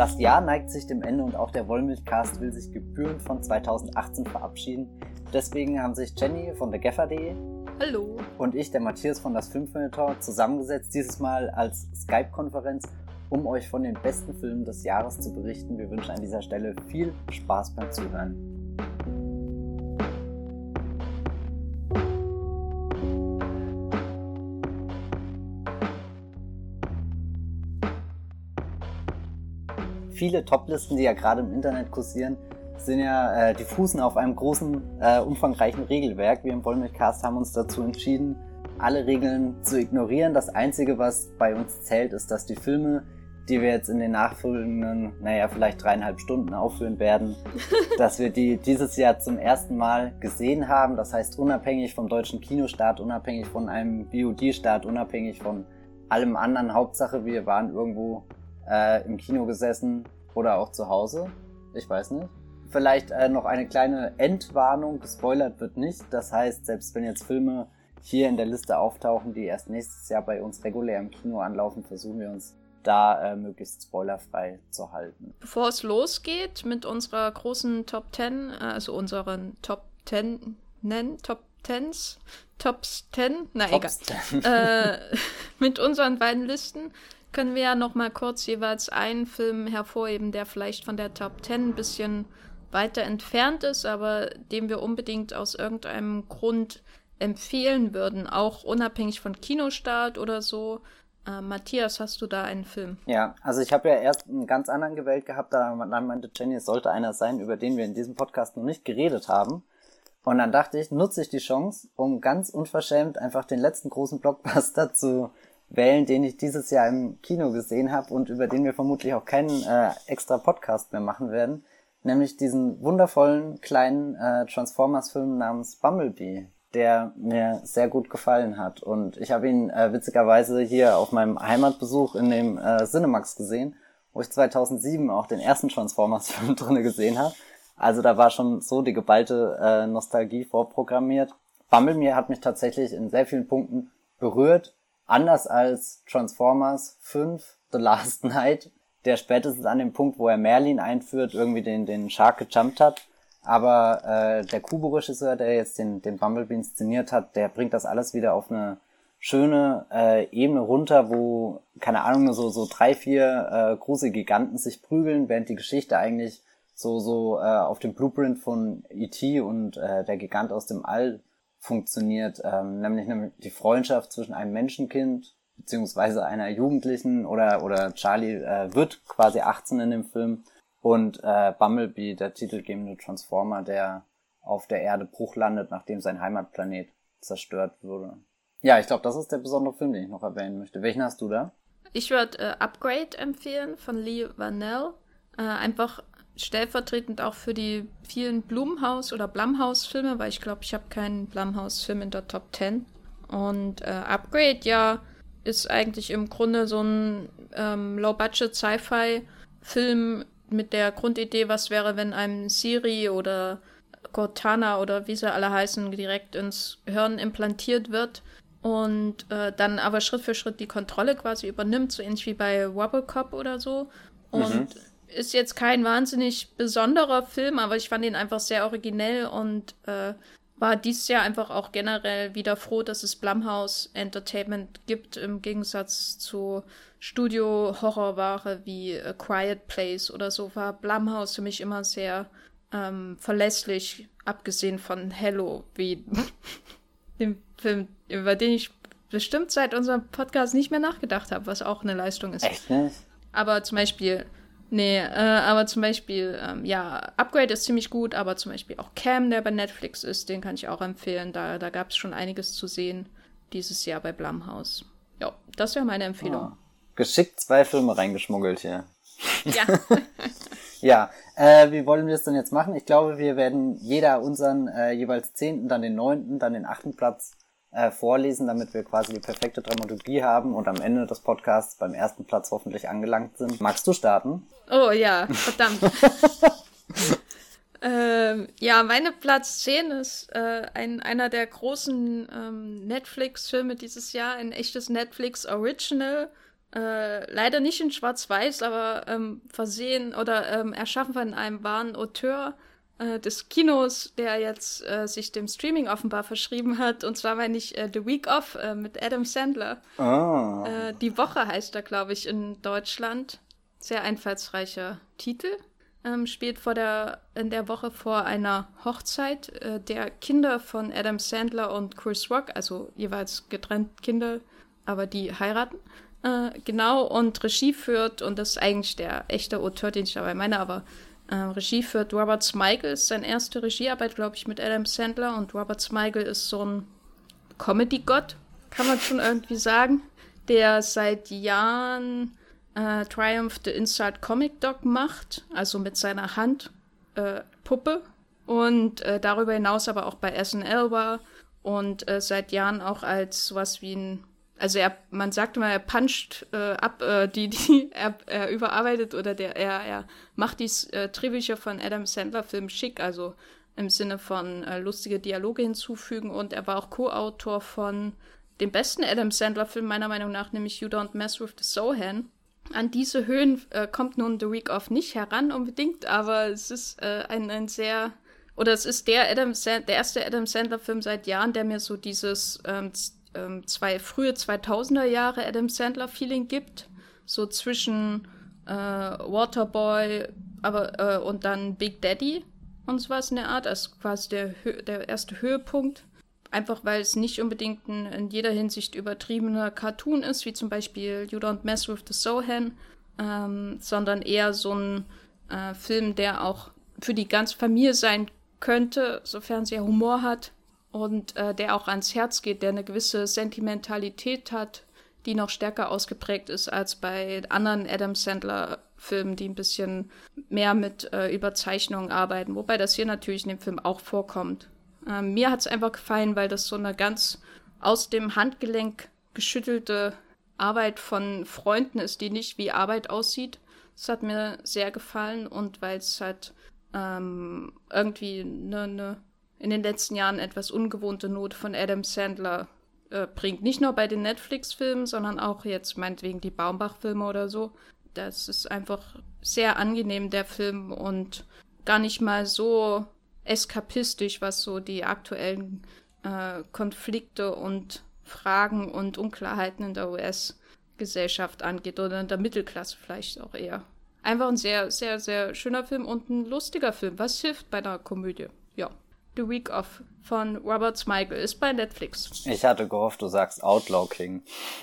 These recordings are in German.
Das Jahr neigt sich dem Ende und auch der Wollmilchcast will sich gebührend von 2018 verabschieden. Deswegen haben sich Jenny von der Geffer.de Hallo. und ich, der Matthias von das Filmfilter, zusammengesetzt, dieses Mal als Skype-Konferenz, um euch von den besten Filmen des Jahres zu berichten. Wir wünschen an dieser Stelle viel Spaß beim Zuhören. Viele Toplisten, die ja gerade im Internet kursieren, sind ja, äh, die fußen auf einem großen, äh, umfangreichen Regelwerk. Wir im Wollmilchcast haben uns dazu entschieden, alle Regeln zu ignorieren. Das Einzige, was bei uns zählt, ist, dass die Filme, die wir jetzt in den nachfolgenden, naja, vielleicht dreieinhalb Stunden aufführen werden, dass wir die dieses Jahr zum ersten Mal gesehen haben. Das heißt, unabhängig vom deutschen Kinostart, unabhängig von einem VOD-Start, unabhängig von allem anderen. Hauptsache, wir waren irgendwo äh, im Kino gesessen oder auch zu Hause. Ich weiß nicht. Vielleicht äh, noch eine kleine Endwarnung, gespoilert wird nicht. Das heißt, selbst wenn jetzt Filme hier in der Liste auftauchen, die erst nächstes Jahr bei uns regulär im Kino anlaufen, versuchen wir uns da äh, möglichst spoilerfrei zu halten. Bevor es losgeht mit unserer großen Top 10, äh, also unseren Top 10 nennen, Top 10s, Tops 10, na Tops egal. äh, mit unseren beiden Listen können wir ja noch mal kurz jeweils einen Film hervorheben, der vielleicht von der Top 10 ein bisschen weiter entfernt ist, aber dem wir unbedingt aus irgendeinem Grund empfehlen würden, auch unabhängig von Kinostart oder so. Äh, Matthias, hast du da einen Film? Ja, also ich habe ja erst einen ganz anderen gewählt gehabt, da meinte Jenny, es sollte einer sein, über den wir in diesem Podcast noch nicht geredet haben. Und dann dachte ich, nutze ich die Chance, um ganz unverschämt einfach den letzten großen Blockbuster zu wählen, den ich dieses Jahr im Kino gesehen habe und über den wir vermutlich auch keinen äh, extra Podcast mehr machen werden, nämlich diesen wundervollen kleinen äh, Transformers-Film namens Bumblebee, der mir sehr gut gefallen hat. Und ich habe ihn äh, witzigerweise hier auf meinem Heimatbesuch in dem äh, Cinemax gesehen, wo ich 2007 auch den ersten Transformers-Film drinne gesehen habe. Also da war schon so die geballte äh, Nostalgie vorprogrammiert. Bumblebee hat mich tatsächlich in sehr vielen Punkten berührt anders als Transformers 5 The Last Night, der spätestens an dem Punkt, wo er Merlin einführt, irgendwie den, den Shark gejumpt hat. Aber äh, der Kubo-Regisseur, der jetzt den, den Bumblebee inszeniert hat, der bringt das alles wieder auf eine schöne äh, Ebene runter, wo, keine Ahnung, so, so drei, vier äh, große Giganten sich prügeln, während die Geschichte eigentlich so, so äh, auf dem Blueprint von E.T. und äh, der Gigant aus dem All funktioniert, ähm, nämlich die Freundschaft zwischen einem Menschenkind beziehungsweise einer Jugendlichen oder oder Charlie äh, wird quasi 18 in dem Film und äh, Bumblebee, der titelgebende Transformer, der auf der Erde Bruch landet, nachdem sein Heimatplanet zerstört wurde. Ja, ich glaube, das ist der besondere Film, den ich noch erwähnen möchte. Welchen hast du da? Ich würde äh, Upgrade empfehlen von Lee Vanell. Äh, einfach stellvertretend auch für die vielen Blumhaus- oder Blumhouse-Filme, weil ich glaube, ich habe keinen Blumhouse-Film in der Top 10. Und äh, Upgrade, ja, ist eigentlich im Grunde so ein ähm, Low-Budget-Sci-Fi-Film mit der Grundidee, was wäre, wenn einem Siri oder Cortana oder wie sie alle heißen, direkt ins Hirn implantiert wird und äh, dann aber Schritt für Schritt die Kontrolle quasi übernimmt, so ähnlich wie bei Wobblecop oder so. Und mhm ist jetzt kein wahnsinnig besonderer Film, aber ich fand ihn einfach sehr originell und äh, war dieses Jahr einfach auch generell wieder froh, dass es Blumhouse Entertainment gibt, im Gegensatz zu Studio-Horrorware wie A Quiet Place oder so, war Blumhouse für mich immer sehr ähm, verlässlich, abgesehen von Hello, wie dem Film, über den ich bestimmt seit unserem Podcast nicht mehr nachgedacht habe, was auch eine Leistung ist. Echt nicht? Aber zum Beispiel Nee, äh, aber zum Beispiel, ähm, ja, Upgrade ist ziemlich gut, aber zum Beispiel auch Cam, der bei Netflix ist, den kann ich auch empfehlen. Da, da gab es schon einiges zu sehen dieses Jahr bei Blumhouse. Ja, das wäre meine Empfehlung. Oh. Geschickt zwei Filme reingeschmuggelt hier. Ja. ja, äh, wie wollen wir es denn jetzt machen? Ich glaube, wir werden jeder unseren äh, jeweils zehnten, dann den neunten, dann den achten Platz äh, vorlesen, damit wir quasi die perfekte Dramaturgie haben und am Ende des Podcasts beim ersten Platz hoffentlich angelangt sind. Magst du starten? Oh ja, verdammt. ähm, ja, meine Platz 10 ist äh, ein, einer der großen ähm, Netflix-Filme dieses Jahr, ein echtes Netflix-Original. Äh, leider nicht in Schwarz-Weiß, aber ähm, versehen oder ähm, erschaffen von einem wahren Auteur äh, des Kinos, der jetzt äh, sich dem Streaming offenbar verschrieben hat. Und zwar meine ich äh, The Week Off äh, mit Adam Sandler. Oh. Die Woche heißt er, glaube ich, in Deutschland. Sehr einfallsreicher Titel. Ähm, spielt vor der, in der Woche vor einer Hochzeit äh, der Kinder von Adam Sandler und Chris Rock, also jeweils getrennt Kinder, aber die heiraten. Genau, und Regie führt, und das ist eigentlich der echte Autor, den ich dabei meine, aber äh, Regie führt Robert Smigel, ist seine erste Regiearbeit, glaube ich, mit Adam Sandler. Und Robert Smigel ist so ein Comedy-Gott, kann man schon irgendwie sagen, der seit Jahren äh, Triumph the Inside Comic Dog macht, also mit seiner Hand äh, Puppe. Und äh, darüber hinaus aber auch bei SNL war und äh, seit Jahren auch als sowas wie ein also er, man sagt immer, er puncht äh, ab, äh, die, die er, er überarbeitet oder der, er, er macht die äh, Drehbücher von Adam Sandler Film schick, also im Sinne von äh, lustige Dialoge hinzufügen und er war auch Co-Autor von dem besten Adam Sandler Film meiner Meinung nach, nämlich You Don't Mess with the Sohan. An diese Höhen äh, kommt nun The Week of nicht heran unbedingt, aber es ist äh, ein, ein sehr oder es ist der Adam Sand der erste Adam Sandler Film seit Jahren, der mir so dieses ähm, ähm, zwei frühe 2000er Jahre Adam Sandler Feeling gibt, so zwischen äh, Waterboy, aber äh, und dann Big Daddy und sowas in der Art, als quasi der, der erste Höhepunkt. Einfach weil es nicht unbedingt ein in jeder Hinsicht übertriebener Cartoon ist, wie zum Beispiel You Don't Mess with the Sohan, ähm, sondern eher so ein äh, Film, der auch für die ganze Familie sein könnte, sofern sie Humor hat und äh, der auch ans Herz geht, der eine gewisse Sentimentalität hat, die noch stärker ausgeprägt ist als bei anderen Adam Sandler Filmen, die ein bisschen mehr mit äh, Überzeichnungen arbeiten, wobei das hier natürlich in dem Film auch vorkommt. Ähm, mir hat es einfach gefallen, weil das so eine ganz aus dem Handgelenk geschüttelte Arbeit von Freunden ist, die nicht wie Arbeit aussieht. Das hat mir sehr gefallen und weil es halt ähm, irgendwie eine ne in den letzten Jahren etwas ungewohnte Note von Adam Sandler äh, bringt. Nicht nur bei den Netflix-Filmen, sondern auch jetzt meinetwegen die Baumbach-Filme oder so. Das ist einfach sehr angenehm, der Film, und gar nicht mal so eskapistisch, was so die aktuellen äh, Konflikte und Fragen und Unklarheiten in der US-Gesellschaft angeht oder in der Mittelklasse vielleicht auch eher. Einfach ein sehr, sehr, sehr schöner Film und ein lustiger Film. Was hilft bei einer Komödie? Ja. The Week Off von Robert Smigel ist bei Netflix. Ich hatte gehofft, du sagst Outlaw King.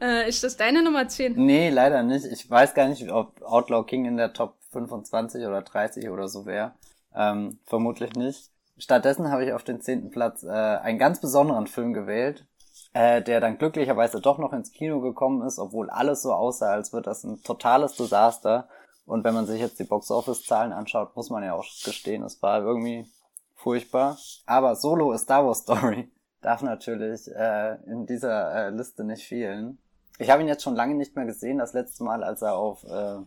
äh, ist das deine Nummer 10? Nee, leider nicht. Ich weiß gar nicht, ob Outlaw King in der Top 25 oder 30 oder so wäre. Ähm, vermutlich nicht. Stattdessen habe ich auf den zehnten Platz äh, einen ganz besonderen Film gewählt, äh, der dann glücklicherweise doch noch ins Kino gekommen ist, obwohl alles so aussah, als wird das ein totales Desaster. Und wenn man sich jetzt die Box-Office-Zahlen anschaut, muss man ja auch gestehen, es war irgendwie furchtbar. Aber Solo A Star Wars Story darf natürlich äh, in dieser äh, Liste nicht fehlen. Ich habe ihn jetzt schon lange nicht mehr gesehen. Das letzte Mal, als er auf äh,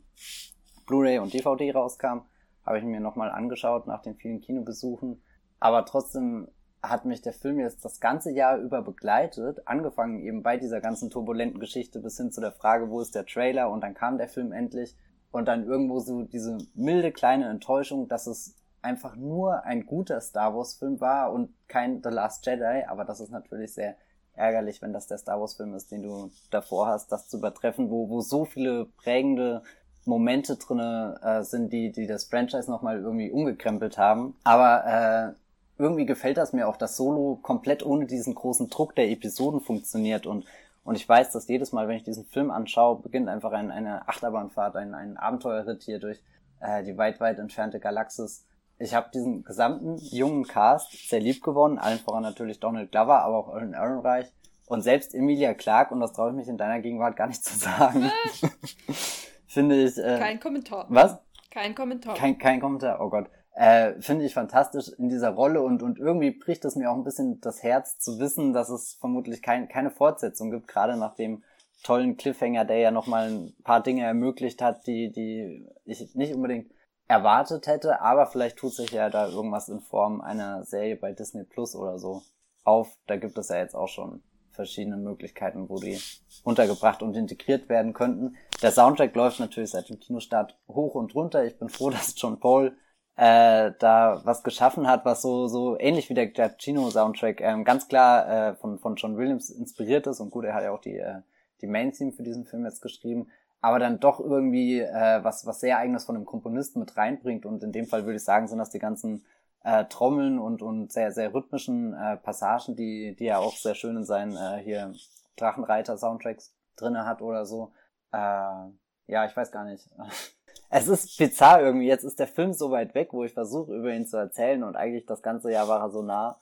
Blu-ray und DVD rauskam, habe ich ihn mir nochmal angeschaut nach den vielen Kinobesuchen. Aber trotzdem hat mich der Film jetzt das ganze Jahr über begleitet, angefangen eben bei dieser ganzen turbulenten Geschichte bis hin zu der Frage, wo ist der Trailer und dann kam der Film endlich und dann irgendwo so diese milde kleine Enttäuschung, dass es einfach nur ein guter Star Wars Film war und kein The Last Jedi, aber das ist natürlich sehr ärgerlich, wenn das der Star Wars Film ist, den du davor hast, das zu übertreffen, wo, wo so viele prägende Momente drinne äh, sind, die, die das Franchise nochmal irgendwie umgekrempelt haben. Aber äh, irgendwie gefällt das mir auch, dass Solo komplett ohne diesen großen Druck der Episoden funktioniert und und ich weiß, dass jedes Mal, wenn ich diesen Film anschaue, beginnt einfach ein, eine Achterbahnfahrt, ein, ein Abenteuerritt hier durch äh, die weit, weit entfernte Galaxis. Ich habe diesen gesamten jungen Cast sehr lieb gewonnen, allen voran natürlich Donald Glover, aber auch Aaron Ehrenreich und selbst Emilia Clark, und das traue ich mich in deiner Gegenwart gar nicht zu sagen. Finde ich. Äh, kein Kommentar. Was? Kein Kommentar. Kein, kein Kommentar, oh Gott äh, finde ich fantastisch in dieser Rolle und, und irgendwie bricht es mir auch ein bisschen das Herz zu wissen, dass es vermutlich kein, keine Fortsetzung gibt, gerade nach dem tollen Cliffhanger, der ja nochmal ein paar Dinge ermöglicht hat, die, die ich nicht unbedingt erwartet hätte, aber vielleicht tut sich ja da irgendwas in Form einer Serie bei Disney Plus oder so auf. Da gibt es ja jetzt auch schon verschiedene Möglichkeiten, wo die untergebracht und integriert werden könnten. Der Soundtrack läuft natürlich seit dem Kinostart hoch und runter. Ich bin froh, dass John Paul äh, da was geschaffen hat, was so so ähnlich wie der Giacchino-Soundtrack ähm, ganz klar äh, von von John Williams inspiriert ist und gut, er hat ja auch die äh, die Main-Theme für diesen Film jetzt geschrieben, aber dann doch irgendwie äh, was was sehr eigenes von dem Komponisten mit reinbringt und in dem Fall würde ich sagen, sind das die ganzen äh, Trommeln und und sehr sehr rhythmischen äh, Passagen, die die er auch sehr schön in seinen äh, hier Drachenreiter Soundtracks drinne hat oder so. Äh, ja, ich weiß gar nicht. es ist bizarr irgendwie. Jetzt ist der Film so weit weg, wo ich versuche, über ihn zu erzählen und eigentlich das ganze Jahr war er so nah.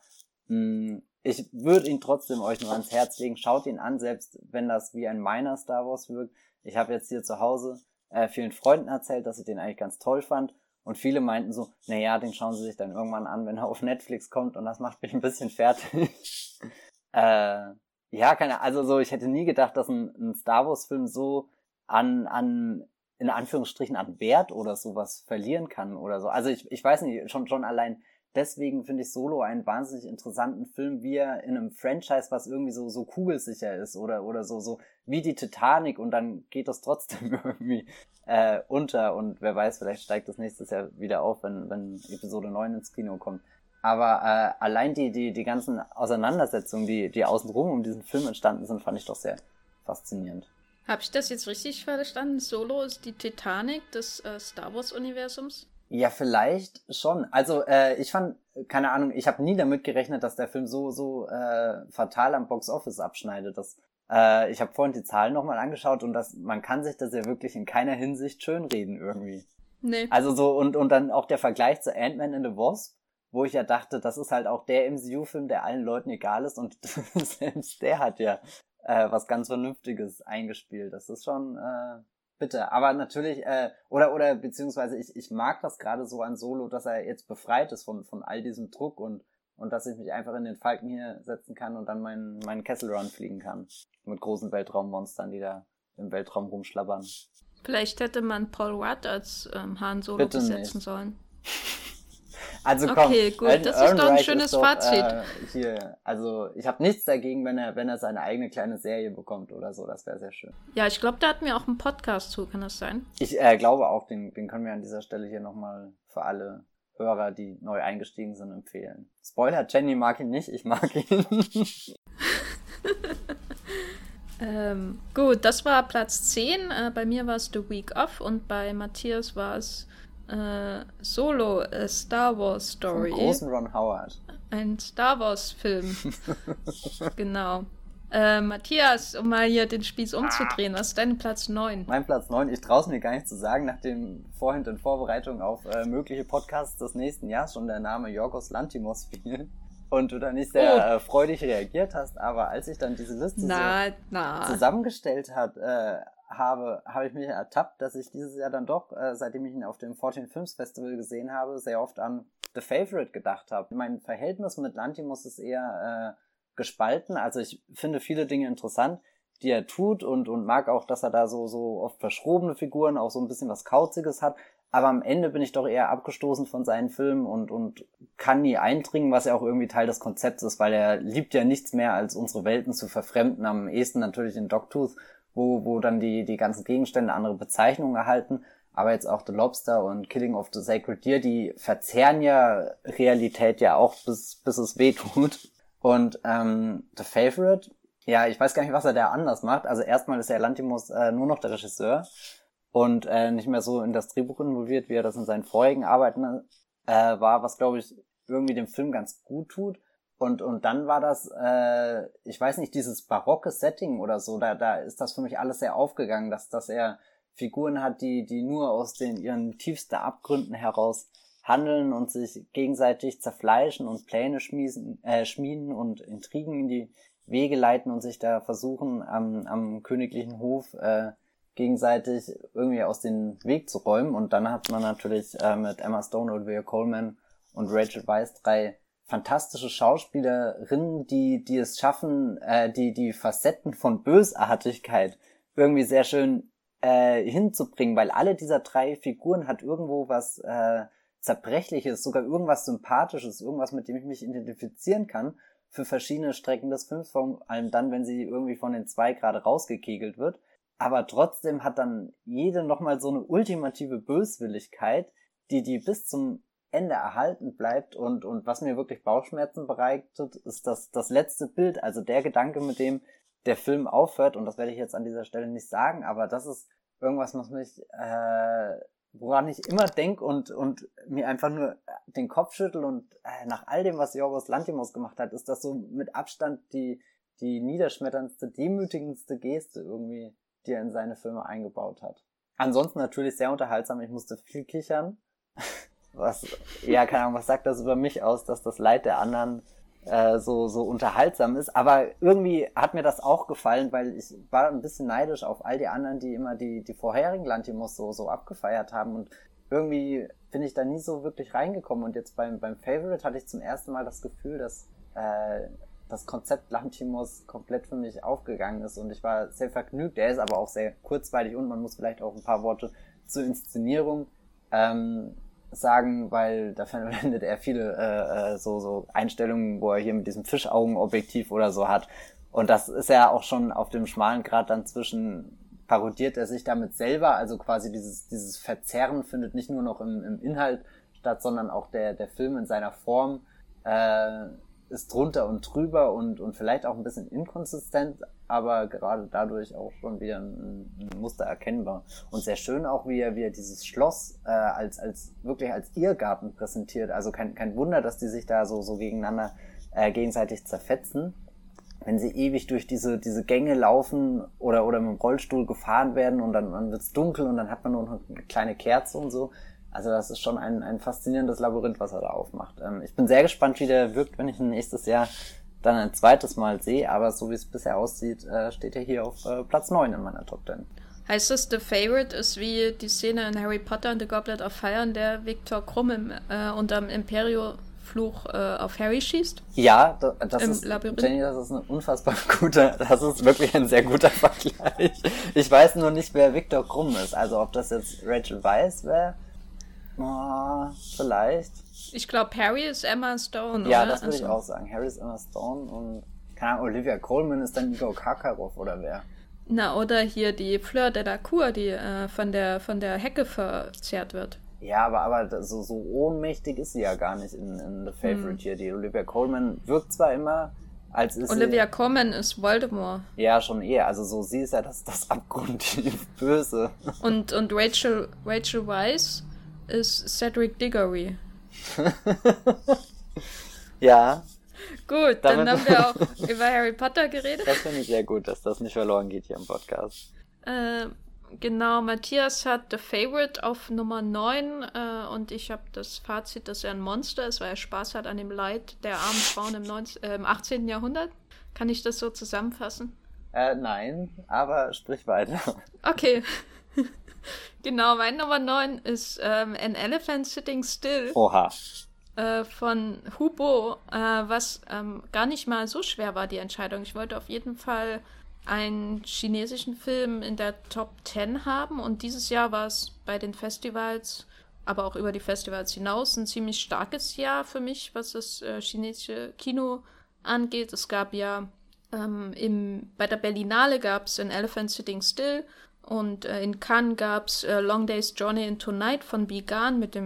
Hm, ich würde ihn trotzdem euch nur ans Herz legen. Schaut ihn an, selbst wenn das wie ein meiner Star Wars wirkt. Ich habe jetzt hier zu Hause äh, vielen Freunden erzählt, dass ich den eigentlich ganz toll fand. Und viele meinten so, naja, den schauen sie sich dann irgendwann an, wenn er auf Netflix kommt und das macht mich ein bisschen fertig. äh, ja, keine, also so, ich hätte nie gedacht, dass ein, ein Star Wars Film so an, an in Anführungsstrichen an Wert oder sowas verlieren kann oder so. Also ich, ich weiß nicht, schon, schon allein deswegen finde ich Solo einen wahnsinnig interessanten Film, wie er in einem Franchise, was irgendwie so, so kugelsicher ist oder, oder so, so wie die Titanic und dann geht das trotzdem irgendwie äh, unter und wer weiß, vielleicht steigt das nächstes Jahr wieder auf, wenn, wenn Episode 9 ins Kino kommt. Aber äh, allein die, die, die ganzen Auseinandersetzungen, die, die außenrum um diesen Film entstanden sind, fand ich doch sehr faszinierend. Habe ich das jetzt richtig verstanden? Solo ist die Titanic des äh, Star Wars-Universums? Ja, vielleicht schon. Also äh, ich fand, keine Ahnung, ich habe nie damit gerechnet, dass der Film so so äh, fatal am Box Office abschneidet. Das, äh, ich habe vorhin die Zahlen nochmal angeschaut und das, man kann sich das ja wirklich in keiner Hinsicht schönreden irgendwie. Nee. Also so und und dann auch der Vergleich zu Ant-Man and the Wasp, wo ich ja dachte, das ist halt auch der MCU-Film, der allen Leuten egal ist und selbst der hat ja äh, was ganz Vernünftiges eingespielt. Das ist schon äh, bitte. Aber natürlich, äh, oder, oder beziehungsweise ich, ich mag das gerade so an Solo, dass er jetzt befreit ist von, von all diesem Druck und, und dass ich mich einfach in den Falken hier setzen kann und dann meinen, meinen Kessel Run fliegen kann. Mit großen Weltraummonstern, die da im Weltraum rumschlabbern. Vielleicht hätte man Paul Rudd als ähm, Han Solo Bitte besetzen nicht. sollen. Also komm, okay, gut, Ern, das ist doch ein schönes doch, Fazit. Äh, hier, also ich habe nichts dagegen, wenn er, wenn er seine eigene kleine Serie bekommt oder so, das wäre sehr schön. Ja, ich glaube, da hatten wir auch einen Podcast zu, kann das sein? Ich äh, glaube auch, den, den können wir an dieser Stelle hier nochmal für alle Hörer, die neu eingestiegen sind, empfehlen. Spoiler, Jenny mag ihn nicht, ich mag ihn. ähm, gut, das war Platz 10. Äh, bei mir war es The Week Off und bei Matthias war es äh, Solo A äh, Star Wars Story. Vom großen Ron Howard. Ein Star Wars Film. genau. Äh, Matthias, um mal hier den Spieß umzudrehen, was ist dein Platz 9? Mein Platz 9, ich traue es mir gar nicht zu sagen, nachdem vorhin in Vorbereitung auf äh, mögliche Podcasts des nächsten Jahres schon der Name Jorgos Lantimos fiel und du dann nicht sehr oh. äh, freudig reagiert hast, aber als ich dann diese Liste na, so na. zusammengestellt hat, äh, habe, habe ich mich ertappt, dass ich dieses Jahr dann doch, äh, seitdem ich ihn auf dem 14 Films Festival gesehen habe, sehr oft an The Favorite gedacht habe. Mein Verhältnis mit Lantimos ist eher äh, gespalten. Also ich finde viele Dinge interessant, die er tut und, und mag auch, dass er da so, so oft verschrobene Figuren, auch so ein bisschen was Kauziges hat. Aber am Ende bin ich doch eher abgestoßen von seinen Filmen und, und kann nie eindringen, was ja auch irgendwie Teil des Konzepts ist, weil er liebt ja nichts mehr, als unsere Welten zu verfremden. Am ehesten natürlich in Dogtooth wo, wo dann die, die ganzen Gegenstände andere Bezeichnungen erhalten. Aber jetzt auch The Lobster und Killing of the Sacred Deer, die verzehren ja Realität ja auch, bis, bis es weh tut. Und ähm, The Favorite, ja, ich weiß gar nicht, was er da anders macht. Also erstmal ist ja Lantimos äh, nur noch der Regisseur und äh, nicht mehr so in das Drehbuch involviert, wie er das in seinen vorigen Arbeiten äh, war, was glaube ich irgendwie dem Film ganz gut tut. Und, und dann war das, äh, ich weiß nicht, dieses barocke Setting oder so, da, da ist das für mich alles sehr aufgegangen, dass, dass er Figuren hat, die, die nur aus den ihren tiefsten Abgründen heraus handeln und sich gegenseitig zerfleischen und Pläne schmieden, äh, schmieden und Intrigen in die Wege leiten und sich da versuchen, am, am königlichen Hof äh, gegenseitig irgendwie aus dem Weg zu räumen. Und dann hat man natürlich äh, mit Emma Stone, Olivia Coleman und Rachel Weisz drei fantastische Schauspielerinnen, die, die es schaffen, äh, die, die Facetten von Bösartigkeit irgendwie sehr schön äh, hinzubringen, weil alle dieser drei Figuren hat irgendwo was äh, Zerbrechliches, sogar irgendwas Sympathisches, irgendwas, mit dem ich mich identifizieren kann. für verschiedene Strecken des Films, vor allem dann, wenn sie irgendwie von den zwei gerade rausgekegelt wird. Aber trotzdem hat dann jede nochmal so eine ultimative Böswilligkeit, die die bis zum Ende erhalten bleibt und, und was mir wirklich Bauchschmerzen bereitet, ist das, das letzte Bild, also der Gedanke, mit dem der Film aufhört, und das werde ich jetzt an dieser Stelle nicht sagen, aber das ist irgendwas, was mich, äh, woran ich immer denke und, und mir einfach nur den Kopf schüttel und äh, nach all dem, was Jorgos Lantimos gemacht hat, ist das so mit Abstand die, die niederschmetterndste, demütigendste Geste irgendwie, die er in seine Filme eingebaut hat. Ansonsten natürlich sehr unterhaltsam, ich musste viel kichern. Was, ja, keine Ahnung, was sagt das über mich aus, dass das Leid der anderen äh, so, so unterhaltsam ist. Aber irgendwie hat mir das auch gefallen, weil ich war ein bisschen neidisch auf all die anderen, die immer die, die vorherigen Lantimos so, so abgefeiert haben. Und irgendwie bin ich da nie so wirklich reingekommen. Und jetzt beim, beim Favorite hatte ich zum ersten Mal das Gefühl, dass äh, das Konzept Lantimos komplett für mich aufgegangen ist. Und ich war sehr vergnügt. Der ist aber auch sehr kurzweilig und man muss vielleicht auch ein paar Worte zur Inszenierung ähm, sagen, weil da verwendet er viele äh, äh, so, so Einstellungen, wo er hier mit diesem Fischaugenobjektiv oder so hat. Und das ist ja auch schon auf dem schmalen Grad dann zwischen parodiert er sich damit selber, also quasi dieses, dieses Verzerren findet nicht nur noch im, im Inhalt statt, sondern auch der, der Film in seiner Form äh, ist drunter und drüber und, und vielleicht auch ein bisschen inkonsistent, aber gerade dadurch auch schon wieder ein, ein Muster erkennbar. Und sehr schön auch, wie er, wie er dieses Schloss äh, als, als wirklich als Irrgarten präsentiert. Also kein, kein Wunder, dass die sich da so, so gegeneinander äh, gegenseitig zerfetzen. Wenn sie ewig durch diese, diese Gänge laufen oder, oder mit dem Rollstuhl gefahren werden und dann, dann wird's dunkel und dann hat man nur noch eine kleine Kerze und so. Also das ist schon ein, ein faszinierendes Labyrinth, was er da aufmacht. Ähm, ich bin sehr gespannt, wie der wirkt, wenn ich ihn nächstes Jahr dann ein zweites Mal sehe, aber so wie es bisher aussieht, äh, steht er hier auf äh, Platz 9 in meiner Top 10. Heißt das, The Favorite ist wie die Szene in Harry Potter und The Goblet of Fire, in der Viktor Krumm im, äh, unterm Imperio-Fluch äh, auf Harry schießt? Ja, das, das ist, Labyrinth? Jenny, das ist ein unfassbar guter, das ist wirklich ein sehr guter Vergleich. Ich weiß nur nicht, wer Viktor Krumm ist, also ob das jetzt Rachel Weisz wäre Oh, vielleicht. Ich glaube, Harry ist Emma Stone, Ja, oder? das würde also. ich auch sagen. Harry ist Emma Stone und keine Ahnung, Olivia Colman ist dann Igor Karkaroff oder wer? Na, oder hier die Fleur de la Cour, die äh, von, der, von der Hecke verzehrt wird. Ja, aber, aber so, so ohnmächtig ist sie ja gar nicht in, in The Favorite hm. hier. Die Olivia Colman wirkt zwar immer, als ist Olivia sie, Colman ist Voldemort. Ja, schon eher. Also so sie ist ja das, das abgrundtief Böse. Und, und Rachel, Rachel Weisz ist Cedric Diggory. ja. Gut, dann haben wir auch über Harry Potter geredet. Das finde ich sehr gut, dass das nicht verloren geht hier im Podcast. Äh, genau, Matthias hat The Favorite auf Nummer 9 äh, und ich habe das Fazit, dass er ein Monster ist, weil er Spaß hat an dem Leid der armen Frauen im, 19, äh, im 18. Jahrhundert. Kann ich das so zusammenfassen? Äh, nein, aber sprich weiter. Okay. genau, mein Nummer 9 ist ähm, An Elephant Sitting Still. Oha. Äh, von Hubo, äh, was ähm, gar nicht mal so schwer war, die Entscheidung. Ich wollte auf jeden Fall einen chinesischen Film in der Top 10 haben und dieses Jahr war es bei den Festivals, aber auch über die Festivals hinaus, ein ziemlich starkes Jahr für mich, was das äh, chinesische Kino angeht. Es gab ja ähm, im, bei der Berlinale gab es An Elephant Sitting Still und äh, in Cannes gab es äh, Long Day's Journey into Night von Bigan mit, äh,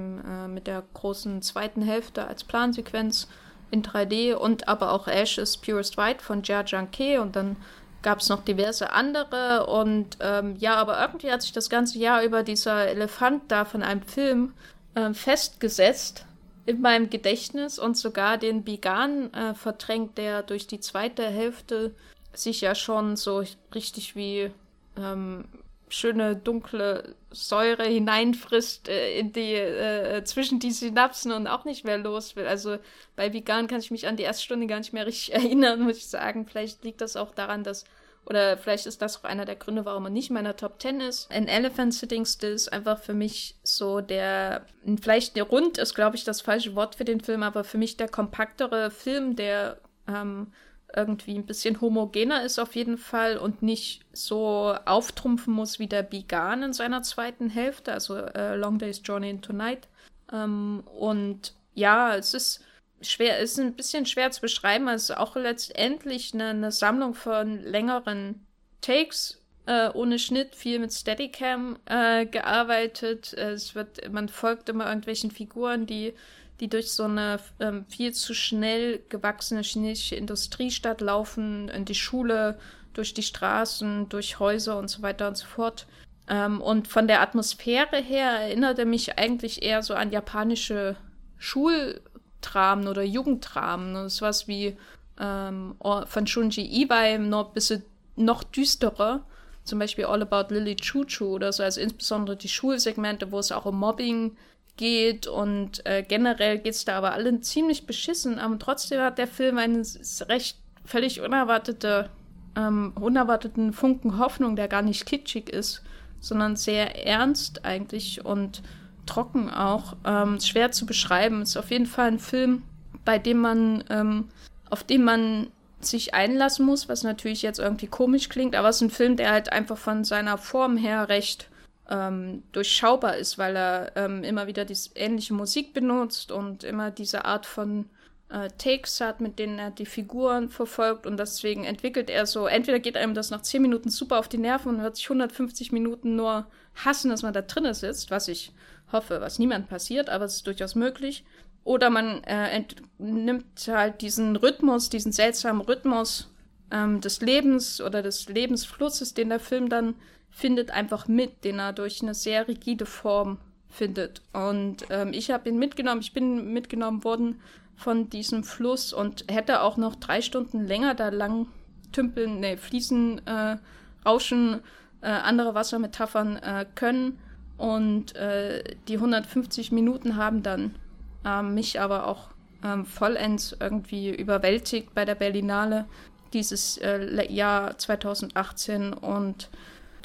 mit der großen zweiten Hälfte als Plansequenz in 3D und aber auch Ashes Purest White von Jia Zhangke und dann gab es noch diverse andere. Und ähm, ja, aber irgendwie hat sich das ganze Jahr über dieser Elefant da von einem Film äh, festgesetzt in meinem Gedächtnis und sogar den Bigan äh, verdrängt, der durch die zweite Hälfte sich ja schon so richtig wie ähm, schöne dunkle Säure hineinfrisst äh, in die äh, zwischen die Synapsen und auch nicht mehr los will. Also bei Vegan kann ich mich an die erste Stunde gar nicht mehr richtig erinnern, muss ich sagen. Vielleicht liegt das auch daran, dass oder vielleicht ist das auch einer der Gründe, warum er nicht in meiner Top 10 ist. An Elephant Sitting Still ist einfach für mich so der, vielleicht der rund ist, glaube ich, das falsche Wort für den Film, aber für mich der kompaktere Film, der ähm, irgendwie ein bisschen homogener ist auf jeden Fall und nicht so auftrumpfen muss wie der Bigan in seiner zweiten Hälfte, also äh, Long Day's Journey into Night. Ähm, und ja, es ist schwer, ist ein bisschen schwer zu beschreiben. Es ist auch letztendlich eine, eine Sammlung von längeren Takes äh, ohne Schnitt, viel mit Steadicam äh, gearbeitet. Es wird, man folgt immer irgendwelchen Figuren, die, die durch so eine ähm, viel zu schnell gewachsene chinesische Industriestadt laufen, in die Schule, durch die Straßen, durch Häuser und so weiter und so fort. Ähm, und von der Atmosphäre her erinnerte mich eigentlich eher so an japanische Schultramen oder Jugendtramen. Das ist was wie ähm, von Shunji Iwai noch ein bisschen noch düsterer zum Beispiel All About Lily Choo Choo oder so, also insbesondere die Schulsegmente, wo es auch um Mobbing geht und äh, generell geht es da aber allen ziemlich beschissen, aber trotzdem hat der Film einen recht völlig unerwartete, ähm, unerwarteten Funken Hoffnung, der gar nicht kitschig ist, sondern sehr ernst eigentlich und trocken auch. Ähm, schwer zu beschreiben. Ist auf jeden Fall ein Film, bei dem man, ähm, auf dem man sich einlassen muss, was natürlich jetzt irgendwie komisch klingt, aber es ist ein Film, der halt einfach von seiner Form her recht ähm, durchschaubar ist, weil er ähm, immer wieder diese ähnliche Musik benutzt und immer diese Art von äh, Takes hat, mit denen er die Figuren verfolgt und deswegen entwickelt er so, entweder geht einem das nach 10 Minuten super auf die Nerven und wird sich 150 Minuten nur hassen, dass man da drinnen sitzt, was ich hoffe, was niemand passiert, aber es ist durchaus möglich. Oder man äh, nimmt halt diesen Rhythmus, diesen seltsamen Rhythmus ähm, des Lebens oder des Lebensflusses, den der Film dann findet, einfach mit, den er durch eine sehr rigide Form findet. Und ähm, ich habe ihn mitgenommen, ich bin mitgenommen worden von diesem Fluss und hätte auch noch drei Stunden länger da lang tümpeln, nee, fließen, äh, rauschen, äh, andere Wassermetaphern äh, können. Und äh, die 150 Minuten haben dann ähm, mich aber auch ähm, vollends irgendwie überwältigt bei der Berlinale dieses äh, Jahr 2018 und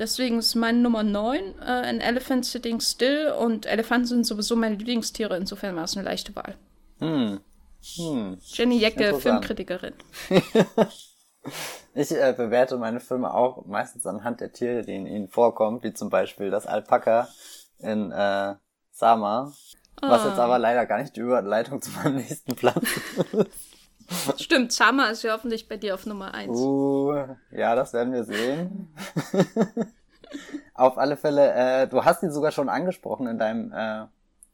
deswegen ist meine Nummer 9 äh, ein Elephant Sitting Still und Elefanten sind sowieso meine Lieblingstiere, insofern war es eine leichte Wahl. Hm. Hm. Jenny Jecke, Filmkritikerin. ich äh, bewerte meine Filme auch meistens anhand der Tiere, die in ihnen vorkommen, wie zum Beispiel das Alpaka in äh, Sama was jetzt aber ah. leider gar nicht die Überleitung zu meinem nächsten Platz ist. Stimmt, Summer ist ja hoffentlich bei dir auf Nummer 1. Uh, ja, das werden wir sehen. auf alle Fälle, äh, du hast ihn sogar schon angesprochen in deinem äh,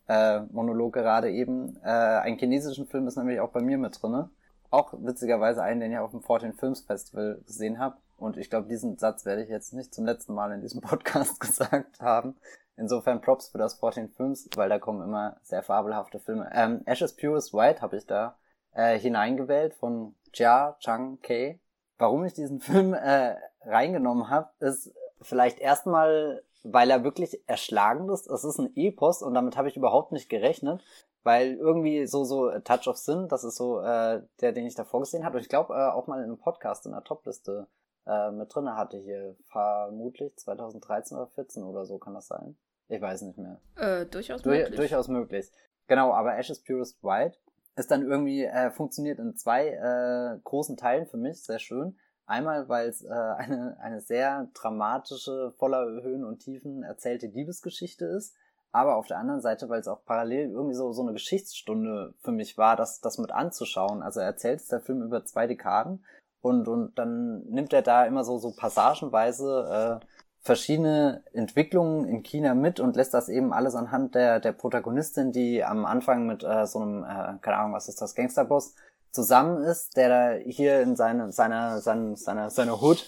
äh, Monolog gerade eben. Äh, einen chinesischen Film ist nämlich auch bei mir mit drinne. Auch witzigerweise einen, den ich auf dem 14 Films Festival gesehen habe. Und ich glaube, diesen Satz werde ich jetzt nicht zum letzten Mal in diesem Podcast gesagt haben. Insofern Props für das 14 Films, weil da kommen immer sehr fabelhafte Filme. Ähm, Ashes Purest White habe ich da äh, hineingewählt von Jia Chang Kei. Warum ich diesen Film äh, reingenommen habe, ist vielleicht erstmal, weil er wirklich erschlagend ist. Es ist ein Epos und damit habe ich überhaupt nicht gerechnet, weil irgendwie so so Touch of Sin, das ist so äh, der, den ich da vorgesehen habe. Und ich glaube äh, auch mal in einem Podcast in der Topliste äh, mit drinne hatte hier vermutlich 2013 oder 14 oder so kann das sein. Ich weiß nicht mehr. Äh, durchaus du möglich. Durchaus möglich. Genau, aber Ashes Purest White ist dann irgendwie, äh, funktioniert in zwei äh, großen Teilen für mich, sehr schön. Einmal, weil es äh, eine, eine sehr dramatische, voller Höhen und Tiefen erzählte Liebesgeschichte ist, aber auf der anderen Seite, weil es auch parallel irgendwie so, so eine Geschichtsstunde für mich war, das, das mit anzuschauen. Also er erzählt der Film über zwei Dekaden und, und dann nimmt er da immer so, so passagenweise äh, verschiedene Entwicklungen in China mit und lässt das eben alles anhand der, der Protagonistin, die am Anfang mit äh, so einem, äh, keine Ahnung, was ist das, Gangsterboss, zusammen ist, der da hier in seine, seiner, seine, seine, seine Hood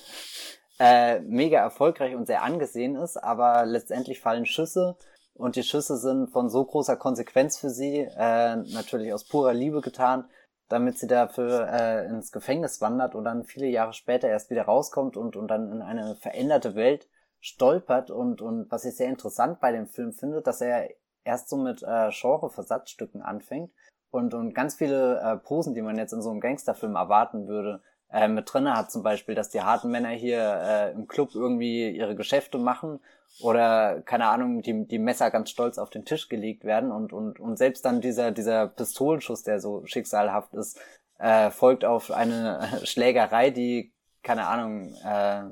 äh, mega erfolgreich und sehr angesehen ist, aber letztendlich fallen Schüsse und die Schüsse sind von so großer Konsequenz für sie, äh, natürlich aus purer Liebe getan, damit sie dafür äh, ins Gefängnis wandert und dann viele Jahre später erst wieder rauskommt und, und dann in eine veränderte Welt stolpert und, und was ich sehr interessant bei dem Film finde, dass er erst so mit äh, Genre-Versatzstücken anfängt und, und ganz viele äh, Posen, die man jetzt in so einem Gangsterfilm erwarten würde, äh, mit drinne hat. Zum Beispiel, dass die harten Männer hier äh, im Club irgendwie ihre Geschäfte machen oder keine Ahnung, die, die Messer ganz stolz auf den Tisch gelegt werden und, und, und selbst dann dieser, dieser Pistolenschuss, der so schicksalhaft ist, äh, folgt auf eine Schlägerei, die keine Ahnung, äh,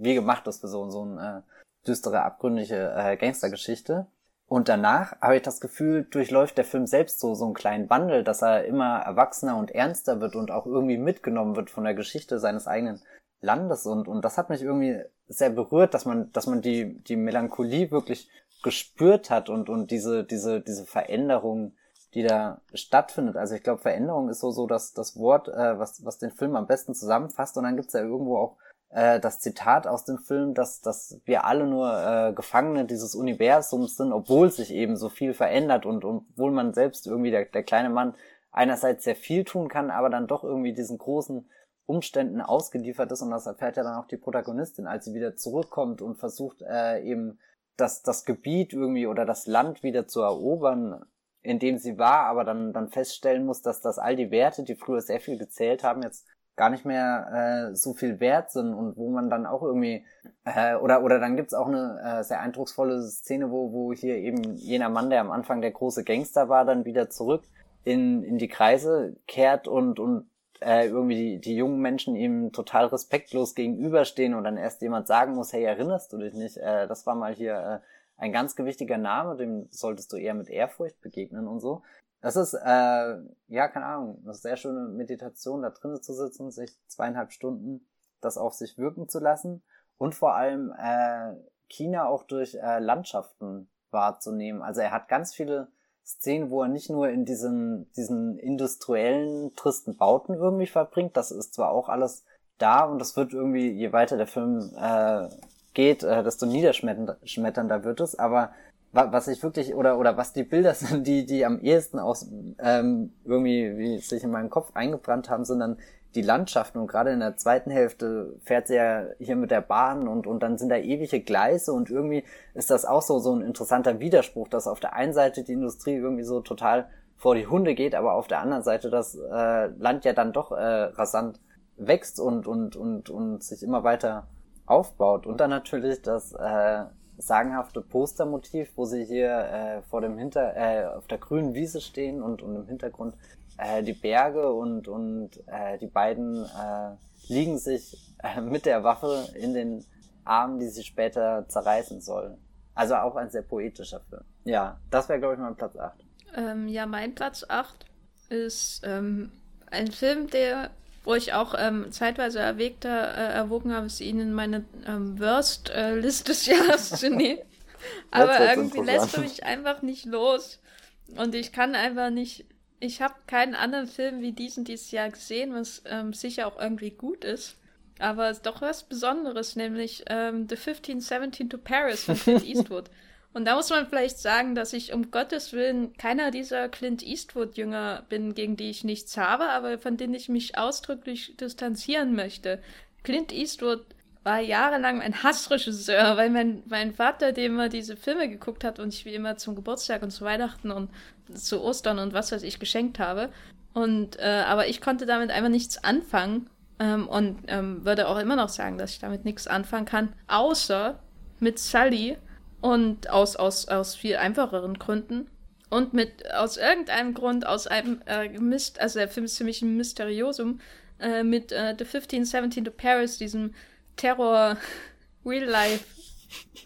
wie gemacht ist für so, so eine äh, düstere, abgründige äh, Gangstergeschichte. Und danach habe ich das Gefühl, durchläuft der Film selbst so, so einen kleinen Wandel, dass er immer erwachsener und ernster wird und auch irgendwie mitgenommen wird von der Geschichte seines eigenen Landes. Und, und das hat mich irgendwie sehr berührt, dass man, dass man die, die Melancholie wirklich gespürt hat und, und diese, diese, diese Veränderung, die da stattfindet. Also ich glaube, Veränderung ist so, so das, das Wort, äh, was, was den Film am besten zusammenfasst. Und dann gibt's ja irgendwo auch äh, das Zitat aus dem Film, dass, dass wir alle nur äh, Gefangene dieses Universums sind, obwohl sich eben so viel verändert und, obwohl man selbst irgendwie der, der kleine Mann einerseits sehr viel tun kann, aber dann doch irgendwie diesen großen Umständen ausgeliefert ist und das erfährt ja dann auch die Protagonistin, als sie wieder zurückkommt und versucht äh, eben das, das Gebiet irgendwie oder das Land wieder zu erobern, in dem sie war, aber dann, dann feststellen muss, dass das all die Werte, die früher sehr viel gezählt haben, jetzt gar nicht mehr äh, so viel wert sind und wo man dann auch irgendwie äh, oder oder dann gibt's auch eine äh, sehr eindrucksvolle Szene, wo wo hier eben jener Mann, der am Anfang der große Gangster war, dann wieder zurück in in die Kreise kehrt und und äh, irgendwie die, die jungen Menschen ihm total respektlos gegenüberstehen und dann erst jemand sagen muss, hey, erinnerst du dich nicht? Äh, das war mal hier äh, ein ganz gewichtiger Name, dem solltest du eher mit Ehrfurcht begegnen und so. Das ist, äh, ja, keine Ahnung, eine sehr schöne Meditation, da drinnen zu sitzen, sich zweieinhalb Stunden das auf sich wirken zu lassen und vor allem äh, China auch durch äh, Landschaften wahrzunehmen. Also er hat ganz viele Szenen, wo er nicht nur in diesen, diesen industriellen, tristen Bauten irgendwie verbringt, das ist zwar auch alles da und das wird irgendwie, je weiter der Film äh, geht, äh, desto niederschmetternder wird es, aber was ich wirklich oder oder was die Bilder sind, die die am ehesten aus ähm, irgendwie wie sich in meinen Kopf eingebrannt haben, sind dann die Landschaften. Und gerade in der zweiten Hälfte fährt sie ja hier mit der Bahn und und dann sind da ewige Gleise. Und irgendwie ist das auch so so ein interessanter Widerspruch, dass auf der einen Seite die Industrie irgendwie so total vor die Hunde geht, aber auf der anderen Seite das äh, Land ja dann doch äh, rasant wächst und und und und sich immer weiter aufbaut und dann natürlich das äh, sagenhafte Postermotiv, wo sie hier äh, vor dem Hinter äh, auf der grünen Wiese stehen und, und im Hintergrund äh, die Berge und und äh, die beiden äh, liegen sich äh, mit der Waffe in den Armen, die sie später zerreißen sollen. Also auch ein sehr poetischer Film. Ja, das wäre glaube ich mein Platz 8. Ähm, ja, mein Platz 8 ist ähm, ein Film, der wo ich auch ähm, zeitweise erwägter, äh, erwogen habe, es ihnen meine ähm, Worst-List äh, des Jahres zu nehmen. Aber irgendwie lässt du mich einfach nicht los. Und ich kann einfach nicht. Ich habe keinen anderen Film wie diesen dieses Jahr gesehen, was ähm, sicher auch irgendwie gut ist. Aber es ist doch was Besonderes, nämlich ähm, The 1517 to Paris von Clint Eastwood. Und da muss man vielleicht sagen, dass ich um Gottes Willen keiner dieser Clint Eastwood-Jünger bin, gegen die ich nichts habe, aber von denen ich mich ausdrücklich distanzieren möchte. Clint Eastwood war jahrelang ein Hassregisseur, weil mein, mein Vater, dem immer diese Filme geguckt hat und ich wie immer zum Geburtstag und zu Weihnachten und zu Ostern und was weiß ich geschenkt habe. Und äh, aber ich konnte damit einfach nichts anfangen ähm, und ähm, würde auch immer noch sagen, dass ich damit nichts anfangen kann, außer mit Sully, und aus, aus, aus viel einfacheren Gründen. Und mit, aus irgendeinem Grund, aus einem äh, Mist, also der Film ist für mich ein Mysteriosum, äh, mit äh, The 1517 to Paris, diesem Terror Real-Life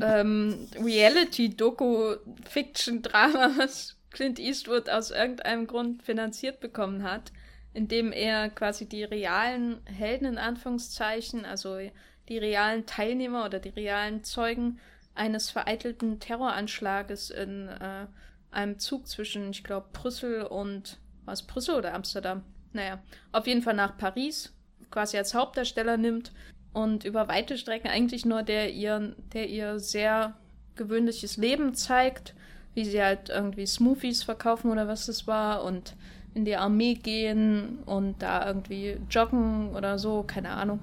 ähm, Reality-Doku-Fiction-Drama, was Clint Eastwood aus irgendeinem Grund finanziert bekommen hat, indem er quasi die realen Helden in Anführungszeichen, also die realen Teilnehmer oder die realen Zeugen eines vereitelten Terroranschlages in äh, einem Zug zwischen, ich glaube, Brüssel und was Brüssel oder Amsterdam? Naja, auf jeden Fall nach Paris, quasi als Hauptdarsteller nimmt und über weite Strecken eigentlich nur der ihr, der ihr sehr gewöhnliches Leben zeigt, wie sie halt irgendwie Smoothies verkaufen oder was das war und in die Armee gehen und da irgendwie joggen oder so, keine Ahnung.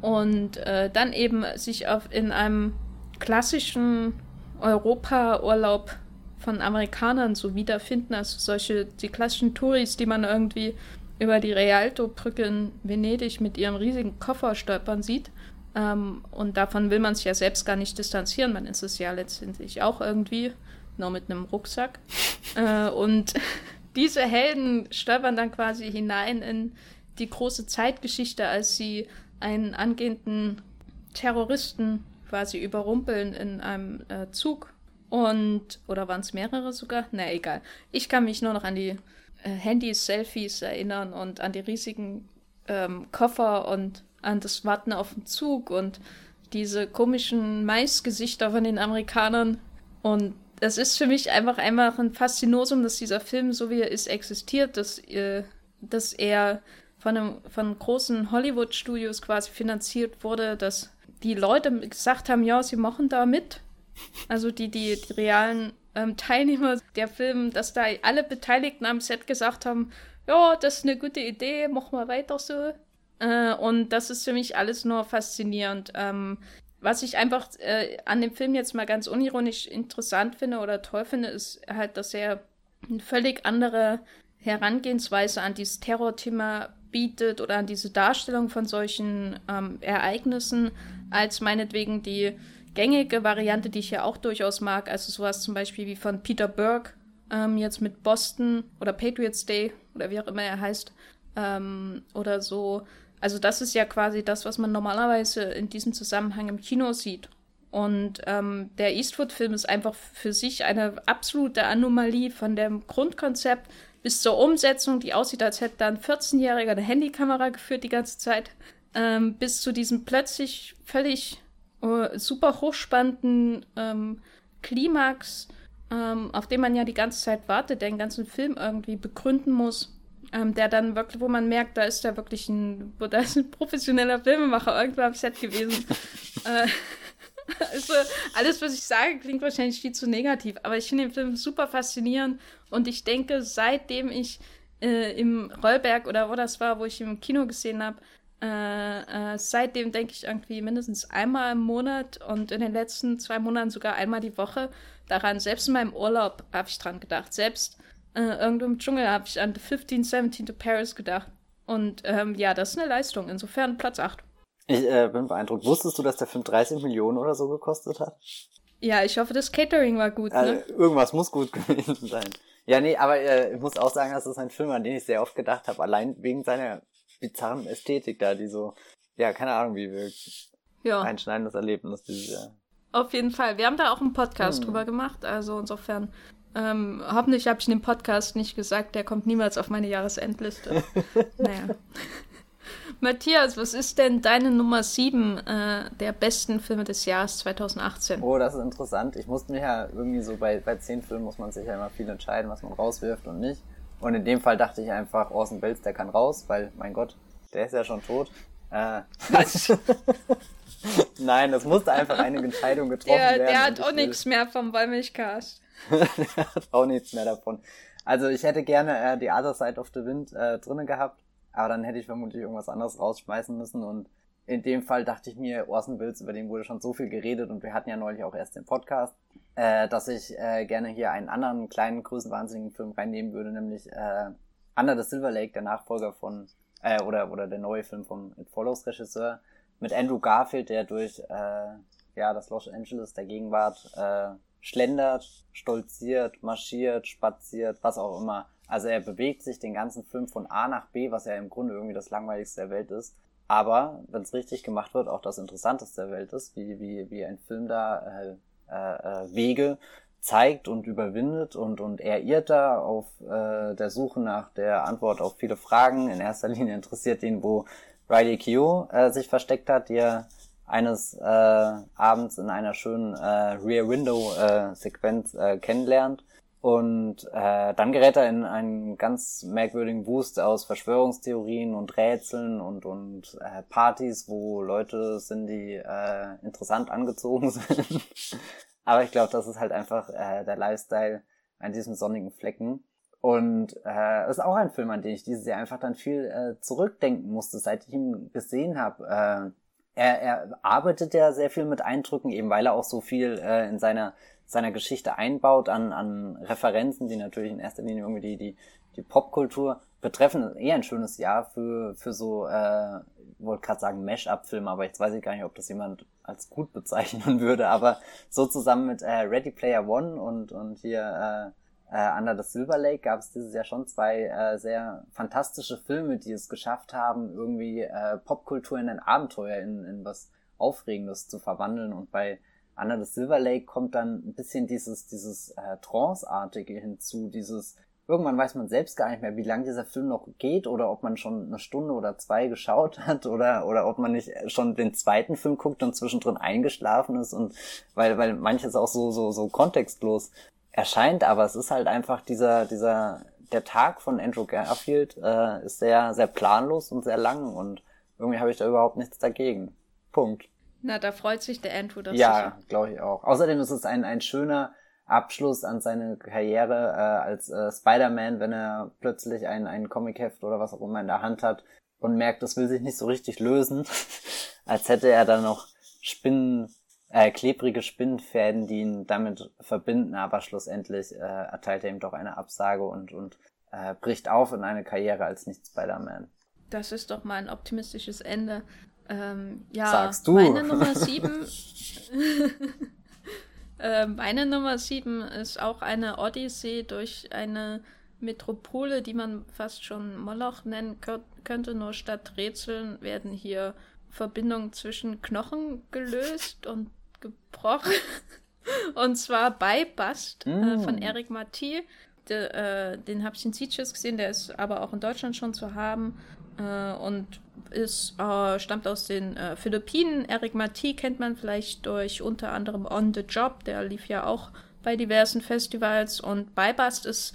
Und äh, dann eben sich auf in einem klassischen Europa-Urlaub von Amerikanern so wiederfinden, also solche, die klassischen Touris, die man irgendwie über die Rialto-Brücke in Venedig mit ihrem riesigen Koffer stolpern sieht. Ähm, und davon will man sich ja selbst gar nicht distanzieren. Man ist es ja letztendlich auch irgendwie, nur mit einem Rucksack. äh, und diese Helden stolpern dann quasi hinein in die große Zeitgeschichte, als sie einen angehenden Terroristen quasi überrumpeln in einem äh, Zug Und, oder waren es mehrere sogar? Na, egal. Ich kann mich nur noch an die äh, Handys, Selfies erinnern und an die riesigen ähm, Koffer und an das Warten auf den Zug und diese komischen Maisgesichter von den Amerikanern. Und es ist für mich einfach einfach ein Faszinosum, dass dieser Film, so wie er ist, existiert, dass, äh, dass er von, einem, von großen Hollywood-Studios quasi finanziert wurde, dass die Leute gesagt haben, ja, sie machen da mit. Also die, die, die realen ähm, Teilnehmer der Film, dass da alle Beteiligten am Set gesagt haben, ja, das ist eine gute Idee, mach mal weiter so. Äh, und das ist für mich alles nur faszinierend. Ähm, was ich einfach äh, an dem Film jetzt mal ganz unironisch interessant finde oder toll finde, ist halt, dass er eine völlig andere Herangehensweise an dieses Terrorthema bietet oder an diese Darstellung von solchen ähm, Ereignissen, als meinetwegen die gängige Variante, die ich ja auch durchaus mag, also sowas zum Beispiel wie von Peter Burke, ähm, jetzt mit Boston oder Patriots Day oder wie auch immer er heißt, ähm, oder so. Also das ist ja quasi das, was man normalerweise in diesem Zusammenhang im Kino sieht. Und ähm, der Eastwood-Film ist einfach für sich eine absolute Anomalie von dem Grundkonzept bis zur Umsetzung, die aussieht, als hätte da ein 14-Jähriger eine Handykamera geführt die ganze Zeit, ähm, bis zu diesem plötzlich völlig äh, super hochspannenden ähm, Klimax, ähm, auf den man ja die ganze Zeit wartet, der den ganzen Film irgendwie begründen muss. Ähm, der dann wirklich, wo man merkt, da ist da wirklich ein, da ist ein professioneller Filmemacher irgendwo am Set gewesen. äh, also, alles, was ich sage, klingt wahrscheinlich viel zu negativ, aber ich finde den Film super faszinierend und ich denke, seitdem ich äh, im Rollberg oder wo das war, wo ich ihn im Kino gesehen habe, äh, äh, seitdem denke ich irgendwie mindestens einmal im Monat und in den letzten zwei Monaten sogar einmal die Woche daran. Selbst in meinem Urlaub habe ich dran gedacht. Selbst äh, irgendwo im Dschungel habe ich an The 15, 17 to Paris gedacht. Und ähm, ja, das ist eine Leistung. Insofern Platz 8. Ich äh, bin beeindruckt. Wusstest du, dass der Film 30 Millionen oder so gekostet hat? Ja, ich hoffe, das Catering war gut. Also, ne? Irgendwas muss gut gewesen sein. Ja, nee, aber äh, ich muss auch sagen, das ist ein Film, an den ich sehr oft gedacht habe. Allein wegen seiner bizarren Ästhetik da, die so, ja, keine Ahnung, wie wirkt. Ja. Ein schneidendes Erlebnis dieses Jahr. Auf jeden Fall. Wir haben da auch einen Podcast hm. drüber gemacht, also insofern. Ähm, hoffentlich habe ich in dem Podcast nicht gesagt, der kommt niemals auf meine Jahresendliste. naja. Matthias, was ist denn deine Nummer 7 äh, der besten Filme des Jahres 2018? Oh, das ist interessant. Ich musste mir ja irgendwie so bei, bei zehn Filmen muss man sich ja immer viel entscheiden, was man rauswirft und nicht. Und in dem Fall dachte ich einfach, Orson Welles, der kann raus, weil, mein Gott, der ist ja schon tot. Äh, Nein, das musste einfach eine Entscheidung getroffen der, werden. Der hat auch nichts mehr vom Wollmilchcast. der hat auch nichts mehr davon. Also ich hätte gerne äh, die Other Side of the Wind äh, drinnen gehabt, aber dann hätte ich vermutlich irgendwas anderes rausschmeißen müssen und in dem Fall dachte ich mir, Orson Welles, über den wurde schon so viel geredet und wir hatten ja neulich auch erst den Podcast, äh, dass ich äh, gerne hier einen anderen kleinen, größenwahnsinnigen Film reinnehmen würde, nämlich äh, Under the Silver Lake, der Nachfolger von, äh, oder, oder der neue Film vom It Follows Regisseur, mit Andrew Garfield, der durch äh, ja, das Los Angeles der Gegenwart äh, schlendert, stolziert, marschiert, spaziert, was auch immer. Also er bewegt sich den ganzen Film von A nach B, was ja im Grunde irgendwie das langweiligste der Welt ist. Aber wenn es richtig gemacht wird, auch das Interessanteste der Welt ist, wie, wie, wie ein Film da äh, äh, äh, Wege zeigt und überwindet und, und er irrt da auf äh, der Suche nach der Antwort auf viele Fragen. In erster Linie interessiert ihn, wo Riley Keough äh, sich versteckt hat, die er eines äh, Abends in einer schönen äh, Rear Window äh, Sequenz äh, kennenlernt. Und äh, dann gerät er in einen ganz merkwürdigen Wust aus Verschwörungstheorien und Rätseln und, und äh, Partys, wo Leute sind, die äh, interessant angezogen sind. Aber ich glaube, das ist halt einfach äh, der Lifestyle an diesem sonnigen Flecken. Und äh, ist auch ein Film, an den ich dieses Jahr einfach dann viel äh, zurückdenken musste, seit ich ihn gesehen habe. Äh, er, er arbeitet ja sehr viel mit Eindrücken, eben weil er auch so viel äh, in seiner seiner Geschichte einbaut an, an Referenzen, die natürlich in erster Linie irgendwie die, die, die Popkultur betreffen. Eher ein schönes Jahr für, für so, äh, wollte gerade sagen Mash-up-Filme, aber jetzt weiß ich gar nicht, ob das jemand als gut bezeichnen würde. Aber so zusammen mit äh, Ready Player One und, und hier äh, äh, Under the Silver Lake gab es dieses Jahr schon zwei äh, sehr fantastische Filme, die es geschafft haben, irgendwie äh, Popkultur in ein Abenteuer, in, in was Aufregendes zu verwandeln. Und bei Under the Silver Lake kommt dann ein bisschen dieses, dieses äh, Trance-artige hinzu, dieses irgendwann weiß man selbst gar nicht mehr, wie lang dieser Film noch geht oder ob man schon eine Stunde oder zwei geschaut hat oder, oder ob man nicht schon den zweiten Film guckt und zwischendrin eingeschlafen ist und weil, weil manches auch so, so, so kontextlos erscheint, aber es ist halt einfach dieser, dieser, der Tag von Andrew Garfield äh, ist sehr, sehr planlos und sehr lang und irgendwie habe ich da überhaupt nichts dagegen. Punkt. Na, da freut sich der Andrew, dass Ja, glaube ich auch. Außerdem ist es ein, ein schöner Abschluss an seine Karriere äh, als äh, Spider-Man, wenn er plötzlich ein, ein Comic-Heft oder was auch immer in der Hand hat und merkt, das will sich nicht so richtig lösen, als hätte er dann noch Spinnen, äh, klebrige Spinnenfäden, die ihn damit verbinden, aber schlussendlich äh, erteilt er ihm doch eine Absage und, und äh, bricht auf in eine Karriere als Nicht-Spider-Man. Das ist doch mal ein optimistisches Ende. Ähm, ja, Sagst du. meine Nummer sieben Äh, meine Nummer 7 ist auch eine Odyssee durch eine Metropole, die man fast schon Moloch nennen könnte, nur statt Rätseln werden hier Verbindungen zwischen Knochen gelöst und gebrochen. und zwar bei Bust mm. äh, von. Eric Marty. De, äh, den habe ich in Sieges gesehen, der ist aber auch in Deutschland schon zu haben. Äh, und ist, äh, stammt aus den äh, Philippinen. Eric Mati kennt man vielleicht durch unter anderem On the Job, der lief ja auch bei diversen Festivals. Und Bybust ist,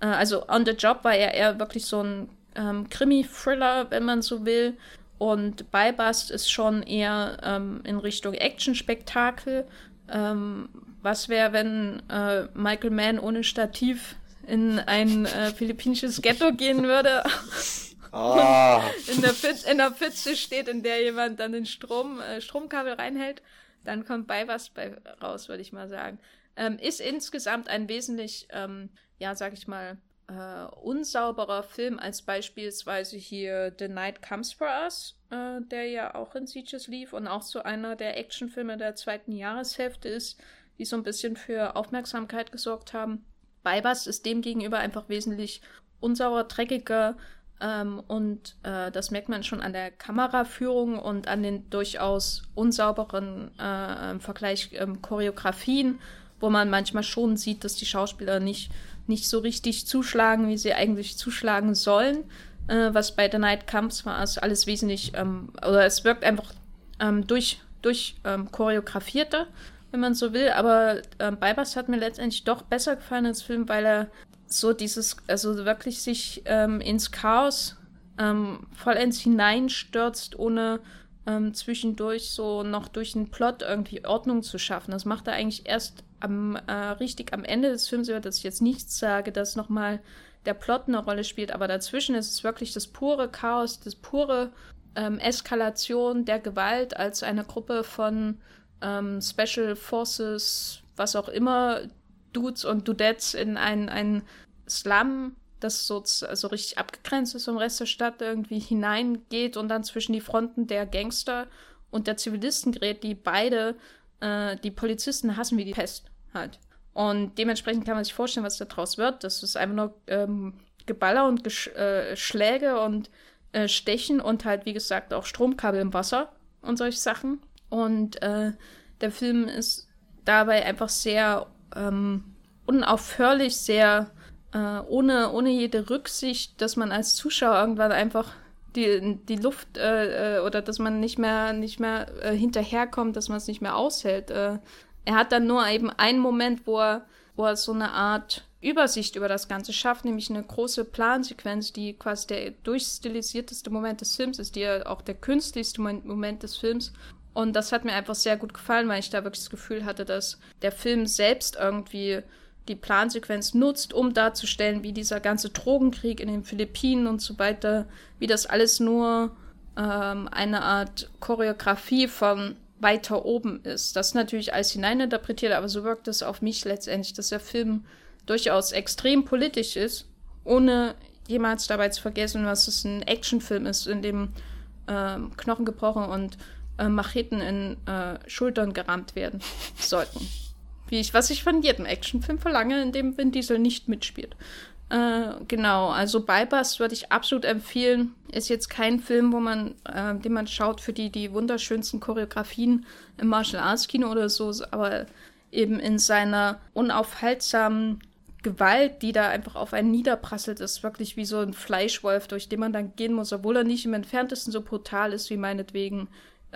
äh, also On the Job war er eher wirklich so ein ähm, Krimi-Thriller, wenn man so will. Und Bybust ist schon eher ähm, in Richtung Action-Spektakel. Ähm, was wäre, wenn äh, Michael Mann ohne Stativ in ein äh, philippinisches Ghetto gehen würde? Oh. in, der Pfütze, in der Pfütze steht, in der jemand dann den Strom, äh, Stromkabel reinhält, dann kommt bei was bei raus, würde ich mal sagen. Ähm, ist insgesamt ein wesentlich, ähm, ja, sag ich mal, äh, unsauberer Film als beispielsweise hier The Night Comes for Us, äh, der ja auch in Sieges lief und auch so einer der Actionfilme der zweiten Jahreshälfte ist, die so ein bisschen für Aufmerksamkeit gesorgt haben. Beibast ist demgegenüber einfach wesentlich unsauber, dreckiger, ähm, und äh, das merkt man schon an der Kameraführung und an den durchaus unsauberen äh, Vergleich ähm, Choreografien, wo man manchmal schon sieht, dass die Schauspieler nicht, nicht so richtig zuschlagen, wie sie eigentlich zuschlagen sollen. Äh, was bei The Night Comes war, ist alles wesentlich, ähm, oder es wirkt einfach ähm, durch, durch ähm, choreografierter, wenn man so will. Aber äh, Bybers hat mir letztendlich doch besser gefallen als Film, weil er so dieses, also wirklich sich ähm, ins Chaos ähm, vollends hineinstürzt, ohne ähm, zwischendurch so noch durch den Plot irgendwie Ordnung zu schaffen. Das macht er eigentlich erst am, äh, richtig am Ende des Films, über das ich jetzt nichts sage, dass nochmal der Plot eine Rolle spielt, aber dazwischen ist es wirklich das pure Chaos, das pure ähm, Eskalation der Gewalt als eine Gruppe von ähm, Special Forces, was auch immer, Dudes und Dudettes in ein, ein Slum, das so also richtig abgegrenzt ist vom Rest der Stadt, irgendwie hineingeht und dann zwischen die Fronten der Gangster und der Zivilisten gerät, die beide äh, die Polizisten hassen wie die Pest halt. Und dementsprechend kann man sich vorstellen, was da draus wird. Das ist einfach nur ähm, Geballer und Gesch äh, Schläge und äh, Stechen und halt, wie gesagt, auch Stromkabel im Wasser und solche Sachen. Und äh, der Film ist dabei einfach sehr ähm, unaufhörlich, sehr äh, ohne, ohne jede Rücksicht, dass man als Zuschauer irgendwann einfach die, die Luft äh, äh, oder dass man nicht mehr, nicht mehr äh, hinterherkommt, dass man es nicht mehr aushält. Äh, er hat dann nur eben einen Moment, wo er, wo er so eine Art Übersicht über das Ganze schafft, nämlich eine große Plansequenz, die quasi der durchstilisierteste Moment des Films ist, die ja auch der künstlichste Moment des Films. Und das hat mir einfach sehr gut gefallen, weil ich da wirklich das Gefühl hatte, dass der Film selbst irgendwie die Plansequenz nutzt, um darzustellen, wie dieser ganze Drogenkrieg in den Philippinen und so weiter, wie das alles nur ähm, eine Art Choreografie von weiter oben ist. Das natürlich alles hineininterpretiert, aber so wirkt es auf mich letztendlich, dass der Film durchaus extrem politisch ist, ohne jemals dabei zu vergessen, was es ein Actionfilm ist, in dem ähm, Knochen gebrochen und äh, Macheten in äh, Schultern gerammt werden sollten. Wie ich, was ich von jedem Actionfilm verlange, in dem Vin Diesel nicht mitspielt. Äh, genau, also Bybust würde ich absolut empfehlen. Ist jetzt kein Film, wo man, äh, den man schaut für die, die wunderschönsten Choreografien im Martial Arts Kino oder so, aber eben in seiner unaufhaltsamen Gewalt, die da einfach auf einen niederprasselt, ist wirklich wie so ein Fleischwolf, durch den man dann gehen muss, obwohl er nicht im entferntesten so brutal ist wie meinetwegen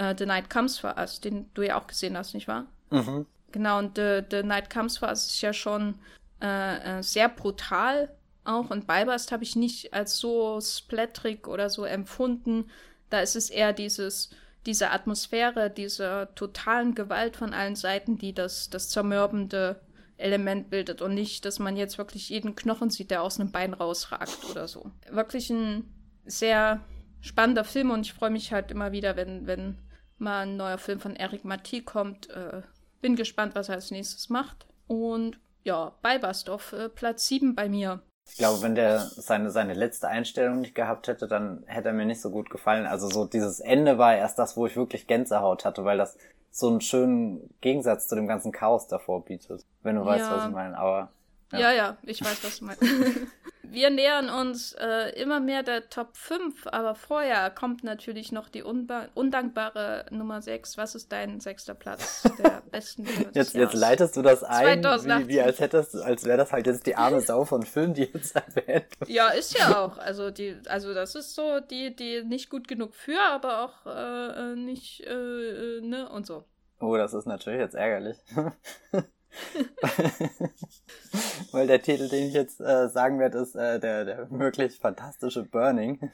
äh, The Night Comes for Us, den du ja auch gesehen hast, nicht wahr? Mhm. Genau, und The, The Night Comes for Us ist ja schon äh, äh, sehr brutal auch und Balbast habe ich nicht als so splatterig oder so empfunden. Da ist es eher dieses, diese Atmosphäre, diese totalen Gewalt von allen Seiten, die das, das zermürbende Element bildet und nicht, dass man jetzt wirklich jeden Knochen sieht, der aus einem Bein rausragt oder so. Wirklich ein sehr spannender Film und ich freue mich halt immer wieder, wenn, wenn mal ein neuer Film von Eric Mathieu kommt. Äh, bin gespannt, was er als nächstes macht. Und ja, Balbast auf äh, Platz 7 bei mir. Ich glaube, wenn der seine, seine letzte Einstellung nicht gehabt hätte, dann hätte er mir nicht so gut gefallen. Also so dieses Ende war erst das, wo ich wirklich Gänsehaut hatte, weil das so einen schönen Gegensatz zu dem ganzen Chaos davor bietet. Wenn du ja. weißt, was ich meine. Aber. Ja. ja, ja, ich weiß, was du meinst. wir nähern uns äh, immer mehr der Top 5, aber vorher kommt natürlich noch die undankbare Nummer 6. Was ist dein sechster Platz der besten Filme jetzt, jetzt leitest du das ein, wie, wie, als hättest als wäre das halt jetzt die arme Sau von Film, die jetzt erwähnt Ja, ist ja auch. Also die, also das ist so die, die nicht gut genug für, aber auch äh, äh nicht, äh, äh, ne, und so. Oh, das ist natürlich jetzt ärgerlich. Weil der Titel, den ich jetzt äh, sagen werde, ist äh, der, der wirklich fantastische Burning.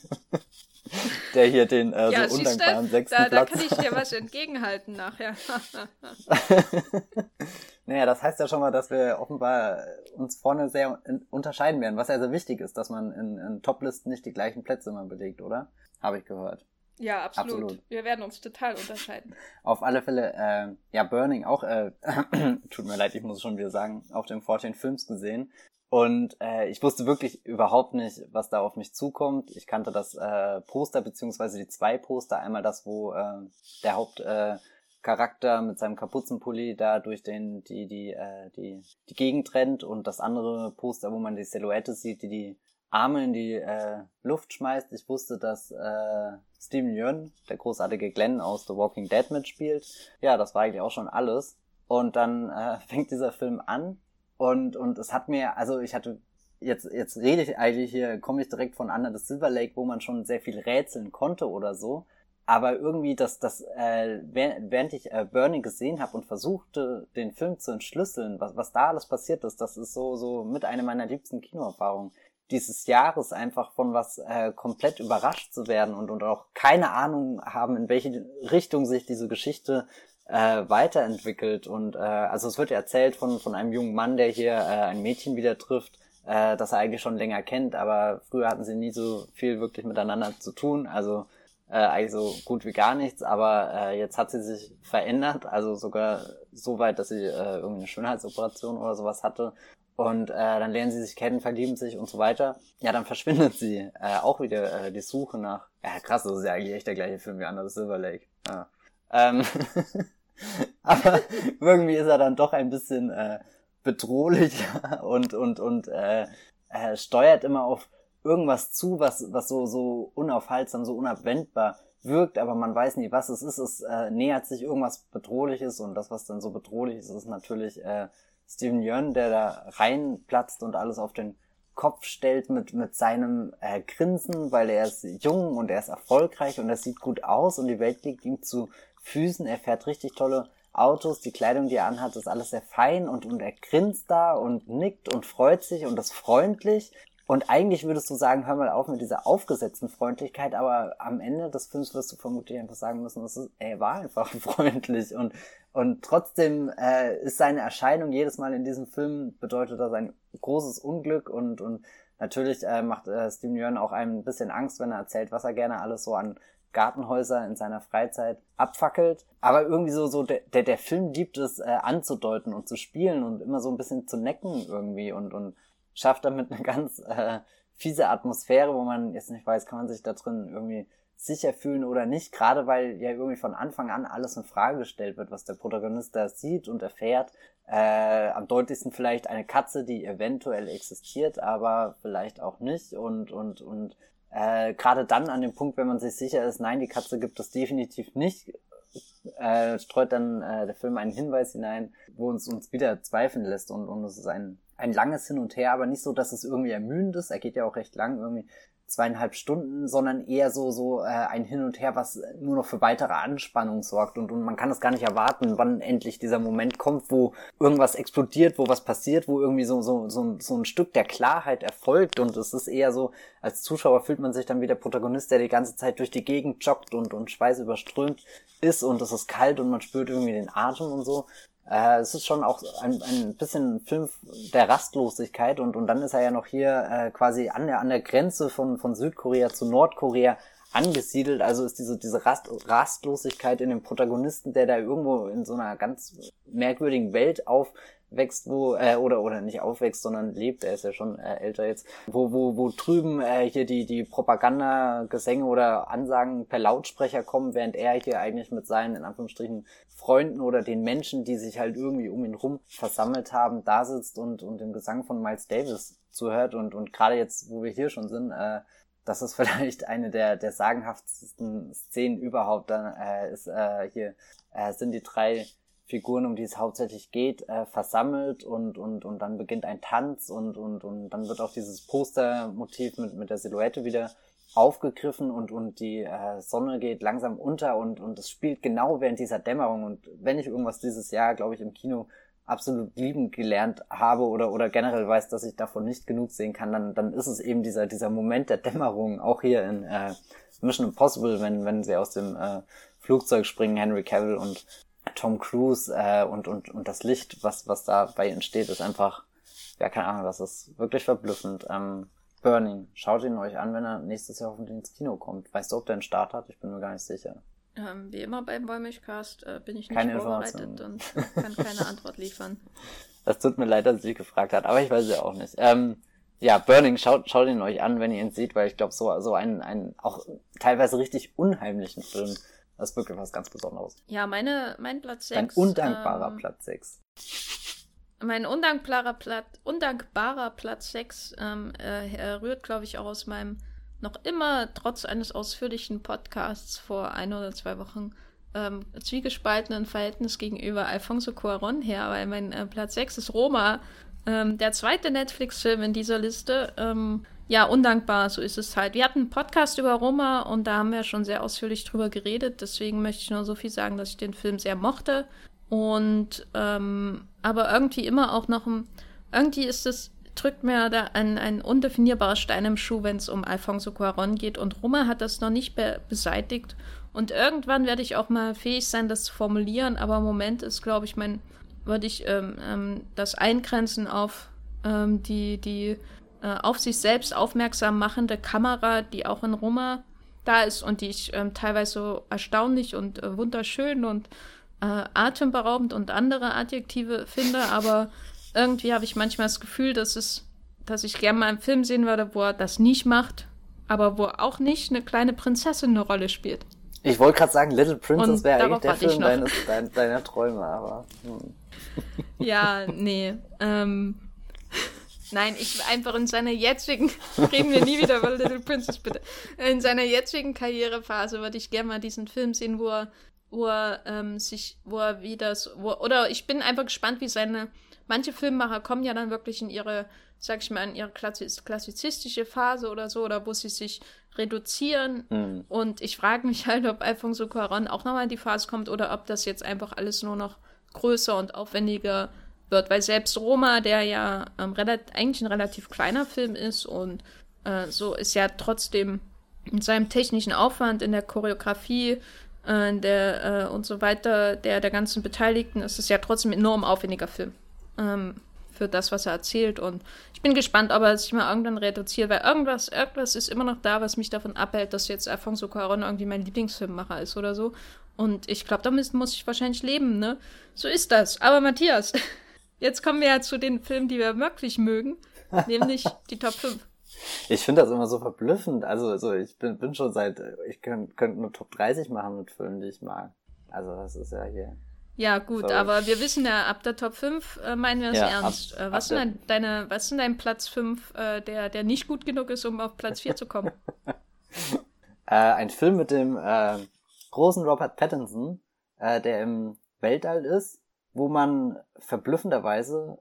der hier den äh, ja, so undankbaren sechsten da, Platz. Da kann ich dir was entgegenhalten nachher. naja, das heißt ja schon mal, dass wir offenbar uns vorne sehr unterscheiden werden, was ja sehr wichtig ist, dass man in, in Toplisten nicht die gleichen Plätze immer belegt, oder? Habe ich gehört. Ja, absolut. absolut. Wir werden uns total unterscheiden. Auf alle Fälle, äh, ja, Burning auch, äh, tut mir leid, ich muss schon wieder sagen, auf dem 14 Films gesehen. Und äh, ich wusste wirklich überhaupt nicht, was da auf mich zukommt. Ich kannte das äh, Poster, beziehungsweise die zwei Poster. Einmal das, wo äh, der Hauptcharakter äh, mit seinem Kapuzenpulli da durch den, die, die, äh, die, die Gegend rennt und das andere Poster, wo man die Silhouette sieht, die die Arme in die äh, Luft schmeißt. Ich wusste, dass äh, Steven Yeun, der großartige Glenn aus The Walking Dead mitspielt. Ja, das war eigentlich auch schon alles. Und dann äh, fängt dieser Film an und und es hat mir, also ich hatte jetzt jetzt rede ich eigentlich hier, komme ich direkt von Under the Silver Lake, wo man schon sehr viel rätseln konnte oder so. Aber irgendwie, dass das, äh, während ich äh, Burning gesehen habe und versuchte, den Film zu entschlüsseln, was, was da alles passiert ist, das ist so, so mit einer meiner liebsten Kinoerfahrungen dieses Jahres einfach von was äh, komplett überrascht zu werden und, und auch keine Ahnung haben, in welche Richtung sich diese Geschichte äh, weiterentwickelt. Und äh, also es wird erzählt von, von einem jungen Mann, der hier äh, ein Mädchen wieder trifft, äh, das er eigentlich schon länger kennt, aber früher hatten sie nie so viel wirklich miteinander zu tun. Also äh, eigentlich so gut wie gar nichts, aber äh, jetzt hat sie sich verändert, also sogar so weit, dass sie äh, irgendeine Schönheitsoperation oder sowas hatte und äh, dann lernen sie sich kennen, verlieben sich und so weiter. Ja, dann verschwindet sie äh, auch wieder äh, die Suche nach. Ja, krass, das ist ja eigentlich echt der gleiche Film wie Under Silver Lake. Ja. Ähm Aber irgendwie ist er dann doch ein bisschen äh, bedrohlicher und und und äh, äh, steuert immer auf irgendwas zu, was was so so unaufhaltsam, so unabwendbar wirkt, aber man weiß nie, was es ist. Es äh, nähert sich irgendwas Bedrohliches und das, was dann so bedrohlich ist, ist natürlich äh, Steven Yeun, der da reinplatzt und alles auf den Kopf stellt mit, mit seinem äh, Grinsen, weil er ist jung und er ist erfolgreich und er sieht gut aus und die Welt liegt ihm zu Füßen. Er fährt richtig tolle Autos, die Kleidung, die er anhat, ist alles sehr fein und, und er grinst da und nickt und freut sich und ist freundlich. Und eigentlich würdest du sagen, hör mal auf mit dieser aufgesetzten Freundlichkeit, aber am Ende des Films wirst du vermutlich einfach sagen müssen, dass ist, er war einfach freundlich und und trotzdem äh, ist seine Erscheinung jedes Mal in diesem Film bedeutet das ein großes Unglück und und natürlich äh, macht äh, Steven Yeun auch einem ein bisschen Angst, wenn er erzählt, was er gerne alles so an Gartenhäuser in seiner Freizeit abfackelt. Aber irgendwie so, so der, der, der Film liebt es äh, anzudeuten und zu spielen und immer so ein bisschen zu necken irgendwie und, und schafft damit eine ganz äh, fiese Atmosphäre, wo man jetzt nicht weiß, kann man sich da drin irgendwie sicher fühlen oder nicht, gerade weil ja irgendwie von Anfang an alles in Frage gestellt wird, was der Protagonist da sieht und erfährt. Äh, am deutlichsten vielleicht eine Katze, die eventuell existiert, aber vielleicht auch nicht. Und, und, und äh, gerade dann an dem Punkt, wenn man sich sicher ist, nein, die Katze gibt es definitiv nicht, äh, streut dann äh, der Film einen Hinweis hinein, wo uns uns wieder zweifeln lässt und, und es ist ein, ein langes Hin und Her, aber nicht so, dass es irgendwie ermüdend ist. Er geht ja auch recht lang, irgendwie zweieinhalb Stunden, sondern eher so so äh, ein Hin und Her, was nur noch für weitere Anspannung sorgt. Und, und man kann es gar nicht erwarten, wann endlich dieser Moment kommt, wo irgendwas explodiert, wo was passiert, wo irgendwie so so so, so ein Stück der Klarheit erfolgt. Und es ist eher so, als Zuschauer fühlt man sich dann wie der Protagonist, der die ganze Zeit durch die Gegend joggt und und Schweiß überströmt ist. Und es ist kalt und man spürt irgendwie den Atem und so äh, es ist schon auch ein, ein bisschen Film der Rastlosigkeit und, und dann ist er ja noch hier äh, quasi an der, an der Grenze von, von Südkorea zu Nordkorea angesiedelt. Also ist diese, diese Rast, Rastlosigkeit in dem Protagonisten, der da irgendwo in so einer ganz merkwürdigen Welt auf wächst, wo, äh, oder, oder nicht aufwächst, sondern lebt, er ist ja schon äh, älter jetzt, wo, wo, wo drüben äh, hier die, die Propagandagesänge oder Ansagen per Lautsprecher kommen, während er hier eigentlich mit seinen, in Anführungsstrichen, Freunden oder den Menschen, die sich halt irgendwie um ihn rum versammelt haben, da sitzt und, und dem Gesang von Miles Davis zuhört und, und gerade jetzt, wo wir hier schon sind, äh, das ist vielleicht eine der, der sagenhaftesten Szenen überhaupt. Dann äh, ist äh, hier äh, sind die drei Figuren, um die es hauptsächlich geht, äh, versammelt und, und, und dann beginnt ein Tanz und, und, und dann wird auch dieses Postermotiv mit, mit der Silhouette wieder aufgegriffen und, und die äh, Sonne geht langsam unter und, und es spielt genau während dieser Dämmerung. Und wenn ich irgendwas dieses Jahr, glaube ich, im Kino absolut lieben gelernt habe oder, oder generell weiß, dass ich davon nicht genug sehen kann, dann, dann ist es eben dieser, dieser Moment der Dämmerung, auch hier in äh, Mission Impossible, wenn, wenn sie aus dem äh, Flugzeug springen, Henry Cavill und Tom Cruise äh, und, und, und das Licht, was, was dabei entsteht, ist einfach, ja, keine Ahnung, das ist wirklich verblüffend. Ähm, Burning, schaut ihn euch an, wenn er nächstes Jahr hoffentlich ins Kino kommt. Weißt du, ob der einen Start hat? Ich bin mir gar nicht sicher. Ähm, wie immer beim Wollmilchcast äh, bin ich nicht keine vorbereitet und kann keine Antwort liefern. Das tut mir leid, dass sie gefragt hat, aber ich weiß ja auch nicht. Ähm, ja, Burning, schaut, schaut ihn euch an, wenn ihr ihn seht, weil ich glaube, so, so einen, einen auch teilweise richtig unheimlichen Film das ist wirklich was ganz Besonderes. Ja, meine, mein Platz 6. Ein undankbarer ähm, Platz 6. Mein undankbarer, Platz, undankbarer Platz 6 ähm, äh, rührt, glaube ich, auch aus meinem noch immer, trotz eines ausführlichen Podcasts vor ein oder zwei Wochen, ähm, zwiegespaltenen Verhältnis gegenüber Alfonso Cuaron her, weil mein äh, Platz 6 ist Roma, ähm, der zweite Netflix-Film in dieser Liste. Ähm, ja, undankbar, so ist es halt. Wir hatten einen Podcast über Roma und da haben wir schon sehr ausführlich drüber geredet. Deswegen möchte ich nur so viel sagen, dass ich den Film sehr mochte. Und ähm, aber irgendwie immer auch noch ein, irgendwie ist es, drückt mir da ein, ein undefinierbarer Stein im Schuh, wenn es um Alfonso Cuaron geht. Und Roma hat das noch nicht be beseitigt. Und irgendwann werde ich auch mal fähig sein, das zu formulieren. Aber im Moment ist, glaube ich, mein, würde ich ähm, ähm, das eingrenzen auf ähm, die, die äh, auf sich selbst aufmerksam machende Kamera, die auch in Roma da ist und die ich ähm, teilweise so erstaunlich und äh, wunderschön und äh, atemberaubend und andere Adjektive finde, aber irgendwie habe ich manchmal das Gefühl, dass es, dass ich gerne mal einen Film sehen würde, wo er das nicht macht, aber wo auch nicht eine kleine Prinzessin eine Rolle spielt. Ich wollte gerade sagen, Little Princess wäre eigentlich der Film deines, dein, deiner Träume, aber. Hm. Ja, nee. Ähm, Nein, ich einfach in seiner jetzigen, reden wir nie wieder über Little Princess, bitte. In seiner jetzigen Karrierephase würde ich gerne mal diesen Film sehen, wo er, wo er ähm, sich, wo er wieder, so, wo, oder ich bin einfach gespannt, wie seine, manche Filmemacher kommen ja dann wirklich in ihre, sag ich mal, in ihre klassizistische Phase oder so, oder wo sie sich reduzieren. Mhm. Und ich frage mich halt, ob Alfonso Cuarón auch nochmal in die Phase kommt oder ob das jetzt einfach alles nur noch größer und aufwendiger wird, weil selbst Roma, der ja ähm, eigentlich ein relativ kleiner Film ist und äh, so ist ja trotzdem in seinem technischen Aufwand, in der Choreografie, äh, der äh, und so weiter, der der ganzen Beteiligten, ist es ja trotzdem ein enorm aufwendiger Film. Ähm, für das, was er erzählt. Und ich bin gespannt, ob er sich mal irgendwann reduziert, weil irgendwas, irgendwas ist immer noch da, was mich davon abhält, dass jetzt Alfonso Cuarón irgendwie mein Lieblingsfilmmacher ist oder so. Und ich glaube, damit muss ich wahrscheinlich leben, ne? So ist das. Aber Matthias, Jetzt kommen wir ja zu den Filmen, die wir wirklich mögen, nämlich die Top 5. Ich finde das immer so verblüffend. Also, also ich bin, bin schon seit, ich könnte könnt nur Top 30 machen mit Filmen, die ich mag. Also das ist ja hier. Ja, gut, Sorry. aber wir wissen ja, ab der Top 5 äh, meinen wir es ja, ernst. Ab, äh, was, sind dein, deine, was sind dein Platz 5, äh, der, der nicht gut genug ist, um auf Platz 4 zu kommen? Äh, ein Film mit dem äh, großen Robert Pattinson, äh, der im Weltall ist, wo man verblüffenderweise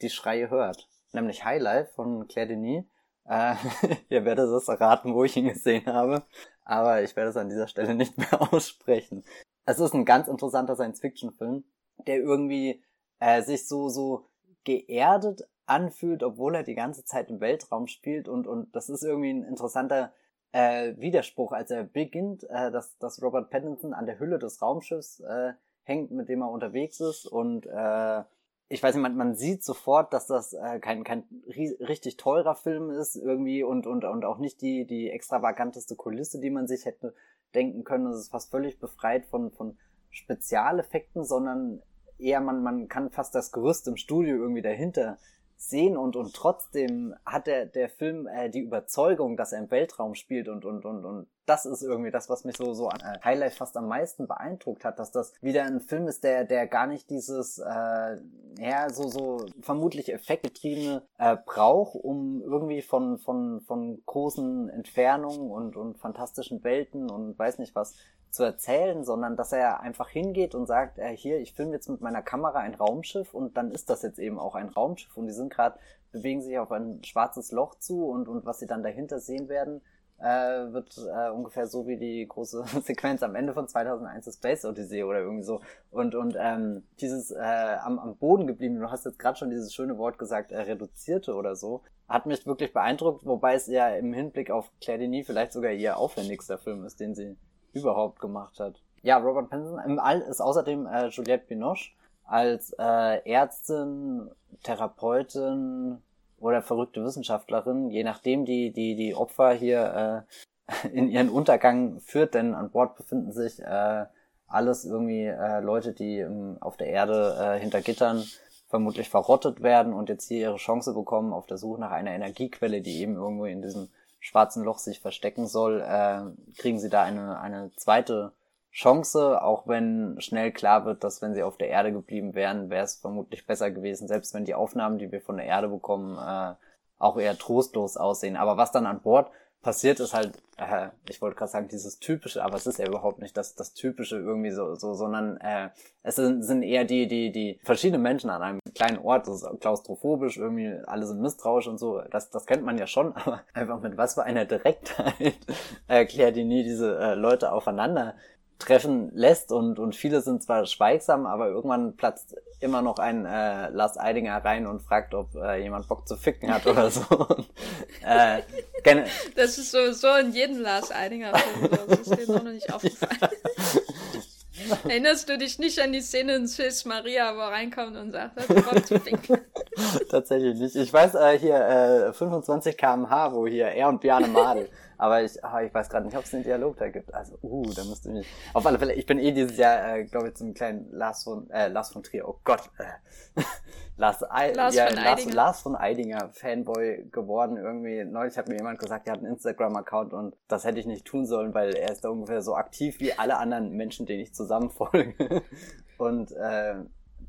die Schreie hört. Nämlich Highlife von Claire Denis. ihr werdet es erraten, wo ich ihn gesehen habe, aber ich werde es an dieser Stelle nicht mehr aussprechen es ist ein ganz interessanter Science-Fiction-Film, der irgendwie äh, sich so, so geerdet anfühlt, obwohl er die ganze Zeit im Weltraum spielt und, und das ist irgendwie ein interessanter äh, Widerspruch, als er beginnt, äh, dass, dass Robert Pattinson an der Hülle des Raumschiffs äh, hängt, mit dem er unterwegs ist und äh, ich weiß nicht, man, man sieht sofort, dass das äh, kein, kein richtig teurer Film ist irgendwie und, und, und auch nicht die, die extravaganteste Kulisse, die man sich hätte denken können. Es ist fast völlig befreit von, von Spezialeffekten, sondern eher man, man kann fast das Gerüst im Studio irgendwie dahinter sehen und, und trotzdem hat der, der Film äh, die Überzeugung, dass er im Weltraum spielt und, und, und, und das ist irgendwie das, was mich so, so an äh, Highlight fast am meisten beeindruckt hat, dass das wieder ein Film ist, der, der gar nicht dieses, äh, ja, so, so vermutlich effektgetriebene äh, braucht, um irgendwie von, von, von großen Entfernungen und, und fantastischen Welten und weiß nicht was zu erzählen, sondern dass er einfach hingeht und sagt, äh, hier, ich filme jetzt mit meiner Kamera ein Raumschiff und dann ist das jetzt eben auch ein Raumschiff und die sind gerade, bewegen sich auf ein schwarzes Loch zu und, und was sie dann dahinter sehen werden, äh, wird äh, ungefähr so wie die große Sequenz am Ende von 2001 Space Odyssey oder irgendwie so. Und, und ähm, dieses äh, am, am Boden geblieben, du hast jetzt gerade schon dieses schöne Wort gesagt, äh, reduzierte oder so, hat mich wirklich beeindruckt, wobei es ja im Hinblick auf Claire Denis vielleicht sogar ihr aufwendigster Film ist, den sie überhaupt gemacht hat. Ja, Robert Pattinson im All ist außerdem äh, Juliette Binoche als äh, Ärztin, Therapeutin oder verrückte Wissenschaftlerin, je nachdem die die die Opfer hier äh, in ihren Untergang führt, denn an Bord befinden sich äh, alles irgendwie äh, Leute, die ähm, auf der Erde äh, hinter Gittern vermutlich verrottet werden und jetzt hier ihre Chance bekommen auf der Suche nach einer Energiequelle, die eben irgendwo in diesem schwarzen Loch sich verstecken soll, äh, kriegen sie da eine, eine zweite Chance, auch wenn schnell klar wird, dass wenn sie auf der Erde geblieben wären, wäre es vermutlich besser gewesen, selbst wenn die Aufnahmen, die wir von der Erde bekommen, äh, auch eher trostlos aussehen. Aber was dann an Bord passiert ist halt, äh, ich wollte gerade sagen, dieses typische, aber es ist ja überhaupt nicht das, das typische irgendwie so, so sondern äh, es sind, sind eher die, die, die verschiedenen Menschen an einem kleinen Ort, das ist klaustrophobisch, irgendwie alle sind misstrauisch und so, das, das kennt man ja schon, aber einfach mit was für einer Direktheit erklärt die nie diese äh, Leute aufeinander treffen lässt. Und, und viele sind zwar schweigsam, aber irgendwann platzt immer noch ein äh, Lars Eidinger rein und fragt, ob äh, jemand Bock zu ficken hat oder so. und, äh, das ist sowieso in jedem Lars Eidinger Film, das ist dir noch nicht aufgefallen. Erinnerst du dich nicht an die Szene in Sis Maria, wo er reinkommt und sagt, ist Bock zu ficken? Tatsächlich nicht. Ich weiß äh, hier äh, 25 km/h, wo hier er und Bjarne Madel aber ich, ah, ich weiß gerade nicht, ob es einen Dialog da gibt. Also, uh, da müsste ich. Auf alle Fälle, ich bin eh dieses Jahr, äh, glaube ich, zum kleinen Lars von, äh, Lars von Trier, oh Gott, äh, Lars, I Lars, ja, von Lars, Lars von Eidinger Fanboy geworden irgendwie. Neulich hat mir jemand gesagt, er hat einen Instagram-Account und das hätte ich nicht tun sollen, weil er ist da ungefähr so aktiv wie alle anderen Menschen, denen ich zusammen folge. und äh,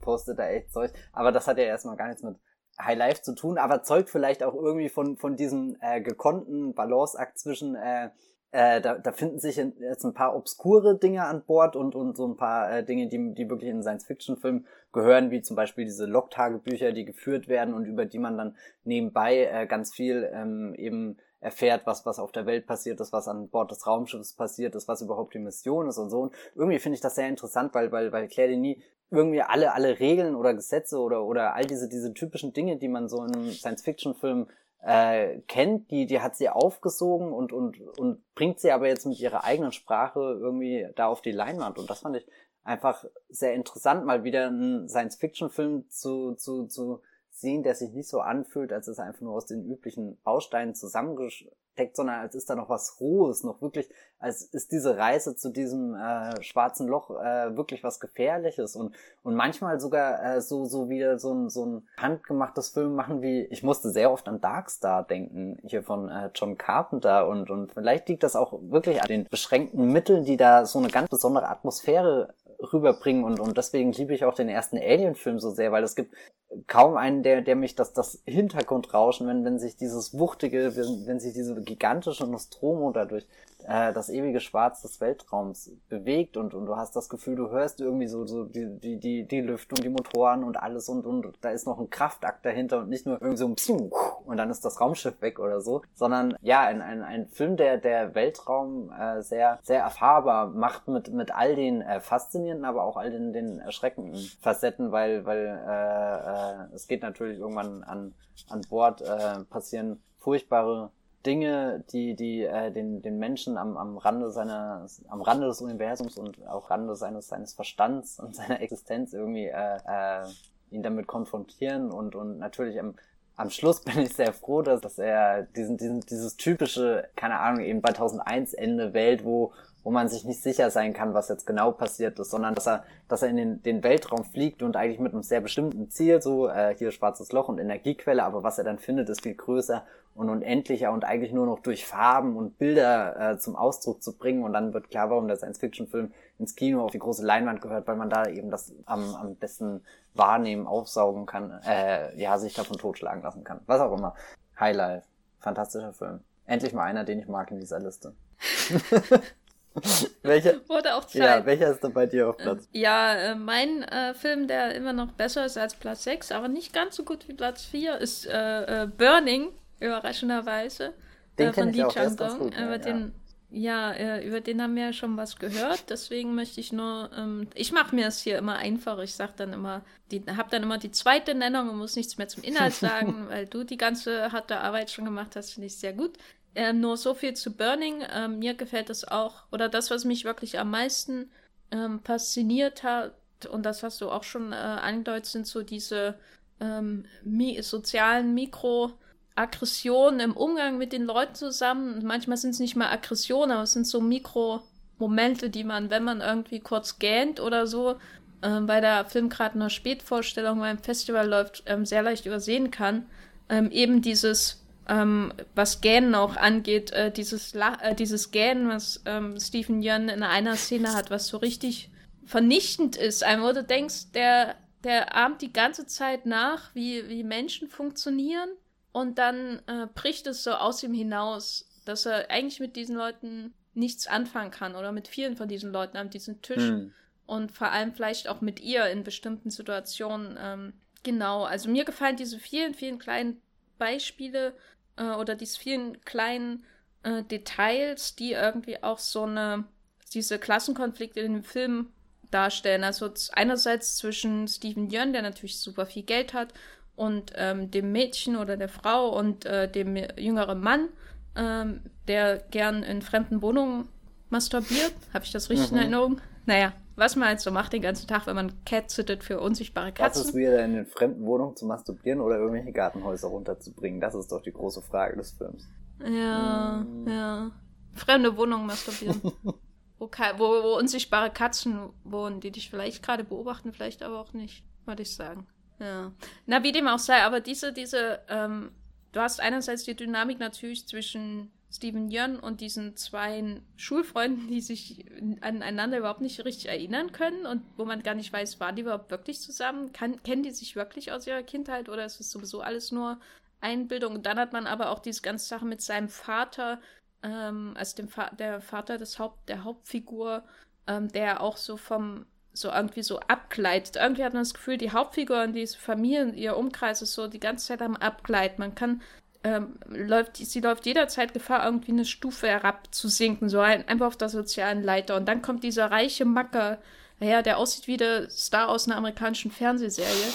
postet da echt Zeug. Aber das hat ja erstmal gar nichts mit High Life zu tun, aber zeugt vielleicht auch irgendwie von, von diesem äh, gekonnten Balanceakt zwischen, äh, äh, da, da finden sich jetzt ein paar obskure Dinge an Bord und, und so ein paar äh, Dinge, die, die wirklich in Science-Fiction-Filmen gehören, wie zum Beispiel diese Log-Tagebücher, die geführt werden und über die man dann nebenbei äh, ganz viel ähm, eben erfährt, was, was auf der Welt passiert ist, was an Bord des Raumschiffs passiert ist, was überhaupt die Mission ist und so. Und irgendwie finde ich das sehr interessant, weil, weil, weil Claire Denis irgendwie alle, alle Regeln oder Gesetze oder, oder all diese, diese typischen Dinge, die man so in Science-Fiction-Filmen äh, kennt, die, die hat sie aufgesogen und, und, und bringt sie aber jetzt mit ihrer eigenen Sprache irgendwie da auf die Leinwand. Und das fand ich einfach sehr interessant, mal wieder einen Science-Fiction-Film zu, zu, zu sehen, der sich nicht so anfühlt, als ist er einfach nur aus den üblichen Bausteinen zusammengesteckt, sondern als ist da noch was Rohes, noch wirklich, als ist diese Reise zu diesem äh, schwarzen Loch äh, wirklich was Gefährliches. Und und manchmal sogar äh, so so wieder so ein so ein handgemachtes Film machen wie ich musste sehr oft an Darkstar denken hier von äh, John Carpenter. Und und vielleicht liegt das auch wirklich an den beschränkten Mitteln, die da so eine ganz besondere Atmosphäre rüberbringen und, und deswegen liebe ich auch den ersten Alien-Film so sehr, weil es gibt kaum einen, der, der mich das, das Hintergrundrauschen, wenn, wenn sich dieses wuchtige, wenn, wenn sich diese gigantische Nostromo dadurch äh, das ewige Schwarz des Weltraums bewegt und, und du hast das Gefühl, du hörst irgendwie so, so die, die, die, die Lüftung, die Motoren und alles und, und da ist noch ein Kraftakt dahinter und nicht nur irgendwie so ein Psum und dann ist das Raumschiff weg oder so, sondern ja, ein, ein, ein Film, der, der Weltraum äh, sehr, sehr erfahrbar macht mit, mit all den äh, faszinierenden, aber auch all den, den erschreckenden Facetten, weil, weil äh, äh, es geht natürlich irgendwann an, an Bord, äh, passieren furchtbare Dinge, die, die äh, den, den Menschen am, am Rande seiner, am Rande des Universums und auch Rande seines, seines Verstands und seiner Existenz irgendwie äh, äh, ihn damit konfrontieren und, und natürlich am, am Schluss bin ich sehr froh, dass, dass er diesen, diesen, dieses typische, keine Ahnung, eben bei 1001 Ende Welt, wo, wo man sich nicht sicher sein kann, was jetzt genau passiert ist, sondern dass er, dass er in den, den Weltraum fliegt und eigentlich mit einem sehr bestimmten Ziel, so äh, hier schwarzes Loch und Energiequelle, aber was er dann findet, ist viel größer und unendlicher und eigentlich nur noch durch Farben und Bilder äh, zum Ausdruck zu bringen und dann wird klar, warum der Science-Fiction-Film ins Kino auf die große Leinwand gehört, weil man da eben das am, am besten wahrnehmen, aufsaugen kann, äh, ja, sich davon totschlagen lassen kann. Was auch immer. Highlight. Fantastischer Film. Endlich mal einer, den ich mag in dieser Liste. welcher? Wurde auch Zeit. Ja, welcher ist denn bei dir auf Platz? Ja, äh, mein äh, Film, der immer noch besser ist als Platz 6, aber nicht ganz so gut wie Platz 4, ist äh, äh, Burning, überraschenderweise. Den äh, von Lee Chang-dong. Über ja. den ja, äh, über den haben wir ja schon was gehört. Deswegen möchte ich nur, ähm, ich mache mir es hier immer einfach. Ich sag dann immer, die, hab dann immer die zweite Nennung und muss nichts mehr zum Inhalt sagen, weil du die ganze harte Arbeit schon gemacht hast, finde ich sehr gut. Ähm, nur so viel zu Burning. Ähm, mir gefällt es auch, oder das, was mich wirklich am meisten ähm, fasziniert hat, und das hast du auch schon äh, angedeutet, sind so diese ähm, mi sozialen Mikroaggressionen im Umgang mit den Leuten zusammen. Manchmal sind es nicht mal Aggressionen, aber es sind so Mikromomente, die man, wenn man irgendwie kurz gähnt oder so, äh, bei der Film gerade einer Spätvorstellung beim Festival läuft, ähm, sehr leicht übersehen kann. Ähm, eben dieses ähm, was Gähnen auch angeht, äh, dieses, La äh, dieses Gähnen, was ähm, Stephen Yeun in einer Szene hat, was so richtig vernichtend ist. Einmal, wo du denkst, der, der ahmt die ganze Zeit nach, wie, wie Menschen funktionieren und dann äh, bricht es so aus ihm hinaus, dass er eigentlich mit diesen Leuten nichts anfangen kann oder mit vielen von diesen Leuten an diesem Tisch hm. und vor allem vielleicht auch mit ihr in bestimmten Situationen. Ähm, genau, also mir gefallen diese vielen, vielen kleinen Beispiele, äh, oder diese vielen kleinen äh, Details, die irgendwie auch so eine, diese Klassenkonflikte in dem Film darstellen. Also einerseits zwischen Stephen Yeun, der natürlich super viel Geld hat, und ähm, dem Mädchen oder der Frau und äh, dem jüngeren Mann, ähm, der gern in fremden Wohnungen masturbiert. Habe ich das richtig mhm. in Erinnerung? Naja, was man halt so macht den ganzen Tag, wenn man Cat sittet für unsichtbare Katzen. Was ist wieder in den fremden Wohnungen zu masturbieren oder irgendwelche Gartenhäuser runterzubringen? Das ist doch die große Frage des Films. Ja, hm. ja. Fremde Wohnungen masturbieren. wo, wo, wo unsichtbare Katzen wohnen, die dich vielleicht gerade beobachten, vielleicht aber auch nicht, würde ich sagen. Ja. Na, wie dem auch sei, aber diese, diese, ähm, du hast einerseits die Dynamik natürlich zwischen Steven Yeun und diesen zwei Schulfreunden, die sich aneinander überhaupt nicht richtig erinnern können und wo man gar nicht weiß, waren die überhaupt wirklich zusammen? Kann, kennen die sich wirklich aus ihrer Kindheit oder ist es sowieso alles nur Einbildung? Und dann hat man aber auch diese ganze Sache mit seinem Vater, ähm, also dem Fa der Vater des Haupt der Hauptfigur, ähm, der auch so vom so irgendwie so abgleitet. Irgendwie hat man das Gefühl, die Hauptfigur und diese Familie, ihr Umkreis ist so die ganze Zeit am Abgleiten. Man kann ähm, läuft, sie läuft jederzeit Gefahr, irgendwie eine Stufe herabzusinken, so ein, einfach auf der sozialen Leiter. Und dann kommt dieser reiche Macker her, der aussieht wie der Star aus einer amerikanischen Fernsehserie.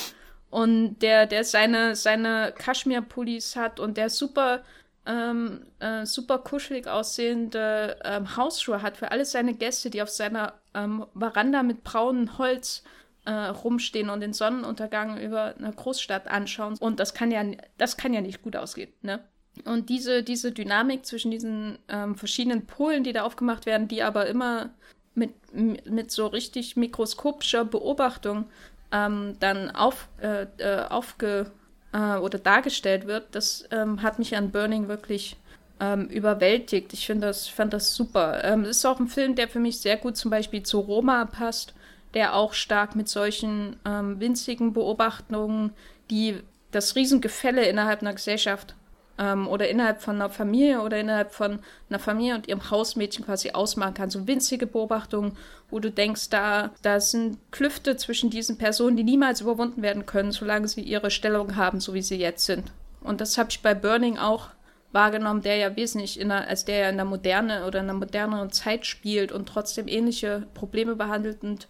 Und der, der seine, seine Kaschmir-Pullis hat und der super, ähm, äh, super kuschelig aussehende ähm, Hausschuhe hat für alle seine Gäste, die auf seiner ähm, Veranda mit braunem Holz äh, rumstehen und den Sonnenuntergang über eine Großstadt anschauen. Und das kann ja, das kann ja nicht gut ausgehen, ne? Und diese, diese Dynamik zwischen diesen ähm, verschiedenen Polen, die da aufgemacht werden, die aber immer mit, mit so richtig mikroskopischer Beobachtung ähm, dann auf, äh, äh, aufge äh, oder dargestellt wird, das ähm, hat mich an Burning wirklich ähm, überwältigt. Ich finde das, fand das super. Ähm, es ist auch ein Film, der für mich sehr gut zum Beispiel zu Roma passt der auch stark mit solchen ähm, winzigen Beobachtungen, die das Riesengefälle innerhalb einer Gesellschaft ähm, oder innerhalb von einer Familie oder innerhalb von einer Familie und ihrem Hausmädchen quasi ausmachen kann. So winzige Beobachtungen, wo du denkst, da, da sind Klüfte zwischen diesen Personen, die niemals überwunden werden können, solange sie ihre Stellung haben, so wie sie jetzt sind. Und das habe ich bei Burning auch wahrgenommen, der ja wesentlich in der, als der ja in der Moderne oder in einer moderneren Zeit spielt und trotzdem ähnliche Probleme behandelt. Und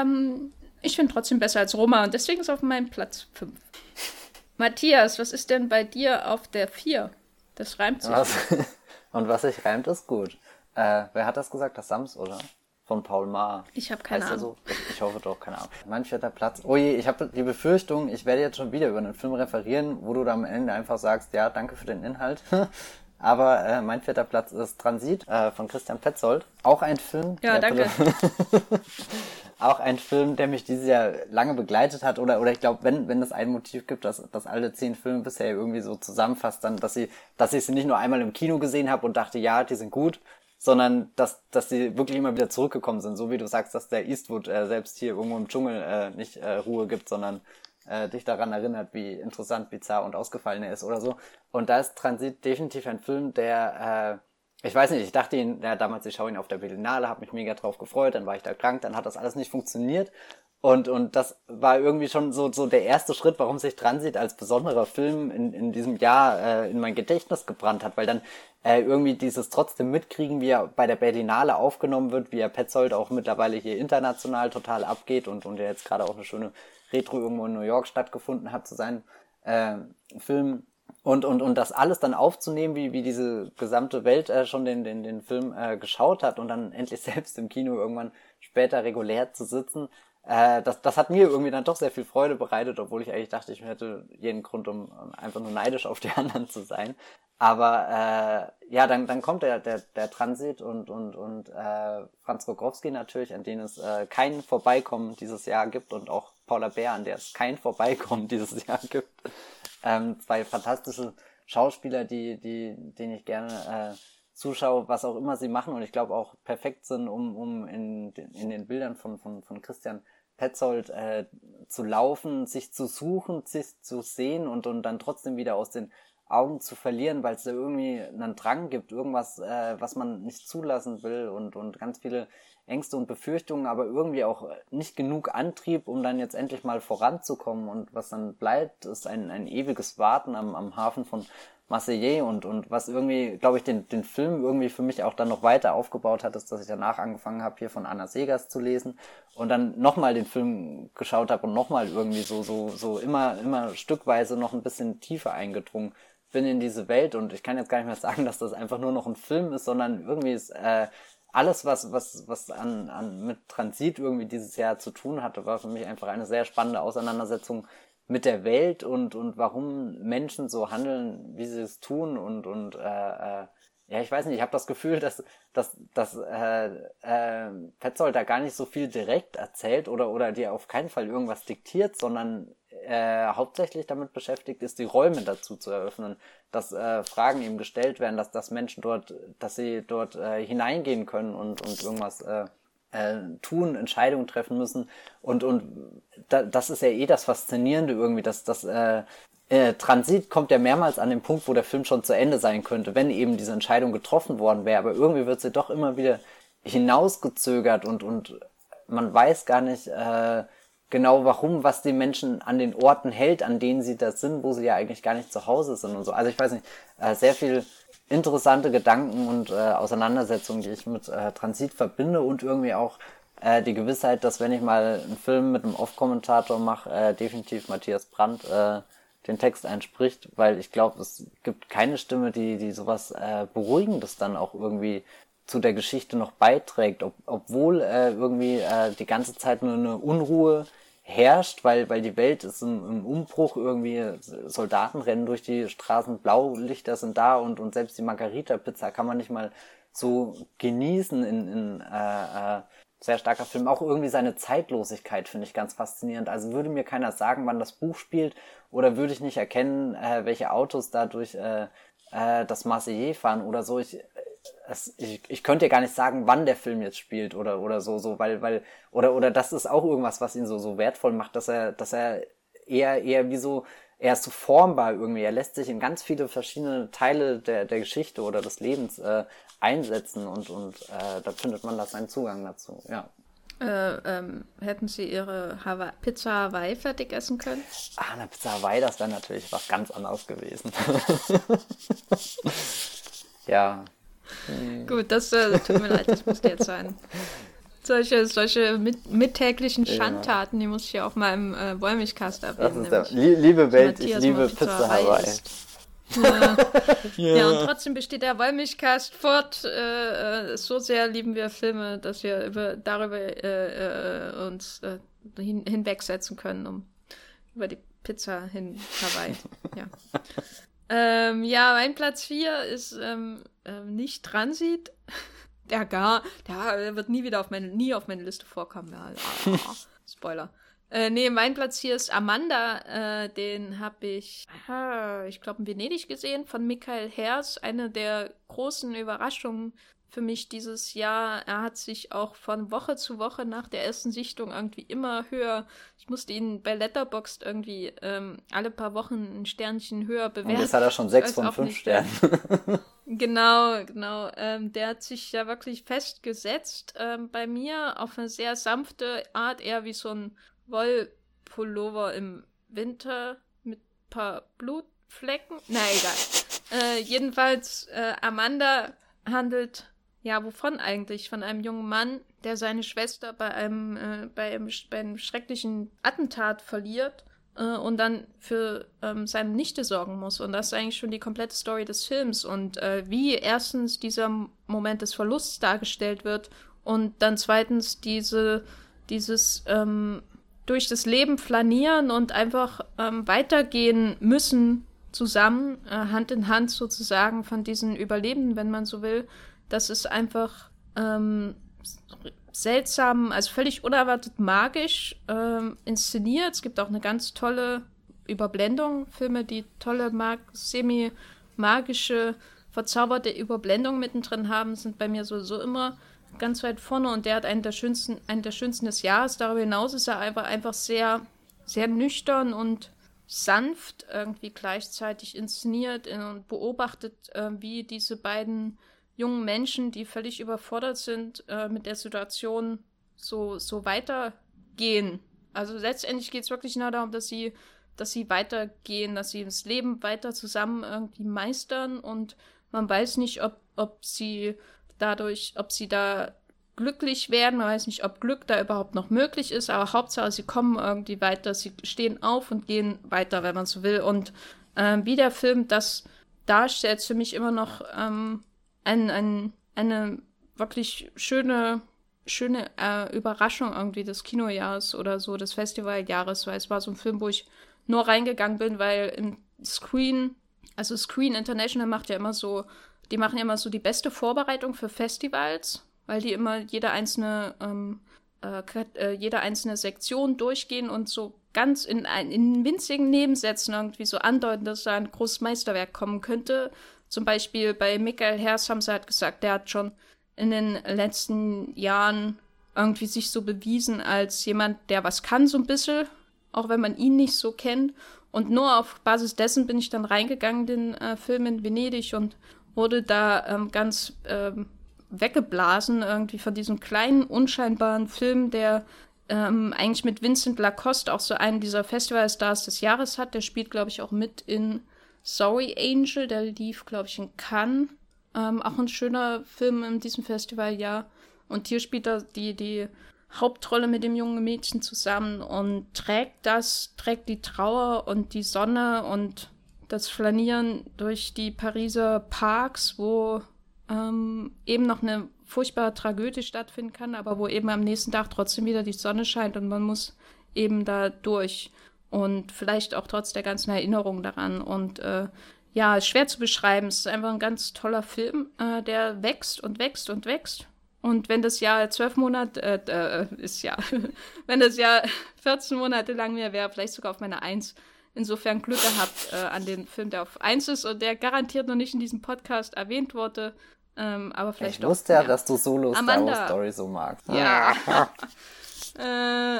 ähm, ich finde trotzdem besser als Roma und deswegen ist auf meinem Platz 5. Matthias, was ist denn bei dir auf der 4? Das reimt sich. Was? Und was sich reimt, ist gut. Äh, wer hat das gesagt? Das Sams, oder? Von Paul Maar. Ich habe keine heißt Ahnung. So? Ich, hoffe doch, keine Ahnung. Mein vierter Platz. Oh je, ich habe die Befürchtung, ich werde jetzt schon wieder über einen Film referieren, wo du dann am Ende einfach sagst, ja, danke für den Inhalt. Aber äh, mein vierter Platz ist Transit äh, von Christian Petzold. Auch ein Film. Ja, danke. Auch ein Film, der mich dieses Jahr lange begleitet hat. Oder, oder ich glaube, wenn, wenn es ein Motiv gibt, dass, dass alle zehn Filme bisher irgendwie so zusammenfasst, dann, dass sie, dass ich sie nicht nur einmal im Kino gesehen habe und dachte, ja, die sind gut, sondern dass, dass sie wirklich immer wieder zurückgekommen sind. So wie du sagst, dass der Eastwood äh, selbst hier irgendwo im Dschungel äh, nicht äh, Ruhe gibt, sondern äh, dich daran erinnert, wie interessant, bizarr und ausgefallen er ist oder so. Und da ist Transit definitiv ein Film, der, äh, ich weiß nicht, ich dachte ihn, ja, damals, ich schaue ihn auf der Berlinale, habe mich mega drauf gefreut, dann war ich da krank, dann hat das alles nicht funktioniert. Und, und das war irgendwie schon so, so der erste Schritt, warum sich Transit als besonderer Film in, in diesem Jahr äh, in mein Gedächtnis gebrannt hat, weil dann äh, irgendwie dieses trotzdem mitkriegen, wie er bei der Berlinale aufgenommen wird, wie er Petzold auch mittlerweile hier international total abgeht und, und er jetzt gerade auch eine schöne Retro irgendwo in New York stattgefunden hat zu seinen äh, Filmen. Und, und, und das alles dann aufzunehmen, wie, wie diese gesamte Welt äh, schon den, den, den Film äh, geschaut hat und dann endlich selbst im Kino irgendwann später regulär zu sitzen, äh, das, das hat mir irgendwie dann doch sehr viel Freude bereitet, obwohl ich eigentlich dachte, ich hätte jeden Grund, um, um einfach nur neidisch auf die anderen zu sein. Aber äh, ja, dann, dann kommt der, der, der Transit und, und, und äh, Franz Rogowski natürlich, an den es äh, kein Vorbeikommen dieses Jahr gibt und auch Paula Bär, an der es kein Vorbeikommen dieses Jahr gibt. Ähm, zwei fantastische Schauspieler, die, die, denen ich gerne äh, zuschaue, was auch immer sie machen und ich glaube auch perfekt sind, um, um in, in den Bildern von, von, von Christian Petzold äh, zu laufen, sich zu suchen, sich zu sehen und, und dann trotzdem wieder aus den Augen zu verlieren, weil es da irgendwie einen Drang gibt, irgendwas, äh, was man nicht zulassen will und, und ganz viele Ängste und Befürchtungen, aber irgendwie auch nicht genug Antrieb, um dann jetzt endlich mal voranzukommen. Und was dann bleibt, ist ein, ein ewiges Warten am, am Hafen von Marseillais und, und was irgendwie, glaube ich, den, den Film irgendwie für mich auch dann noch weiter aufgebaut hat, ist, dass ich danach angefangen habe, hier von Anna Segers zu lesen und dann nochmal den Film geschaut habe und nochmal irgendwie so, so, so immer, immer stückweise noch ein bisschen tiefer eingedrungen bin in diese Welt und ich kann jetzt gar nicht mehr sagen, dass das einfach nur noch ein Film ist, sondern irgendwie ist äh, alles, was, was, was an, an mit Transit irgendwie dieses Jahr zu tun hatte, war für mich einfach eine sehr spannende Auseinandersetzung mit der Welt und, und warum Menschen so handeln, wie sie es tun und, und äh, äh, ja, ich weiß nicht, ich habe das Gefühl, dass, dass, dass äh, äh, Petzold da gar nicht so viel direkt erzählt oder, oder dir auf keinen Fall irgendwas diktiert, sondern äh, hauptsächlich damit beschäftigt ist, die Räume dazu zu eröffnen, dass äh, Fragen ihm gestellt werden, dass, dass Menschen dort, dass sie dort äh, hineingehen können und, und irgendwas äh, äh, tun, Entscheidungen treffen müssen. Und, und da, das ist ja eh das Faszinierende irgendwie, dass das äh, äh, Transit kommt ja mehrmals an den Punkt, wo der Film schon zu Ende sein könnte, wenn eben diese Entscheidung getroffen worden wäre. Aber irgendwie wird sie doch immer wieder hinausgezögert und, und man weiß gar nicht äh, genau warum, was die Menschen an den Orten hält, an denen sie da sind, wo sie ja eigentlich gar nicht zu Hause sind und so. Also ich weiß nicht, äh, sehr viel interessante Gedanken und äh, Auseinandersetzungen, die ich mit äh, Transit verbinde und irgendwie auch äh, die Gewissheit, dass wenn ich mal einen Film mit einem Off-Kommentator mache, äh, definitiv Matthias Brandt äh, den Text einspricht, weil ich glaube, es gibt keine Stimme, die, die sowas äh, Beruhigendes dann auch irgendwie zu der Geschichte noch beiträgt, ob, obwohl äh, irgendwie äh, die ganze Zeit nur eine Unruhe herrscht, weil, weil die Welt ist im, im Umbruch, irgendwie Soldaten rennen durch die Straßen, Blaulichter sind da und, und selbst die Margarita-Pizza kann man nicht mal so genießen in, in äh, äh, sehr starker Film. Auch irgendwie seine Zeitlosigkeit finde ich ganz faszinierend. Also würde mir keiner sagen, wann das Buch spielt oder würde ich nicht erkennen, äh, welche Autos da durch äh, äh, das Marseillais fahren oder so. Ich, es, ich, ich könnte ja gar nicht sagen, wann der Film jetzt spielt oder oder so so, weil weil oder oder das ist auch irgendwas, was ihn so so wertvoll macht, dass er dass er eher eher wie so er ist so formbar irgendwie. Er lässt sich in ganz viele verschiedene Teile der der Geschichte oder des Lebens äh, einsetzen und und äh, da findet man da seinen Zugang dazu. Ja. Äh, ähm, hätten Sie Ihre Hawaii Pizza Hawaii fertig essen können? Ah, eine Pizza Hawaii, das wäre natürlich was ganz anderes gewesen. ja, Gut, das äh, tut mir leid, das musste jetzt sein. Solche, solche mit, mittäglichen Schandtaten, die muss ich ja auch mal im äh, Wollmilchcast erwähnen. Der, liebe Welt, ich liebe Pizza Hawaii. Ja. ja. ja, und trotzdem besteht der Wollmilchcast fort. Äh, äh, so sehr lieben wir Filme, dass wir über, darüber äh, äh, uns äh, hin, hinwegsetzen können, um über die Pizza hin Hawaii. ja. Ähm, ja, mein Platz 4 ist ähm, ähm, nicht Transit. Der gar, der wird nie wieder auf meine, nie auf meine Liste vorkommen. Ja, ja, Spoiler. Äh, nee, mein Platz hier ist Amanda. Äh, den habe ich, äh, ich glaube, in Venedig gesehen von Michael Hers. Eine der großen Überraschungen für mich dieses Jahr. Er hat sich auch von Woche zu Woche nach der ersten Sichtung irgendwie immer höher. Ich musste ihn bei Letterboxd irgendwie ähm, alle paar Wochen ein Sternchen höher bewerten. Und jetzt hat er schon sechs von fünf Sternen. genau, genau. Ähm, der hat sich ja wirklich festgesetzt ähm, bei mir auf eine sehr sanfte Art, eher wie so ein Wollpullover im Winter mit paar Blutflecken. Na egal. Äh, jedenfalls, äh, Amanda handelt ja, wovon eigentlich? Von einem jungen Mann, der seine Schwester bei einem, äh, bei einem, bei einem schrecklichen Attentat verliert äh, und dann für ähm, seine Nichte sorgen muss. Und das ist eigentlich schon die komplette Story des Films. Und äh, wie erstens dieser Moment des Verlusts dargestellt wird und dann zweitens diese, dieses ähm, durch das Leben flanieren und einfach ähm, weitergehen müssen zusammen, äh, Hand in Hand sozusagen von diesen Überlebenden, wenn man so will das ist einfach ähm, seltsam, also völlig unerwartet magisch ähm, inszeniert. Es gibt auch eine ganz tolle Überblendung, Filme, die tolle mag semi-magische, verzauberte Überblendung mittendrin haben, sind bei mir sowieso immer ganz weit vorne und der hat einen der schönsten, einen der schönsten des Jahres. Darüber hinaus ist er einfach, einfach sehr, sehr nüchtern und sanft irgendwie gleichzeitig inszeniert und beobachtet, äh, wie diese beiden jungen Menschen, die völlig überfordert sind äh, mit der Situation, so, so weitergehen. Also letztendlich geht es wirklich nur darum, dass sie, dass sie weitergehen, dass sie das Leben weiter zusammen irgendwie meistern und man weiß nicht, ob, ob sie dadurch, ob sie da glücklich werden, man weiß nicht, ob Glück da überhaupt noch möglich ist, aber Hauptsache, sie kommen irgendwie weiter, sie stehen auf und gehen weiter, wenn man so will. Und äh, wie der Film das darstellt, für mich immer noch ähm, ein, ein, eine wirklich schöne, schöne äh, Überraschung irgendwie des Kinojahres oder so, des Festivaljahres, weil es war so ein Film, wo ich nur reingegangen bin, weil im Screen, also Screen International macht ja immer so, die machen ja immer so die beste Vorbereitung für Festivals, weil die immer jede einzelne, ähm, äh, äh jede einzelne Sektion durchgehen und so ganz in, in winzigen Nebensätzen irgendwie so andeuten, dass da ein großes Meisterwerk kommen könnte. Zum Beispiel bei Michael Hers haben sie halt gesagt, der hat schon in den letzten Jahren irgendwie sich so bewiesen als jemand, der was kann, so ein bisschen, auch wenn man ihn nicht so kennt. Und nur auf Basis dessen bin ich dann reingegangen, den äh, Film in Venedig und wurde da ähm, ganz ähm, weggeblasen, irgendwie von diesem kleinen, unscheinbaren Film, der ähm, eigentlich mit Vincent Lacoste auch so einen dieser Festivalstars des Jahres hat. Der spielt, glaube ich, auch mit in Sorry Angel, der lief, glaube ich, in Cannes. Ähm, auch ein schöner Film in diesem Festival, ja. Und hier spielt er die, die Hauptrolle mit dem jungen Mädchen zusammen und trägt das, trägt die Trauer und die Sonne und das Flanieren durch die Pariser Parks, wo ähm, eben noch eine furchtbare Tragödie stattfinden kann, aber wo eben am nächsten Tag trotzdem wieder die Sonne scheint und man muss eben da durch und vielleicht auch trotz der ganzen Erinnerung daran. Und äh, ja, schwer zu beschreiben. Es ist einfach ein ganz toller Film, äh, der wächst und wächst und wächst. Und wenn das Jahr zwölf Monate, äh, äh, ist ja, wenn das Jahr 14 Monate lang wäre, wäre vielleicht sogar auf meiner Eins. Insofern Glück gehabt äh, an den Film, der auf Eins ist und der garantiert noch nicht in diesem Podcast erwähnt wurde. Ähm, aber vielleicht ich wusste ja, ja, dass du Solo Amanda. Star Wars Story so magst. Ja. äh,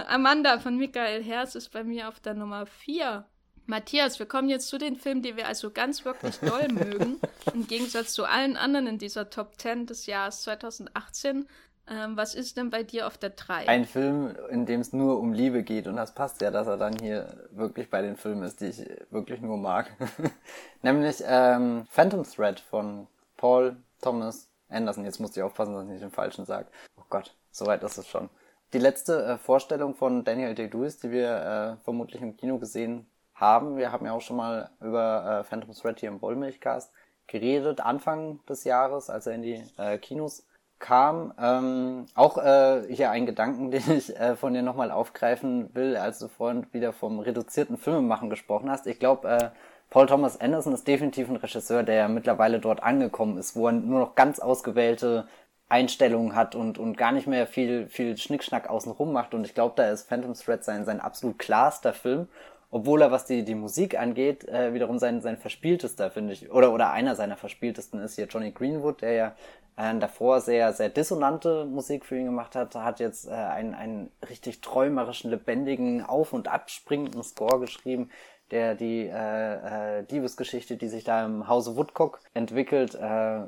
Amanda von Michael Herz ist bei mir auf der Nummer 4. Matthias, wir kommen jetzt zu den Filmen, die wir also ganz wirklich doll mögen. Im Gegensatz zu allen anderen in dieser Top 10 des Jahres 2018. Ähm, was ist denn bei dir auf der 3? Ein Film, in dem es nur um Liebe geht. Und das passt ja, dass er dann hier wirklich bei den Filmen ist, die ich wirklich nur mag. Nämlich ähm, Phantom Thread von Paul Thomas Anderson. Jetzt musste ich aufpassen, dass ich nicht den falschen sage. Oh Gott, soweit ist es schon. Die letzte äh, Vorstellung von Daniel Day-Lewis, die wir äh, vermutlich im Kino gesehen haben. Wir haben ja auch schon mal über äh, Phantom Thread hier im Wollmilchcast geredet, Anfang des Jahres, als er in die äh, Kinos kam. Ähm, auch äh, hier ein Gedanken, den ich äh, von dir nochmal aufgreifen will, als du vorhin wieder vom reduzierten Filmemachen gesprochen hast. Ich glaube, äh, Paul Thomas Anderson ist definitiv ein Regisseur, der mittlerweile dort angekommen ist, wo er nur noch ganz ausgewählte Einstellungen hat und, und gar nicht mehr viel, viel Schnickschnack außenrum macht. Und ich glaube, da ist Phantom Thread sein, sein absolut klarster Film obwohl er, was die, die Musik angeht, äh, wiederum sein, sein verspieltester, finde ich, oder, oder einer seiner verspieltesten ist hier Johnny Greenwood, der ja äh, davor sehr, sehr dissonante Musik für ihn gemacht hat, hat jetzt äh, einen, einen richtig träumerischen, lebendigen, auf- und abspringenden Score geschrieben, der die äh, äh, Liebesgeschichte, die sich da im Hause Woodcock entwickelt, äh,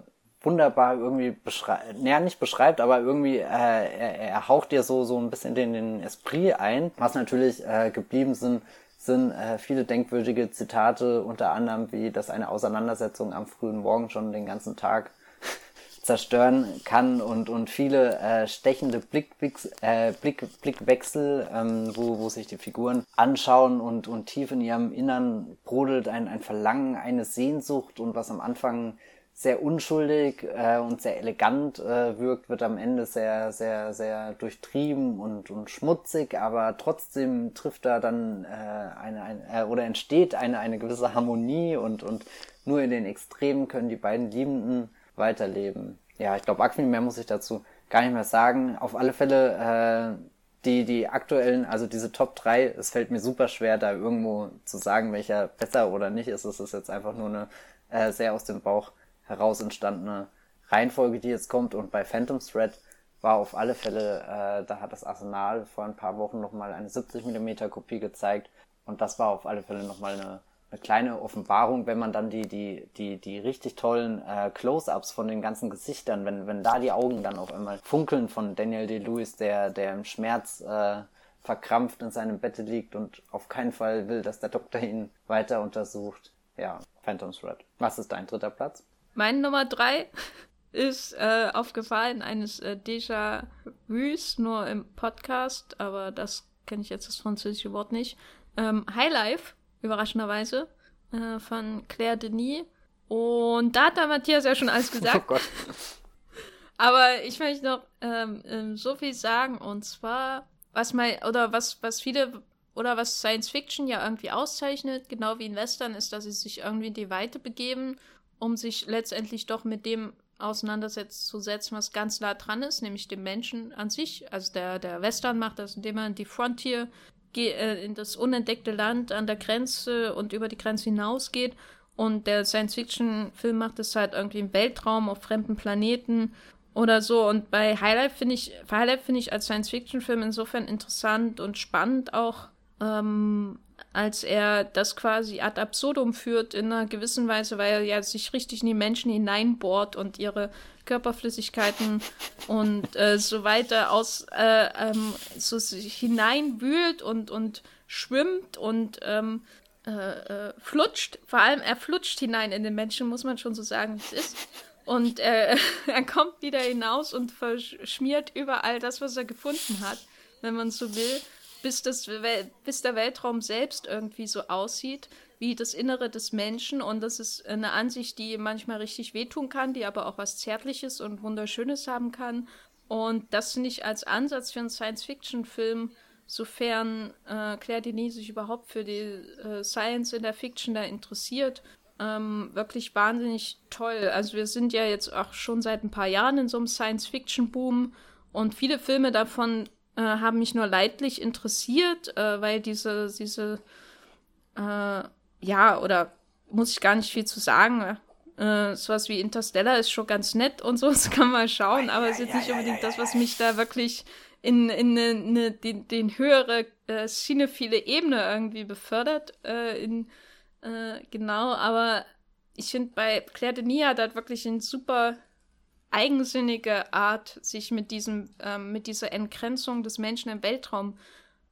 wunderbar irgendwie beschreibt, naja, nicht beschreibt, aber irgendwie äh, er, er haucht dir so so ein bisschen den, den Esprit ein, was natürlich äh, geblieben sind sind äh, viele denkwürdige Zitate, unter anderem wie, dass eine Auseinandersetzung am frühen Morgen schon den ganzen Tag zerstören kann und, und viele äh, stechende Blickwix, äh, Blick, Blickwechsel, ähm, wo, wo sich die Figuren anschauen und, und tief in ihrem Innern brodelt ein, ein Verlangen, eine Sehnsucht und was am Anfang sehr unschuldig äh, und sehr elegant äh, wirkt, wird am Ende sehr, sehr, sehr durchtrieben und, und schmutzig, aber trotzdem trifft da dann äh, eine, eine äh, oder entsteht eine, eine gewisse Harmonie und, und nur in den Extremen können die beiden Liebenden weiterleben. Ja, ich glaube, arg mehr muss ich dazu gar nicht mehr sagen. Auf alle Fälle äh, die, die aktuellen, also diese Top 3, es fällt mir super schwer, da irgendwo zu sagen, welcher besser oder nicht ist. Es ist jetzt einfach nur eine äh, sehr aus dem Bauch heraus entstandene Reihenfolge, die jetzt kommt. Und bei Phantom Thread war auf alle Fälle, äh, da hat das Arsenal vor ein paar Wochen nochmal eine 70 mm Kopie gezeigt. Und das war auf alle Fälle nochmal eine, eine kleine Offenbarung, wenn man dann die, die, die, die richtig tollen äh, Close-Ups von den ganzen Gesichtern, wenn, wenn da die Augen dann auf einmal funkeln von Daniel Day-Lewis, der, der im Schmerz äh, verkrampft in seinem Bette liegt und auf keinen Fall will, dass der Doktor ihn weiter untersucht. Ja, Phantom Thread. Was ist dein dritter Platz? Mein Nummer drei ist äh, aufgefallen eines äh, Déjà-vus, nur im Podcast, aber das kenne ich jetzt das französische Wort nicht. Ähm, Highlife, überraschenderweise, äh, von Claire Denis. Und da hat der Matthias ja schon alles gesagt. Oh Gott. Aber ich möchte noch ähm, ähm, so viel sagen, und zwar, was mal, oder was, was viele, oder was Science Fiction ja irgendwie auszeichnet, genau wie in Western, ist, dass sie sich irgendwie in die Weite begeben um sich letztendlich doch mit dem auseinanderzusetzen, was ganz nah dran ist, nämlich dem Menschen an sich. Also der, der Western macht das, indem er in die Frontier, äh, in das unentdeckte Land an der Grenze und über die Grenze hinausgeht. Und der Science-Fiction-Film macht es halt irgendwie im Weltraum, auf fremden Planeten oder so. Und bei Highlight finde ich, Highlight finde ich als Science-Fiction-Film insofern interessant und spannend auch, ähm, als er das quasi ad absurdum führt in einer gewissen Weise, weil er ja sich richtig in die Menschen hineinbohrt und ihre Körperflüssigkeiten und äh, so weiter aus äh, ähm, so sich hineinwühlt und und schwimmt und ähm, äh, äh, flutscht. Vor allem er flutscht hinein in den Menschen, muss man schon so sagen, es ist. Und äh, er kommt wieder hinaus und verschmiert überall das, was er gefunden hat, wenn man so will bis, das, bis der Weltraum selbst irgendwie so aussieht wie das Innere des Menschen. Und das ist eine Ansicht, die manchmal richtig wehtun kann, die aber auch was Zärtliches und Wunderschönes haben kann. Und das finde ich als Ansatz für einen Science-Fiction-Film, sofern äh, Claire Denis sich überhaupt für die äh, Science in der Fiction da interessiert, ähm, wirklich wahnsinnig toll. Also wir sind ja jetzt auch schon seit ein paar Jahren in so einem Science-Fiction-Boom und viele Filme davon äh, haben mich nur leidlich interessiert, äh, weil diese, diese, äh, ja, oder muss ich gar nicht viel zu sagen. Äh, sowas wie Interstellar ist schon ganz nett und so, das kann man schauen, aber es ist jetzt nicht unbedingt das, was mich da wirklich in, in eine, eine, den, den höhere äh, cinephile Ebene irgendwie befördert. Äh, in, äh, genau, aber ich finde bei Claire Denis hat halt wirklich eine super eigensinnige Art, sich mit diesem, ähm, mit dieser Entgrenzung des Menschen im Weltraum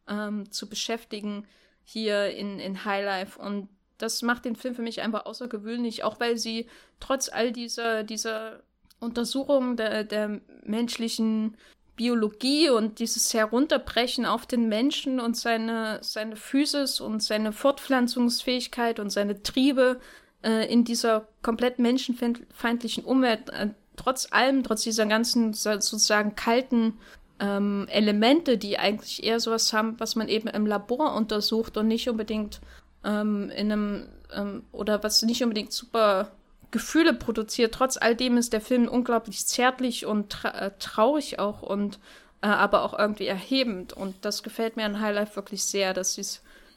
ähm, zu beschäftigen hier in, in Highlife. Und das macht den Film für mich einfach außergewöhnlich, auch weil sie trotz all dieser, dieser Untersuchungen der, der menschlichen Biologie und dieses Herunterbrechen auf den Menschen und seine, seine Physis und seine Fortpflanzungsfähigkeit und seine Triebe äh, in dieser komplett menschenfeindlichen Umwelt, äh, trotz allem, trotz dieser ganzen sozusagen kalten ähm, Elemente, die eigentlich eher sowas haben, was man eben im Labor untersucht und nicht unbedingt ähm, in einem, ähm, oder was nicht unbedingt super Gefühle produziert. Trotz all dem ist der Film unglaublich zärtlich und tra äh, traurig auch und äh, aber auch irgendwie erhebend. Und das gefällt mir an Highlife wirklich sehr, dass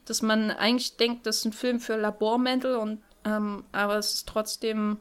dass man eigentlich denkt, das ist ein Film für Labormäntel und ähm, aber es ist trotzdem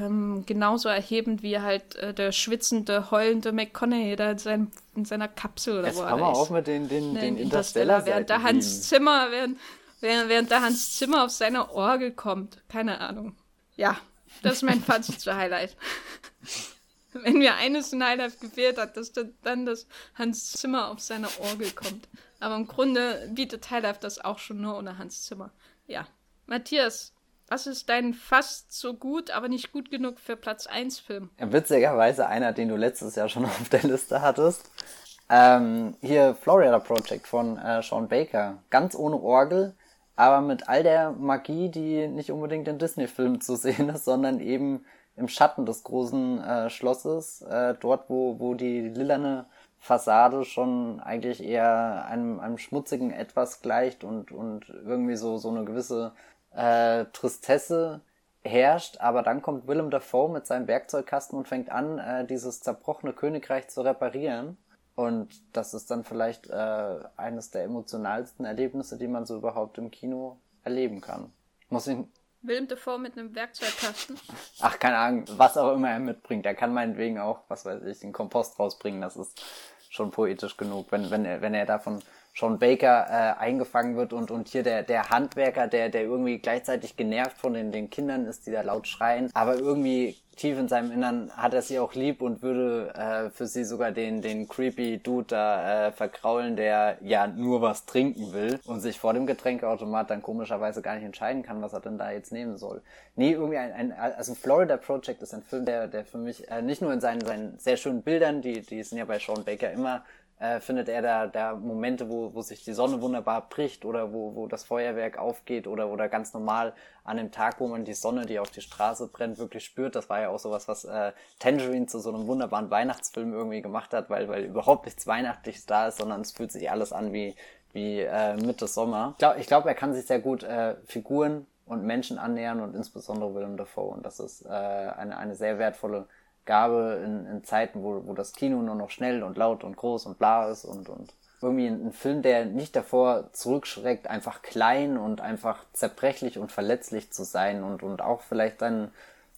ähm, genauso erhebend wie halt äh, der schwitzende, heulende McConaughey da in, seinem, in seiner Kapsel oder Jetzt wo ist. wir auch mit den, den, den Interstellar, Interstellar während da Hans Zimmer, während, während, während da Hans Zimmer auf seine Orgel kommt. Keine Ahnung. Ja, das ist mein Fazit zu Highlight. Wenn mir eines in Highlight gefehlt hat, dass dann das Hans Zimmer auf seine Orgel kommt. Aber im Grunde bietet Highlife das auch schon nur ohne Hans Zimmer. Ja. Matthias, was ist dein fast so gut, aber nicht gut genug für Platz 1 Film? Witzigerweise einer, den du letztes Jahr schon auf der Liste hattest. Ähm, hier Florida Project von äh, Sean Baker. Ganz ohne Orgel, aber mit all der Magie, die nicht unbedingt in Disney-Filmen zu sehen ist, sondern eben im Schatten des großen äh, Schlosses, äh, dort wo, wo die lilane Fassade schon eigentlich eher einem, einem schmutzigen Etwas gleicht und, und irgendwie so, so eine gewisse äh, Tristesse herrscht, aber dann kommt Willem Dafoe mit seinem Werkzeugkasten und fängt an, äh, dieses zerbrochene Königreich zu reparieren. Und das ist dann vielleicht äh, eines der emotionalsten Erlebnisse, die man so überhaupt im Kino erleben kann. Muss ich. Willem Dafoe mit einem Werkzeugkasten? Ach, keine Ahnung, was auch immer er mitbringt. Er kann meinetwegen auch, was weiß ich, den Kompost rausbringen. Das ist schon poetisch genug, wenn, wenn er, wenn er davon Sean Baker äh, eingefangen wird und, und hier der, der Handwerker, der, der irgendwie gleichzeitig genervt von den, den Kindern ist, die da laut schreien, aber irgendwie tief in seinem Innern hat er sie auch lieb und würde äh, für sie sogar den, den creepy Dude da äh, verkraulen, der ja nur was trinken will und sich vor dem Getränkeautomat dann komischerweise gar nicht entscheiden kann, was er denn da jetzt nehmen soll. Nee, irgendwie ein, ein also Florida Project ist ein Film, der, der für mich äh, nicht nur in seinen, seinen sehr schönen Bildern, die, die sind ja bei Sean Baker immer äh, findet er da, da Momente, wo, wo sich die Sonne wunderbar bricht oder wo, wo das Feuerwerk aufgeht oder, oder ganz normal an dem Tag, wo man die Sonne, die auf die Straße brennt, wirklich spürt. Das war ja auch sowas, was äh, Tangerine zu so einem wunderbaren Weihnachtsfilm irgendwie gemacht hat, weil, weil überhaupt nichts Weihnachtliches da ist, sondern es fühlt sich alles an wie, wie äh, Mitte Sommer. Ich glaube, ich glaub, er kann sich sehr gut äh, Figuren und Menschen annähern und insbesondere Willem Dafoe. Und das ist äh, eine, eine sehr wertvolle Gabe in, in Zeiten, wo, wo das Kino nur noch schnell und laut und groß und bla ist und, und irgendwie ein, Film, der nicht davor zurückschreckt, einfach klein und einfach zerbrechlich und verletzlich zu sein und, und auch vielleicht dann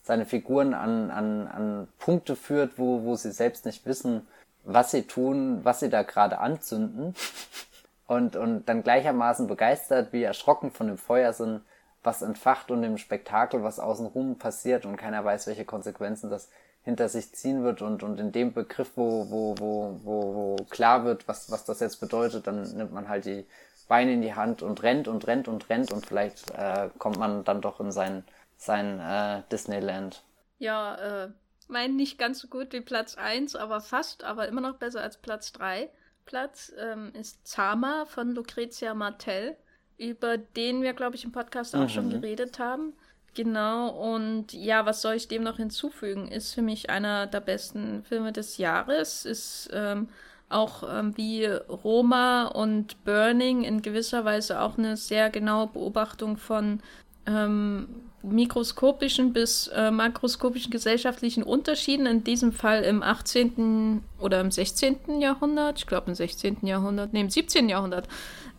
seine Figuren an, an, an Punkte führt, wo, wo sie selbst nicht wissen, was sie tun, was sie da gerade anzünden und, und dann gleichermaßen begeistert wie erschrocken von dem Feuer sind, was entfacht und dem Spektakel, was außenrum passiert und keiner weiß, welche Konsequenzen das hinter sich ziehen wird und, und in dem Begriff, wo, wo, wo, wo, wo klar wird, was, was das jetzt bedeutet, dann nimmt man halt die Beine in die Hand und rennt und rennt und rennt und vielleicht äh, kommt man dann doch in sein, sein äh, Disneyland. Ja, äh, mein nicht ganz so gut wie Platz 1, aber fast, aber immer noch besser als Platz 3. Platz ähm, ist Zama von Lucrezia Martel, über den wir, glaube ich, im Podcast auch mhm. schon geredet haben. Genau, und ja, was soll ich dem noch hinzufügen? Ist für mich einer der besten Filme des Jahres. Ist ähm, auch ähm, wie Roma und Burning in gewisser Weise auch eine sehr genaue Beobachtung von ähm, mikroskopischen bis äh, makroskopischen gesellschaftlichen Unterschieden, in diesem Fall im 18. oder im 16. Jahrhundert, ich glaube im 16. Jahrhundert, nee, im 17. Jahrhundert,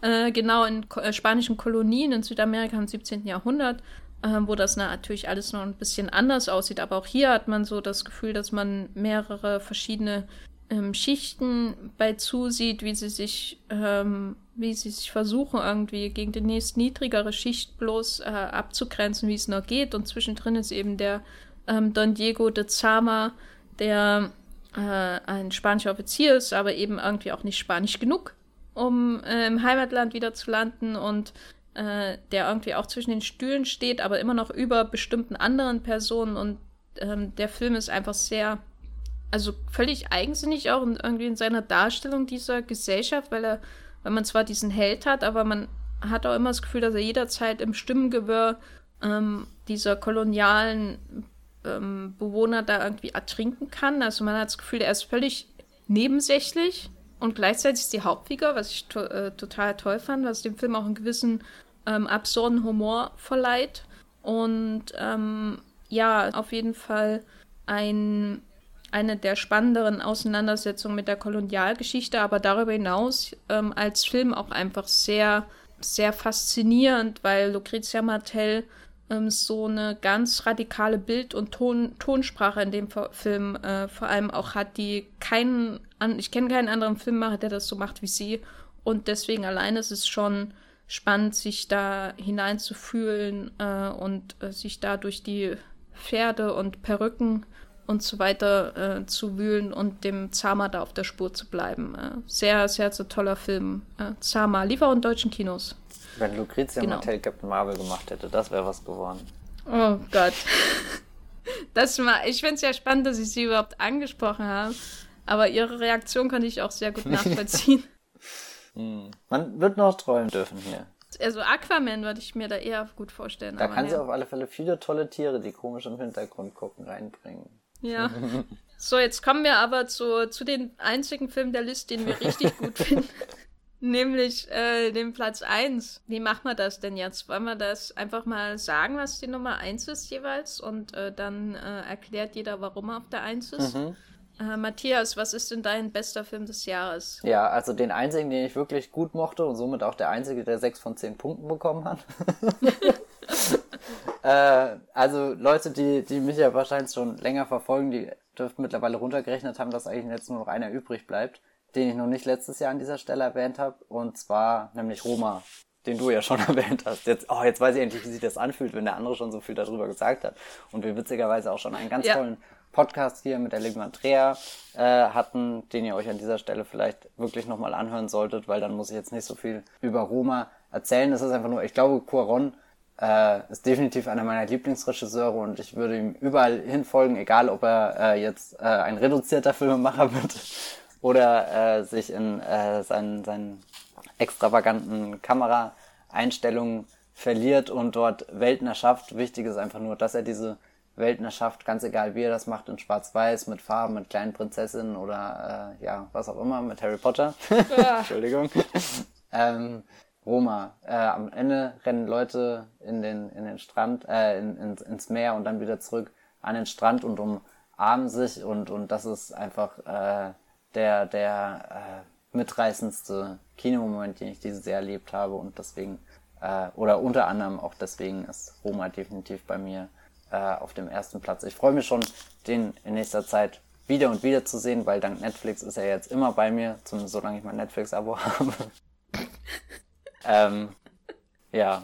äh, genau in äh, spanischen Kolonien in Südamerika im 17. Jahrhundert wo das natürlich alles noch ein bisschen anders aussieht. Aber auch hier hat man so das Gefühl, dass man mehrere verschiedene ähm, Schichten bei zusieht, wie sie sich, ähm, wie sie sich versuchen, irgendwie gegen die nächst niedrigere Schicht bloß äh, abzugrenzen, wie es noch geht. Und zwischendrin ist eben der ähm, Don Diego de Zama, der äh, ein spanischer Offizier ist, aber eben irgendwie auch nicht spanisch genug, um äh, im Heimatland wieder zu landen und äh, der irgendwie auch zwischen den Stühlen steht, aber immer noch über bestimmten anderen Personen und ähm, der Film ist einfach sehr, also völlig eigensinnig auch in, irgendwie in seiner Darstellung dieser Gesellschaft, weil er, weil man zwar diesen Held hat, aber man hat auch immer das Gefühl, dass er jederzeit im Stimmengewirr ähm, dieser kolonialen ähm, Bewohner da irgendwie ertrinken kann. Also man hat das Gefühl, er ist völlig nebensächlich und gleichzeitig ist die Hauptfigur, was ich to äh, total toll fand, was dem Film auch einen gewissen ähm, absurden Humor verleiht. Und ähm, ja, auf jeden Fall ein, eine der spannenderen Auseinandersetzungen mit der Kolonialgeschichte, aber darüber hinaus ähm, als Film auch einfach sehr, sehr faszinierend, weil Lucrezia Martel ähm, so eine ganz radikale Bild- und Ton Tonsprache in dem Film äh, vor allem auch hat, die keinen, ich kenne keinen anderen Filmemacher, der das so macht wie sie. Und deswegen allein ist es schon spannend, sich da hineinzufühlen äh, und äh, sich da durch die Pferde und Perücken und so weiter äh, zu wühlen und dem Zama da auf der Spur zu bleiben. Äh, sehr, sehr, sehr toller Film. Äh, Zama, lieber in deutschen Kinos. Wenn Lucrezia genau. Martel Captain Marvel gemacht hätte, das wäre was geworden. Oh Gott. Das mal, ich finde es ja spannend, dass ich sie überhaupt angesprochen habe. Aber ihre Reaktion kann ich auch sehr gut nachvollziehen. Hm. Man wird noch träumen dürfen hier. Also Aquaman würde ich mir da eher gut vorstellen. Da kann ja. sie auf alle Fälle viele tolle Tiere, die komisch im Hintergrund gucken, reinbringen. Ja. so, jetzt kommen wir aber zu, zu den einzigen Film der Liste, den wir richtig gut finden. Nämlich äh, den Platz 1. Wie machen wir das denn jetzt? Wollen wir das einfach mal sagen, was die Nummer 1 ist jeweils? Und äh, dann äh, erklärt jeder, warum er auf der 1 ist? Mhm. Äh, Matthias, was ist denn dein bester Film des Jahres? Ja, also den einzigen, den ich wirklich gut mochte und somit auch der einzige, der sechs von zehn Punkten bekommen hat. äh, also Leute, die, die mich ja wahrscheinlich schon länger verfolgen, die dürften mittlerweile runtergerechnet haben, dass eigentlich jetzt nur noch einer übrig bleibt, den ich noch nicht letztes Jahr an dieser Stelle erwähnt habe, und zwar nämlich Roma, den du ja schon erwähnt hast. Jetzt, oh, jetzt weiß ich endlich, wie sich das anfühlt, wenn der andere schon so viel darüber gesagt hat und wir witzigerweise auch schon einen ganz ja. tollen Podcast hier mit der lieben Andrea äh, hatten, den ihr euch an dieser Stelle vielleicht wirklich nochmal anhören solltet, weil dann muss ich jetzt nicht so viel über Roma erzählen. Es ist einfach nur, ich glaube, Cuaron äh, ist definitiv einer meiner Lieblingsregisseure und ich würde ihm überall hinfolgen, egal ob er äh, jetzt äh, ein reduzierter Filmemacher wird oder äh, sich in äh, seinen, seinen extravaganten Kameraeinstellungen verliert und dort Welten erschafft. Wichtig ist einfach nur, dass er diese Welten erschafft, ganz egal wie er das macht, in Schwarz-Weiß, mit Farben, mit kleinen Prinzessinnen oder äh, ja, was auch immer, mit Harry Potter. Ja. Entschuldigung. ähm, Roma. Äh, am Ende rennen Leute in den, in den Strand, äh, in, in, ins Meer und dann wieder zurück an den Strand und umarmen sich und, und das ist einfach äh, der, der äh, mitreißendste Kinomoment, den ich dieses Jahr erlebt habe und deswegen, äh, oder unter anderem auch deswegen ist Roma definitiv bei mir äh, auf dem ersten Platz. Ich freue mich schon, den in nächster Zeit wieder und wieder zu sehen, weil dank Netflix ist er jetzt immer bei mir, zumindest solange ich mein Netflix-Abo habe. ähm, ja.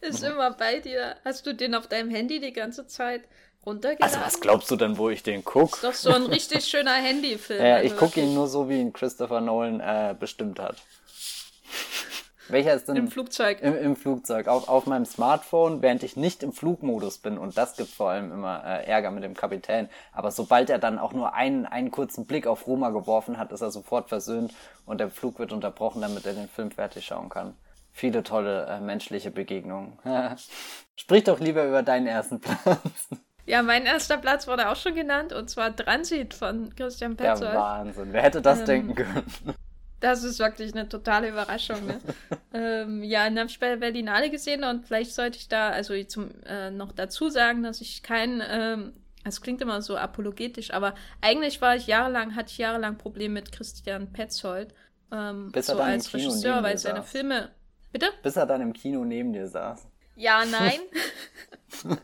Ist immer bei dir. Hast du den auf deinem Handy die ganze Zeit runtergeladen? Also was glaubst du denn, wo ich den gucke? Ist doch so ein richtig schöner Handyfilm. Ja, ich gucke ihn nur so, wie ihn Christopher Nolan äh, bestimmt hat. Welcher ist denn? Im Flugzeug. Im, im Flugzeug. Auf, auf meinem Smartphone, während ich nicht im Flugmodus bin. Und das gibt vor allem immer äh, Ärger mit dem Kapitän. Aber sobald er dann auch nur einen, einen kurzen Blick auf Roma geworfen hat, ist er sofort versöhnt und der Flug wird unterbrochen, damit er den Film fertig schauen kann. Viele tolle äh, menschliche Begegnungen. Sprich doch lieber über deinen ersten Platz. Ja, mein erster Platz wurde auch schon genannt, und zwar Transit von Christian Petzold. Ja, Wahnsinn. Wer hätte das ähm, denken können? Das ist wirklich eine totale Überraschung. Ne? ähm, ja, dann habe ich bei Berlinale gesehen und vielleicht sollte ich da also zum, äh, noch dazu sagen, dass ich kein, ähm, es klingt immer so apologetisch, aber eigentlich war ich jahrelang, hatte ich jahrelang Probleme mit Christian Petzold. Ähm, Bis so als Regisseur, weil seine. Filme. Bitte? Bis er dann im Kino neben dir saß. Ja, nein.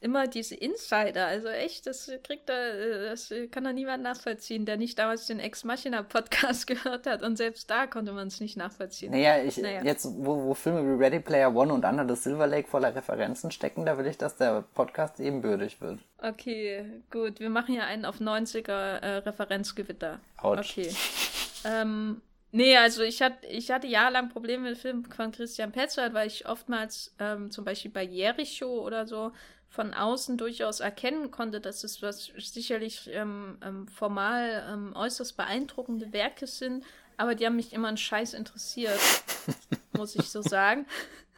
Immer diese Insider, also echt, das kriegt er, das kann da niemand nachvollziehen, der nicht damals den Ex Machina Podcast gehört hat und selbst da konnte man es nicht nachvollziehen. Naja, ich, naja. jetzt, wo, wo Filme wie Ready Player One und Under the Silver Lake voller Referenzen stecken, da will ich, dass der Podcast ebenbürtig wird. Okay, gut, wir machen ja einen auf 90er äh, Referenzgewitter. Ouch. Okay. Ähm, Nee, also ich hatte, ich hatte jahrelang Probleme mit Filmen von Christian Petzold, weil ich oftmals ähm, zum Beispiel bei Jericho oder so von außen durchaus erkennen konnte, dass es was sicherlich ähm, ähm, formal ähm, äußerst beeindruckende Werke sind, aber die haben mich immer einen Scheiß interessiert, muss ich so sagen.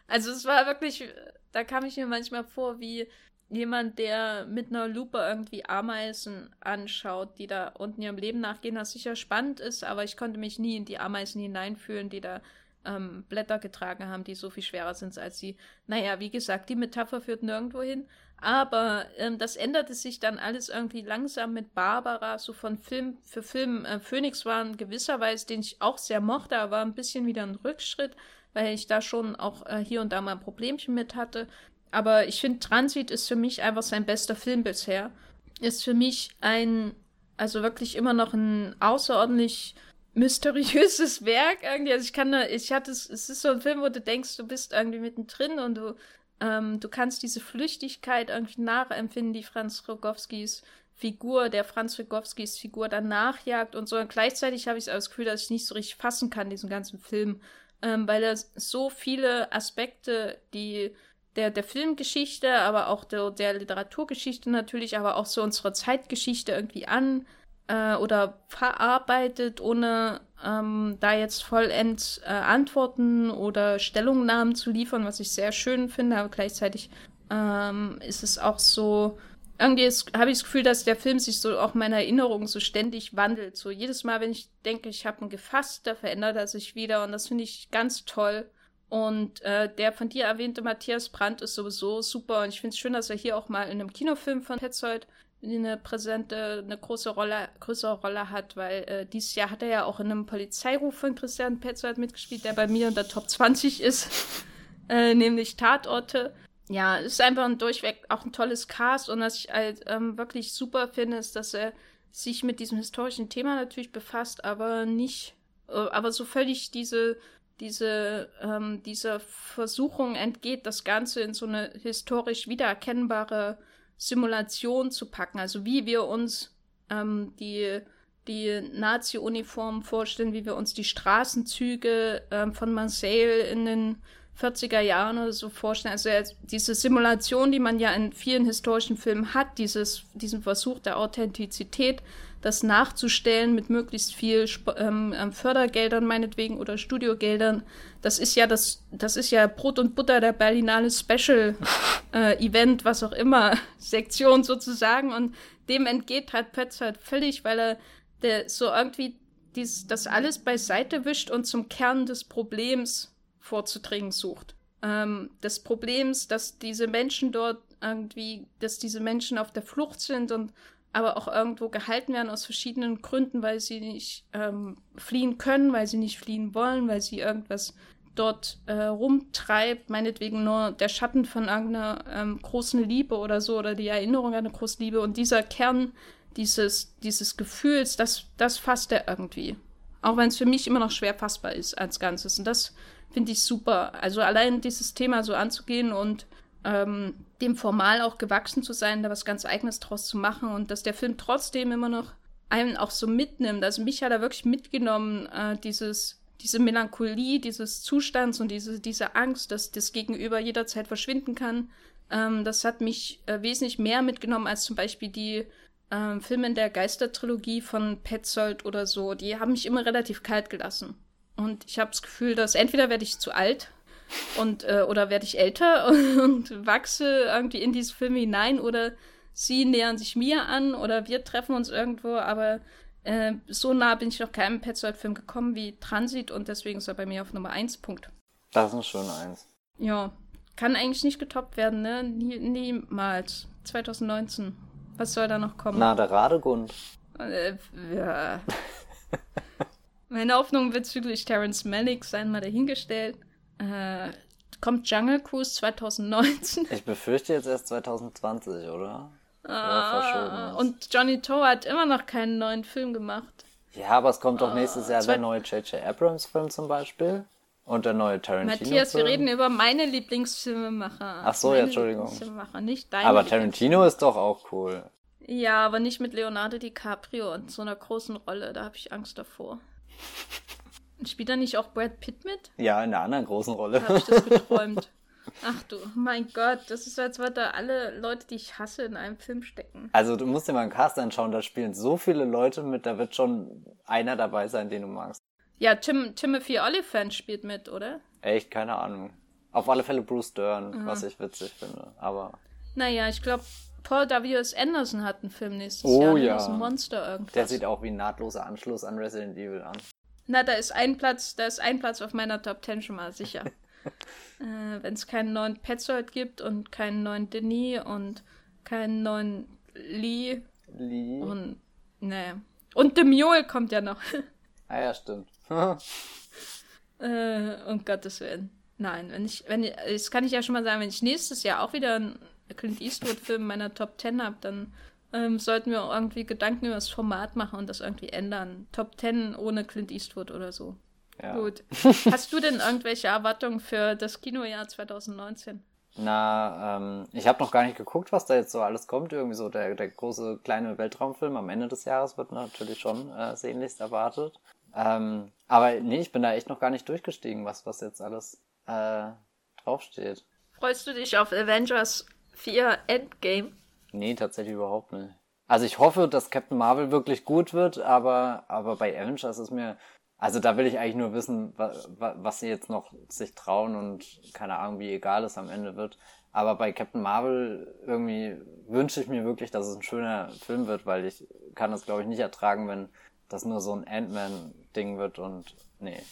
Also es war wirklich, da kam ich mir manchmal vor wie jemand, der mit einer Lupe irgendwie Ameisen anschaut, die da unten ihrem Leben nachgehen, was sicher spannend ist, aber ich konnte mich nie in die Ameisen hineinfühlen, die da ähm, Blätter getragen haben, die so viel schwerer sind als sie. Naja, wie gesagt, die Metapher führt nirgendwo hin. Aber ähm, das änderte sich dann alles irgendwie langsam mit Barbara, so von Film für Film. Äh, Phoenix war in gewisser Weise, den ich auch sehr mochte, aber ein bisschen wieder ein Rückschritt, weil ich da schon auch äh, hier und da mal ein Problemchen mit hatte. Aber ich finde, Transit ist für mich einfach sein bester Film bisher. Ist für mich ein, also wirklich immer noch ein außerordentlich mysteriöses Werk irgendwie. Also ich kann ich hatte es, es ist so ein Film, wo du denkst, du bist irgendwie mittendrin und du, ähm, du kannst diese Flüchtigkeit irgendwie nachempfinden, die Franz Rogowskis Figur, der Franz Rogowskis Figur dann nachjagt und so. Und gleichzeitig habe ich das Gefühl, dass ich nicht so richtig fassen kann, diesen ganzen Film, ähm, weil er so viele Aspekte, die der, der Filmgeschichte, aber auch der, der Literaturgeschichte natürlich, aber auch so unsere Zeitgeschichte irgendwie an äh, oder verarbeitet, ohne ähm, da jetzt vollends äh, Antworten oder Stellungnahmen zu liefern, was ich sehr schön finde, aber gleichzeitig ähm, ist es auch so, irgendwie habe ich das Gefühl, dass der Film sich so auch meine Erinnerung so ständig wandelt. So jedes Mal, wenn ich denke, ich habe ihn gefasst, da verändert er sich wieder und das finde ich ganz toll. Und äh, der von dir erwähnte Matthias Brandt ist sowieso super. Und ich finde es schön, dass er hier auch mal in einem Kinofilm von Petzold eine präsente, eine große Rolle, größere Rolle hat, weil äh, dieses Jahr hat er ja auch in einem Polizeiruf von Christian Petzold mitgespielt, der bei mir in der Top 20 ist, äh, nämlich Tatorte. Ja, ist einfach ein durchweg auch ein tolles Cast und was ich halt ähm, wirklich super finde, ist, dass er sich mit diesem historischen Thema natürlich befasst, aber nicht, äh, aber so völlig diese diese, ähm, dieser Versuchung entgeht, das Ganze in so eine historisch wiedererkennbare Simulation zu packen. Also wie wir uns ähm, die, die Nazi-Uniform vorstellen, wie wir uns die Straßenzüge ähm, von Marseille in den 40er Jahren oder so vorstellen. Also diese Simulation, die man ja in vielen historischen Filmen hat, dieses, diesen Versuch der Authentizität, das nachzustellen mit möglichst viel ähm, ähm, Fördergeldern meinetwegen oder Studiogeldern. Das ist ja das, das ist ja Brot und Butter der Berlinale Special äh, Event, was auch immer, Sektion sozusagen. Und dem entgeht halt Pötz halt völlig, weil er der so irgendwie dies, das alles beiseite wischt und zum Kern des Problems vorzudringen sucht. Ähm, des Problems, dass diese Menschen dort irgendwie, dass diese Menschen auf der Flucht sind und aber auch irgendwo gehalten werden aus verschiedenen Gründen, weil sie nicht ähm, fliehen können, weil sie nicht fliehen wollen, weil sie irgendwas dort äh, rumtreibt, meinetwegen nur der Schatten von irgendeiner ähm, großen Liebe oder so oder die Erinnerung an eine große Liebe und dieser Kern dieses, dieses Gefühls, das, das fasst er irgendwie. Auch wenn es für mich immer noch schwer fassbar ist als Ganzes. Und das finde ich super. Also allein dieses Thema so anzugehen und ähm, dem Formal auch gewachsen zu sein, da was ganz Eigenes draus zu machen und dass der Film trotzdem immer noch einen auch so mitnimmt. Also mich hat er wirklich mitgenommen, äh, dieses, diese Melancholie dieses Zustands und diese, diese Angst, dass das Gegenüber jederzeit verschwinden kann. Ähm, das hat mich äh, wesentlich mehr mitgenommen als zum Beispiel die äh, Filme in der Geistertrilogie von Petzold oder so. Die haben mich immer relativ kalt gelassen. Und ich habe das Gefühl, dass entweder werde ich zu alt und äh, oder werde ich älter und, und wachse irgendwie in diese Filme hinein oder sie nähern sich mir an oder wir treffen uns irgendwo, aber äh, so nah bin ich noch keinem Petzold-Film gekommen wie Transit und deswegen ist er bei mir auf Nummer 1 Punkt. Das ist ein schöner 1. Ja, kann eigentlich nicht getoppt werden, ne? Nie, niemals. 2019. Was soll da noch kommen? Na, der Radegund. Äh, ja. Meine Hoffnung bezüglich Terence Malick seien mal dahingestellt. Äh, kommt Jungle Cruise 2019? Ich befürchte jetzt erst 2020, oder? Ah, und Johnny Toe hat immer noch keinen neuen Film gemacht. Ja, aber es kommt doch ah, nächstes Jahr der neue J.J. Abrams-Film zum Beispiel. Und der neue Tarantino. Matthias, wir reden über meine Lieblingsfilmemacher. Ach so, ja, Entschuldigung. Nicht deine. Aber Tarantino ist doch auch cool. Ja, aber nicht mit Leonardo DiCaprio und so einer großen Rolle. Da habe ich Angst davor. Spielt da nicht auch Brad Pitt mit? Ja, in einer anderen großen Rolle. Da habe ich das geträumt. Ach du, mein Gott, das ist, als würde alle Leute, die ich hasse, in einem Film stecken. Also du musst dir mal einen Cast anschauen, da spielen so viele Leute mit, da wird schon einer dabei sein, den du magst. Ja, Tim, Timothy Oliphant spielt mit, oder? Echt, keine Ahnung. Auf alle Fälle Bruce Dern, mhm. was ich witzig finde, aber... Naja, ich glaube, Paul W.S. Anderson hat einen Film nächstes oh, Jahr. Ja. Das ist ein Monster irgendwas. Der sieht auch wie ein nahtloser Anschluss an Resident Evil an. Na, da ist ein Platz, da ist ein Platz auf meiner Top Ten schon mal sicher. äh, Wenn es keinen neuen Petzold gibt und keinen neuen Denis und keinen neuen Lee. Lee. Und, ne. Und Mule kommt ja noch. ah ja, stimmt. äh, um Gottes Willen. Nein, wenn ich, wenn ich, das kann ich ja schon mal sagen, wenn ich nächstes Jahr auch wieder einen Clint Eastwood-Film in meiner Top 10 habe, dann ähm, sollten wir irgendwie Gedanken über das Format machen und das irgendwie ändern. Top 10 ohne Clint Eastwood oder so. Ja. Gut. Hast du denn irgendwelche Erwartungen für das Kinojahr 2019? Na, ähm, ich habe noch gar nicht geguckt, was da jetzt so alles kommt. Irgendwie so der, der große kleine Weltraumfilm am Ende des Jahres wird natürlich schon äh, sehnlichst erwartet. Ähm, aber nee, ich bin da echt noch gar nicht durchgestiegen, was, was jetzt alles äh, draufsteht. Freust du dich auf Avengers 4 Endgame? Nee, tatsächlich überhaupt nicht. Also ich hoffe, dass Captain Marvel wirklich gut wird, aber, aber bei Avengers ist mir, also da will ich eigentlich nur wissen, was, was sie jetzt noch sich trauen und keine Ahnung, wie egal es am Ende wird. Aber bei Captain Marvel irgendwie wünsche ich mir wirklich, dass es ein schöner Film wird, weil ich kann das glaube ich nicht ertragen, wenn das nur so ein Ant-Man-Ding wird und nee.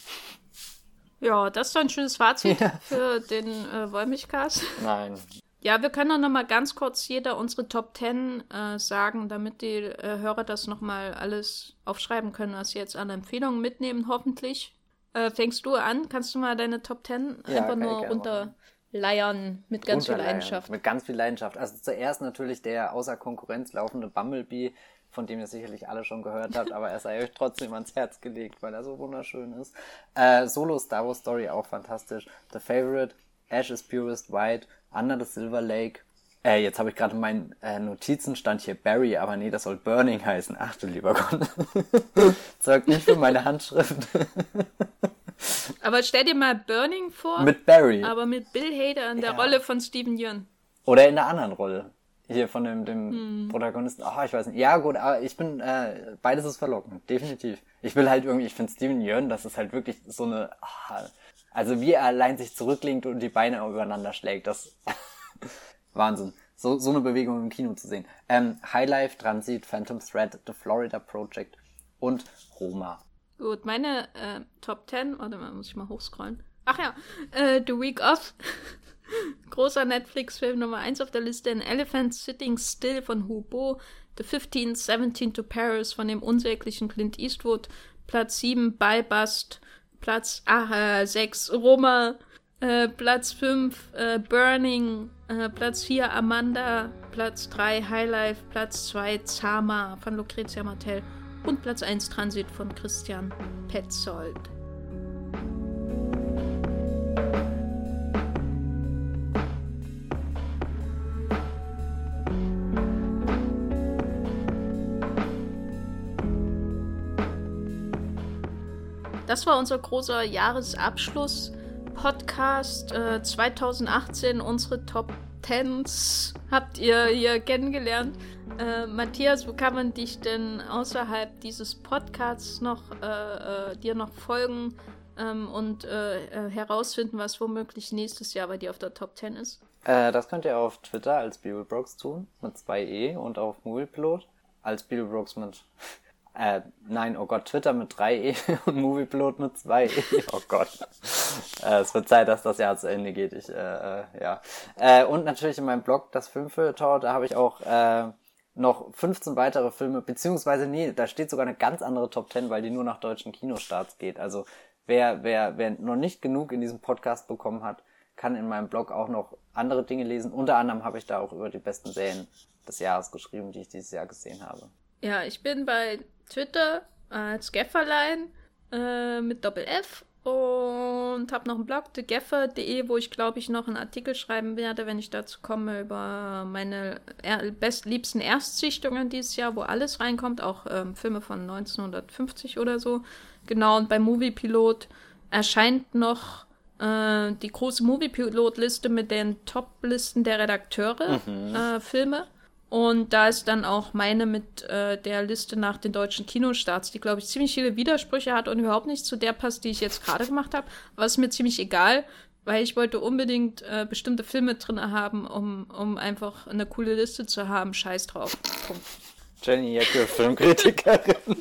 Ja, das ist doch ein schönes Fazit ja. für den äh, Wollmilchcast. Nein, ja, wir können auch noch mal ganz kurz jeder unsere Top 10 äh, sagen, damit die äh, Hörer das noch mal alles aufschreiben können, was sie jetzt an Empfehlungen mitnehmen, hoffentlich. Äh, fängst du an? Kannst du mal deine Top 10 ja, einfach nur runterleiern mit ganz viel Leidenschaft? Mit ganz viel Leidenschaft. Also zuerst natürlich der außer Konkurrenz laufende Bumblebee, von dem ihr sicherlich alle schon gehört habt, aber er sei euch trotzdem ans Herz gelegt, weil er so wunderschön ist. Äh, Solo Star Wars Story auch fantastisch. The Favorite, Ash is Purest White, Under the Silver Lake. Äh, jetzt habe ich gerade meinen äh, Notizen stand hier Barry, aber nee, das soll Burning heißen. Ach du lieber Gott. Zeugt nicht für meine Handschrift. aber stell dir mal Burning vor. Mit Barry. Aber mit Bill Hader in der ja. Rolle von Steven Yeun. Oder in der anderen Rolle. Hier von dem, dem hm. Protagonisten. Ach, ich weiß nicht. Ja, gut, aber ich bin, äh, beides ist verlockend. Definitiv. Ich will halt irgendwie, ich finde Steven Yeun, das ist halt wirklich so eine, ach, also wie er allein sich zurücklegt und die Beine übereinander schlägt, das Wahnsinn. So, so eine Bewegung im Kino zu sehen. Ähm, Highlife, Transit, Phantom Thread, The Florida Project und Roma. Gut, meine äh, Top 10, warte mal, muss ich mal hochscrollen. Ach ja, äh, The Week Off. Großer Netflix-Film Nummer 1 auf der Liste. An Elephant Sitting Still von Hubo. The 15, 17 to Paris von dem unsäglichen Clint Eastwood. Platz 7, By Platz äh, 6 Roma, äh, Platz 5 äh, Burning, äh, Platz 4 Amanda, Platz 3 Highlife, Platz 2 Zama von Lucrezia Martel und Platz 1 Transit von Christian Petzold. Das war unser großer Jahresabschluss-Podcast äh, 2018. Unsere Top Tens habt ihr hier kennengelernt. Äh, Matthias, wo kann man dich denn außerhalb dieses Podcasts noch äh, äh dir noch folgen ähm, und äh, äh, herausfinden, was womöglich nächstes Jahr bei dir auf der Top 10 ist? das könnt ihr auf Twitter als Bibelbrooks tun, mit 2 E und auf Moviepilot als Bibelbrooks mit äh, nein, oh Gott, Twitter mit 3e und Movieplot mit 2e. Oh Gott. äh, es wird Zeit, dass das Jahr zu Ende geht. Ich, äh, äh, ja. Äh, und natürlich in meinem Blog, das Filmfilter, da habe ich auch äh, noch 15 weitere Filme, beziehungsweise nee, da steht sogar eine ganz andere Top 10, weil die nur nach deutschen Kinostarts geht. Also wer, wer, wer noch nicht genug in diesem Podcast bekommen hat, kann in meinem Blog auch noch andere Dinge lesen. Unter anderem habe ich da auch über die besten Serien des Jahres geschrieben, die ich dieses Jahr gesehen habe. Ja, ich bin bei Twitter als Gefferlein äh, mit Doppel F und habe noch einen Blog, thegaffer.de, wo ich glaube ich noch einen Artikel schreiben werde, wenn ich dazu komme, über meine bestliebsten Erstsichtungen dieses Jahr, wo alles reinkommt, auch ähm, Filme von 1950 oder so. Genau, und bei Moviepilot erscheint noch äh, die große Moviepilot-Liste mit den Top-Listen der Redakteure, mhm. äh, Filme. Und da ist dann auch meine mit äh, der Liste nach den deutschen Kinostarts, die, glaube ich, ziemlich viele Widersprüche hat und überhaupt nicht zu der passt, die ich jetzt gerade gemacht habe. Aber ist mir ziemlich egal, weil ich wollte unbedingt äh, bestimmte Filme drin haben, um, um einfach eine coole Liste zu haben. Scheiß drauf. Punkt. Jenny Jacke, Filmkritikerin.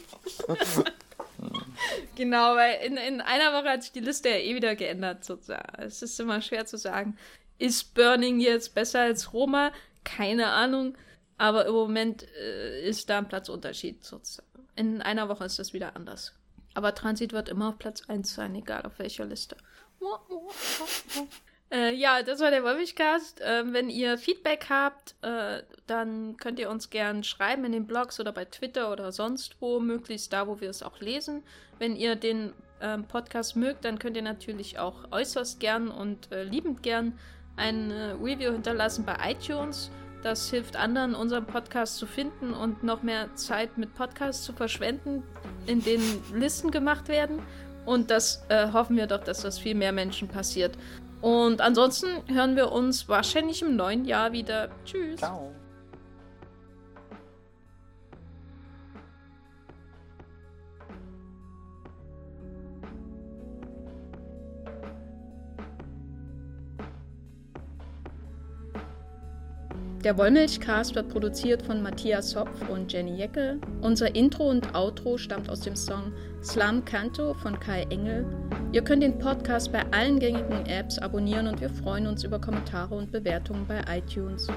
genau, weil in, in einer Woche hat sich die Liste ja eh wieder geändert, sozusagen. Es ist immer schwer zu sagen. Ist Burning jetzt besser als Roma? Keine Ahnung. Aber im Moment äh, ist da ein Platzunterschied sozusagen. In einer Woche ist das wieder anders. Aber Transit wird immer auf Platz 1 sein, egal auf welcher Liste. Äh, ja, das war der Wolfigcast. Äh, wenn ihr Feedback habt, äh, dann könnt ihr uns gern schreiben in den Blogs oder bei Twitter oder sonst wo, möglichst da, wo wir es auch lesen. Wenn ihr den ähm, Podcast mögt, dann könnt ihr natürlich auch äußerst gern und äh, liebend gern ein Review hinterlassen bei iTunes. Das hilft anderen, unseren Podcast zu finden und noch mehr Zeit mit Podcasts zu verschwenden, in denen Listen gemacht werden. Und das äh, hoffen wir doch, dass das viel mehr Menschen passiert. Und ansonsten hören wir uns wahrscheinlich im neuen Jahr wieder. Tschüss. Ciao. Der Wollmilchcast wird produziert von Matthias Hopf und Jenny Jeckel. Unser Intro und Outro stammt aus dem Song Slum Canto von Kai Engel. Ihr könnt den Podcast bei allen gängigen Apps abonnieren und wir freuen uns über Kommentare und Bewertungen bei iTunes.